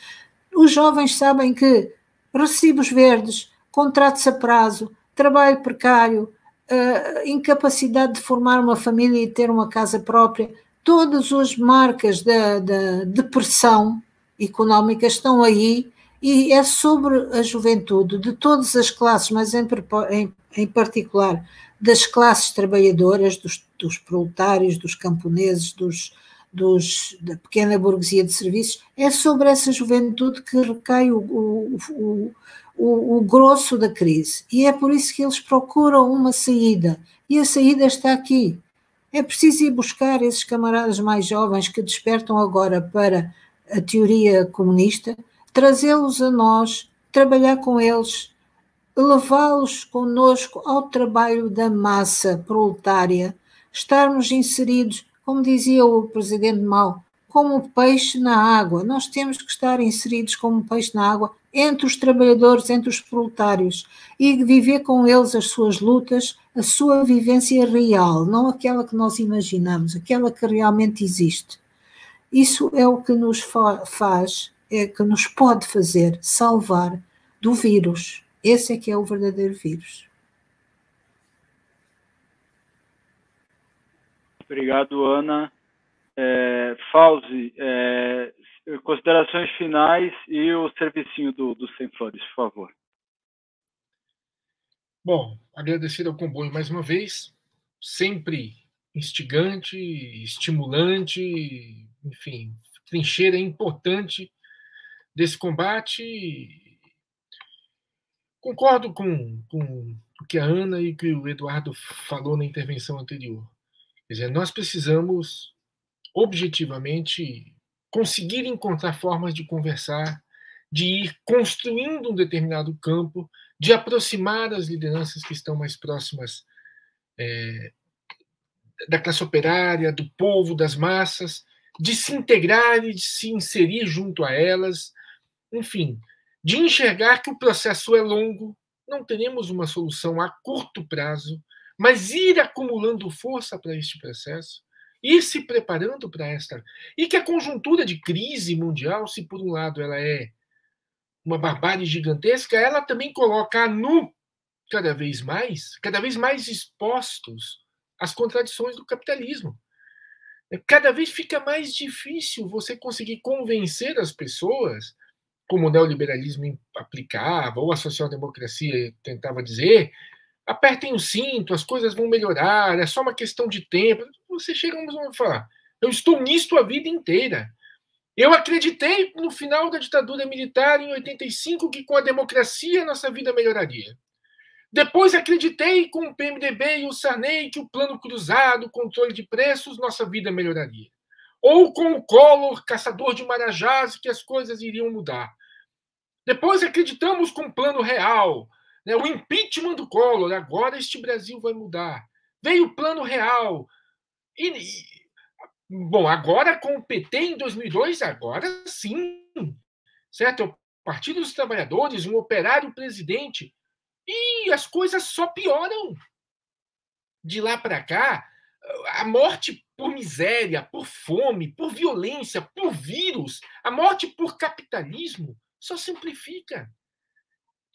os jovens sabem que recibos verdes, contratos a prazo, trabalho precário, uh, incapacidade de formar uma família e ter uma casa própria, todas as marcas da, da depressão económica estão aí e é sobre a juventude de todas as classes, mas em, em, em particular das classes trabalhadoras, dos, dos proletários, dos camponeses, dos, dos, da pequena burguesia de serviços, é sobre essa juventude que recai o, o, o, o, o grosso da crise. E é por isso que eles procuram uma saída. E a saída está aqui. É preciso ir buscar esses camaradas mais jovens que despertam agora para a teoria comunista, trazê-los a nós, trabalhar com eles, levá-los conosco ao trabalho da massa proletária, estarmos inseridos, como dizia o presidente Mao, como peixe na água. Nós temos que estar inseridos como peixe na água entre os trabalhadores, entre os proletários e viver com eles as suas lutas, a sua vivência real, não aquela que nós imaginamos, aquela que realmente existe. Isso é o que nos faz, é que nos pode fazer salvar do vírus, esse é que é o verdadeiro vírus. Obrigado, Ana. É, Fauzi, é, considerações finais e o servicinho do, do Sem Flores, por favor. Bom, agradecer ao comboio mais uma vez, sempre instigante, estimulante, enfim, trincheira importante desse combate Concordo com, com o que a Ana e que o Eduardo falou na intervenção anterior. Quer dizer, nós precisamos objetivamente conseguir encontrar formas de conversar, de ir construindo um determinado campo, de aproximar as lideranças que estão mais próximas é, da classe operária, do povo, das massas, de se integrar e de se inserir junto a elas, enfim, de enxergar que o processo é longo, não teremos uma solução a curto prazo, mas ir acumulando força para este processo, ir se preparando para esta. E que a conjuntura de crise mundial, se por um lado ela é uma barbárie gigantesca, ela também coloca a nu cada vez mais, cada vez mais expostos às contradições do capitalismo. Cada vez fica mais difícil você conseguir convencer as pessoas, como o neoliberalismo aplicava, ou a social-democracia tentava dizer, apertem o cinto, as coisas vão melhorar, é só uma questão de tempo. Você chega a falar, eu estou nisto a vida inteira. Eu acreditei no final da ditadura militar em 85 que com a democracia nossa vida melhoraria. Depois acreditei com o PMDB e o Sarney que o plano cruzado, controle de preços, nossa vida melhoraria. Ou com o Collor, caçador de marajás, que as coisas iriam mudar. Depois acreditamos com o plano real, né, o impeachment do Collor, agora este Brasil vai mudar. Veio o plano real. E, e, bom, agora com o PT em 2002, agora sim. Certo? É o Partido dos Trabalhadores, um operário presidente. E as coisas só pioram. De lá para cá, a morte por miséria, por fome, por violência, por vírus, a morte por capitalismo só simplifica.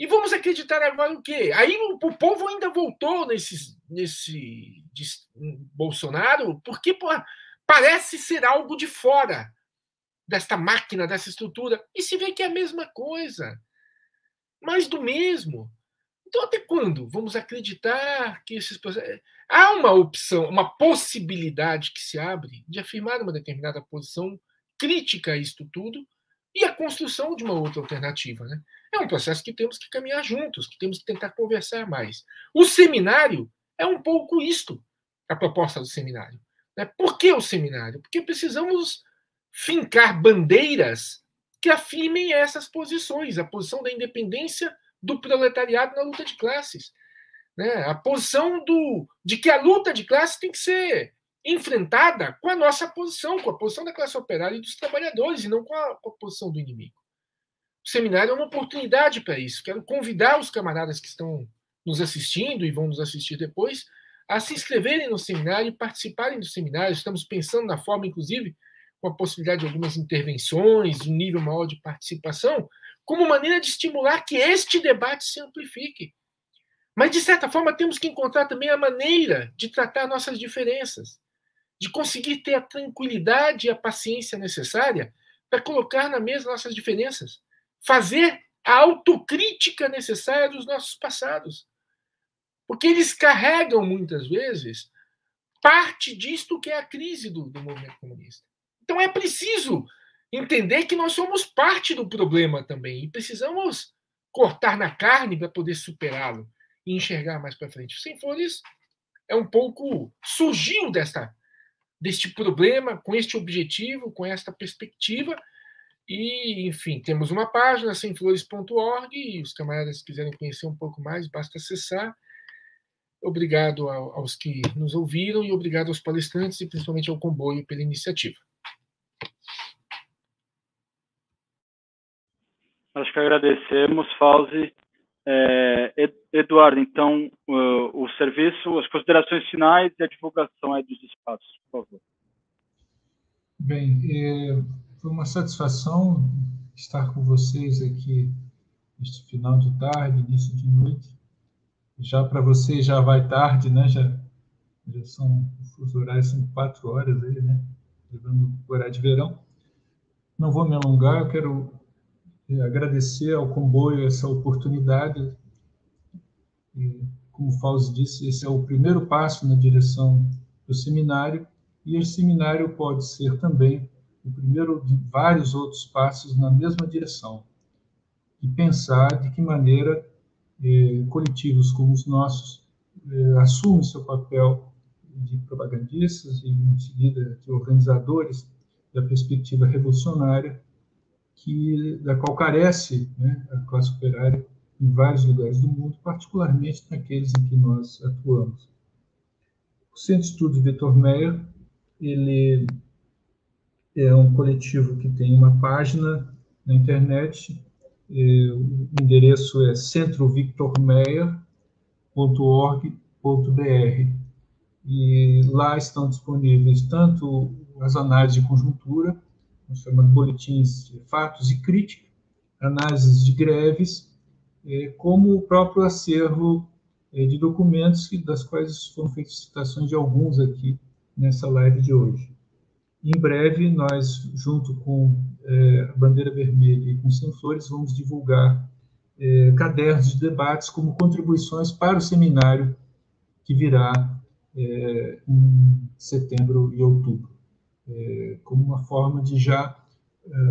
E vamos acreditar agora o quê? Aí o, o povo ainda voltou nesse, nesse Bolsonaro, porque pô, parece ser algo de fora desta máquina, dessa estrutura, e se vê que é a mesma coisa. Mais do mesmo. Então, até quando vamos acreditar que esses processos. Há uma opção, uma possibilidade que se abre de afirmar uma determinada posição crítica a isto tudo e a construção de uma outra alternativa. Né? É um processo que temos que caminhar juntos, que temos que tentar conversar mais. O seminário é um pouco isto, a proposta do seminário. Né? Por que o seminário? Porque precisamos fincar bandeiras que afirmem essas posições, a posição da independência do proletariado na luta de classes. Né? A posição do, de que a luta de classes tem que ser enfrentada com a nossa posição, com a posição da classe operária e dos trabalhadores, e não com a, com a posição do inimigo. O seminário é uma oportunidade para isso. Quero convidar os camaradas que estão nos assistindo e vão nos assistir depois a se inscreverem no seminário e participarem do seminário. Estamos pensando na forma, inclusive, com a possibilidade de algumas intervenções, um nível maior de participação, como maneira de estimular que este debate se amplifique. Mas, de certa forma, temos que encontrar também a maneira de tratar nossas diferenças, de conseguir ter a tranquilidade e a paciência necessária para colocar na mesa nossas diferenças fazer a autocrítica necessária dos nossos passados. Porque eles carregam, muitas vezes, parte disto que é a crise do, do movimento comunista. Então é preciso entender que nós somos parte do problema também e precisamos cortar na carne para poder superá-lo e enxergar mais para frente. Sem Flores é um pouco surgiu desta deste problema com este objetivo, com esta perspectiva e, enfim, temos uma página, semflores.org, e os camaradas quiserem conhecer um pouco mais, basta acessar. Obrigado aos que nos ouviram e obrigado aos palestrantes e principalmente ao comboio pela iniciativa. Acho que agradecemos, Fauzi. É, Eduardo, então, o, o serviço, as considerações finais e a divulgação aí dos espaços, por favor. Bem, é foi uma satisfação estar com vocês aqui neste final de tarde, início de noite. Já para vocês já vai tarde, né? Já, já são, os horários são quatro horas aí, né? Levando o horário de verão. Não vou me alongar, eu quero é, agradecer ao comboio essa oportunidade. E, como Fausto disse, esse é o primeiro passo na direção do seminário, e esse seminário pode ser também o primeiro de vários outros passos na mesma direção e pensar de que maneira eh, coletivos como os nossos eh, assumem seu papel de propagandistas e, em seguida, de organizadores da perspectiva revolucionária que da qual carece né, a classe operária em vários lugares do mundo, particularmente naqueles em que nós atuamos. O Centro de Estudos Vitor Meyer ele é um coletivo que tem uma página na internet, é, o endereço é centrovictormeyer.org.br e lá estão disponíveis tanto as análises de conjuntura, chamando boletins de fatos e crítica, análises de greves, é, como o próprio acervo é, de documentos, das quais foram feitas citações de alguns aqui nessa live de hoje. Em breve, nós, junto com é, a Bandeira Vermelha e com Sem Flores, vamos divulgar é, cadernos de debates como contribuições para o seminário que virá é, em setembro e outubro, como uma forma de já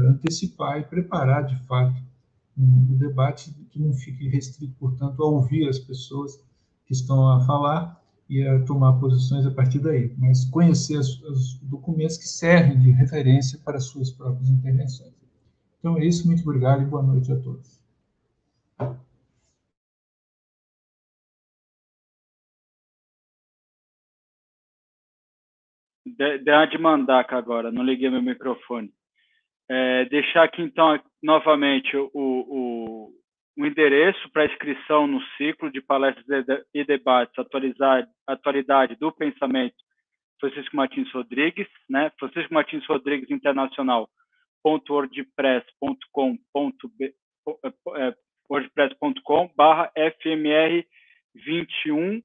antecipar e preparar, de fato, um, um debate que não fique restrito, portanto, a ouvir as pessoas que estão a falar, e a tomar posições a partir daí, mas conhecer os, os documentos que servem de referência para suas próprias intervenções. Então é isso, muito obrigado e boa noite a todos. Deu uma de mandaca agora, não liguei meu microfone. É, deixar aqui, então, novamente o, o, o endereço para inscrição no ciclo de palestras e debates atualidade do pensamento Francisco Martins Rodrigues, né? Francisco Martins Rodrigues Internacional wordpress.com é, wordpress.com barra fmr 21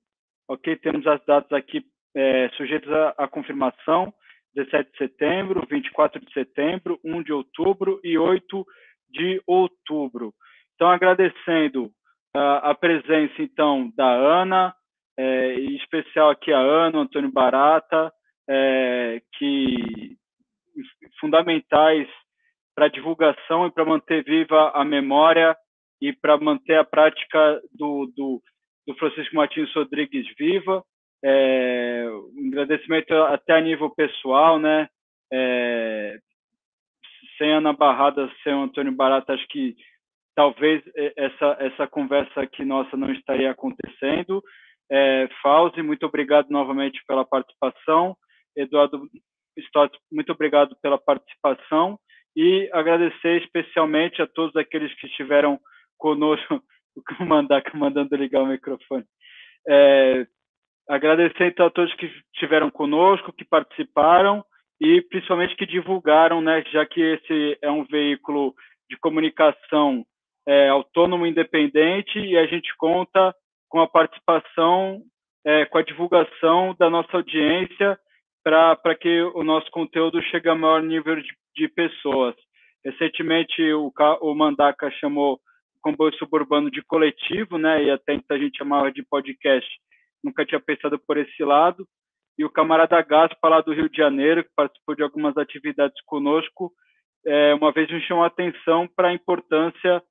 ok temos as datas aqui é, sujeitas à, à confirmação 17 de setembro 24 de setembro 1 de outubro e 8 de outubro então, agradecendo uh, a presença, então, da Ana, é, em especial aqui a Ana, o Antônio Barata, é, que fundamentais para a divulgação e para manter viva a memória e para manter a prática do, do, do, Francisco Martins Rodrigues viva. É, um agradecimento até a nível pessoal, né? É, sem Ana Barrada, sem o Antônio Barata, acho que talvez eh, essa, essa conversa aqui nossa não estaria acontecendo. É, Fauzi, muito obrigado novamente pela participação. Eduardo Stott, muito obrigado pela participação e agradecer especialmente a todos aqueles que estiveram conosco, (laughs) o Mandaca mandando ligar o microfone. É, agradecer então a todos que estiveram conosco, que participaram e principalmente que divulgaram, né, já que esse é um veículo de comunicação é, autônomo, independente, e a gente conta com a participação, é, com a divulgação da nossa audiência para que o nosso conteúdo chegue a maior nível de, de pessoas. Recentemente, o, o Mandaca chamou o comboio suburbano de coletivo, né, e até então a gente chamava de podcast, nunca tinha pensado por esse lado, e o camarada Gaspa, lá do Rio de Janeiro, que participou de algumas atividades conosco, é, uma vez me chamou a atenção para a importância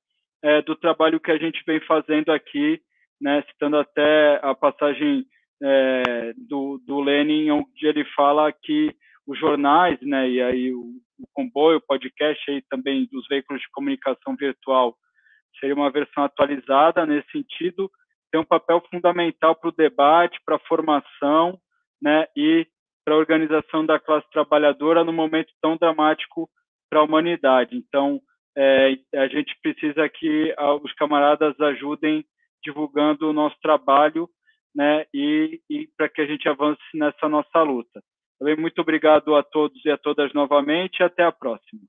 é, do trabalho que a gente vem fazendo aqui, né, citando até a passagem é, do, do Lenin, onde ele fala que os jornais, né, e aí o, o comboio, o podcast aí também dos veículos de comunicação virtual seria uma versão atualizada nesse sentido, tem um papel fundamental para o debate, para a formação, né, e para a organização da classe trabalhadora no momento tão dramático para a humanidade. Então, é, a gente precisa que os camaradas ajudem divulgando o nosso trabalho, né, e, e para que a gente avance nessa nossa luta. Também muito obrigado a todos e a todas novamente e até a próxima.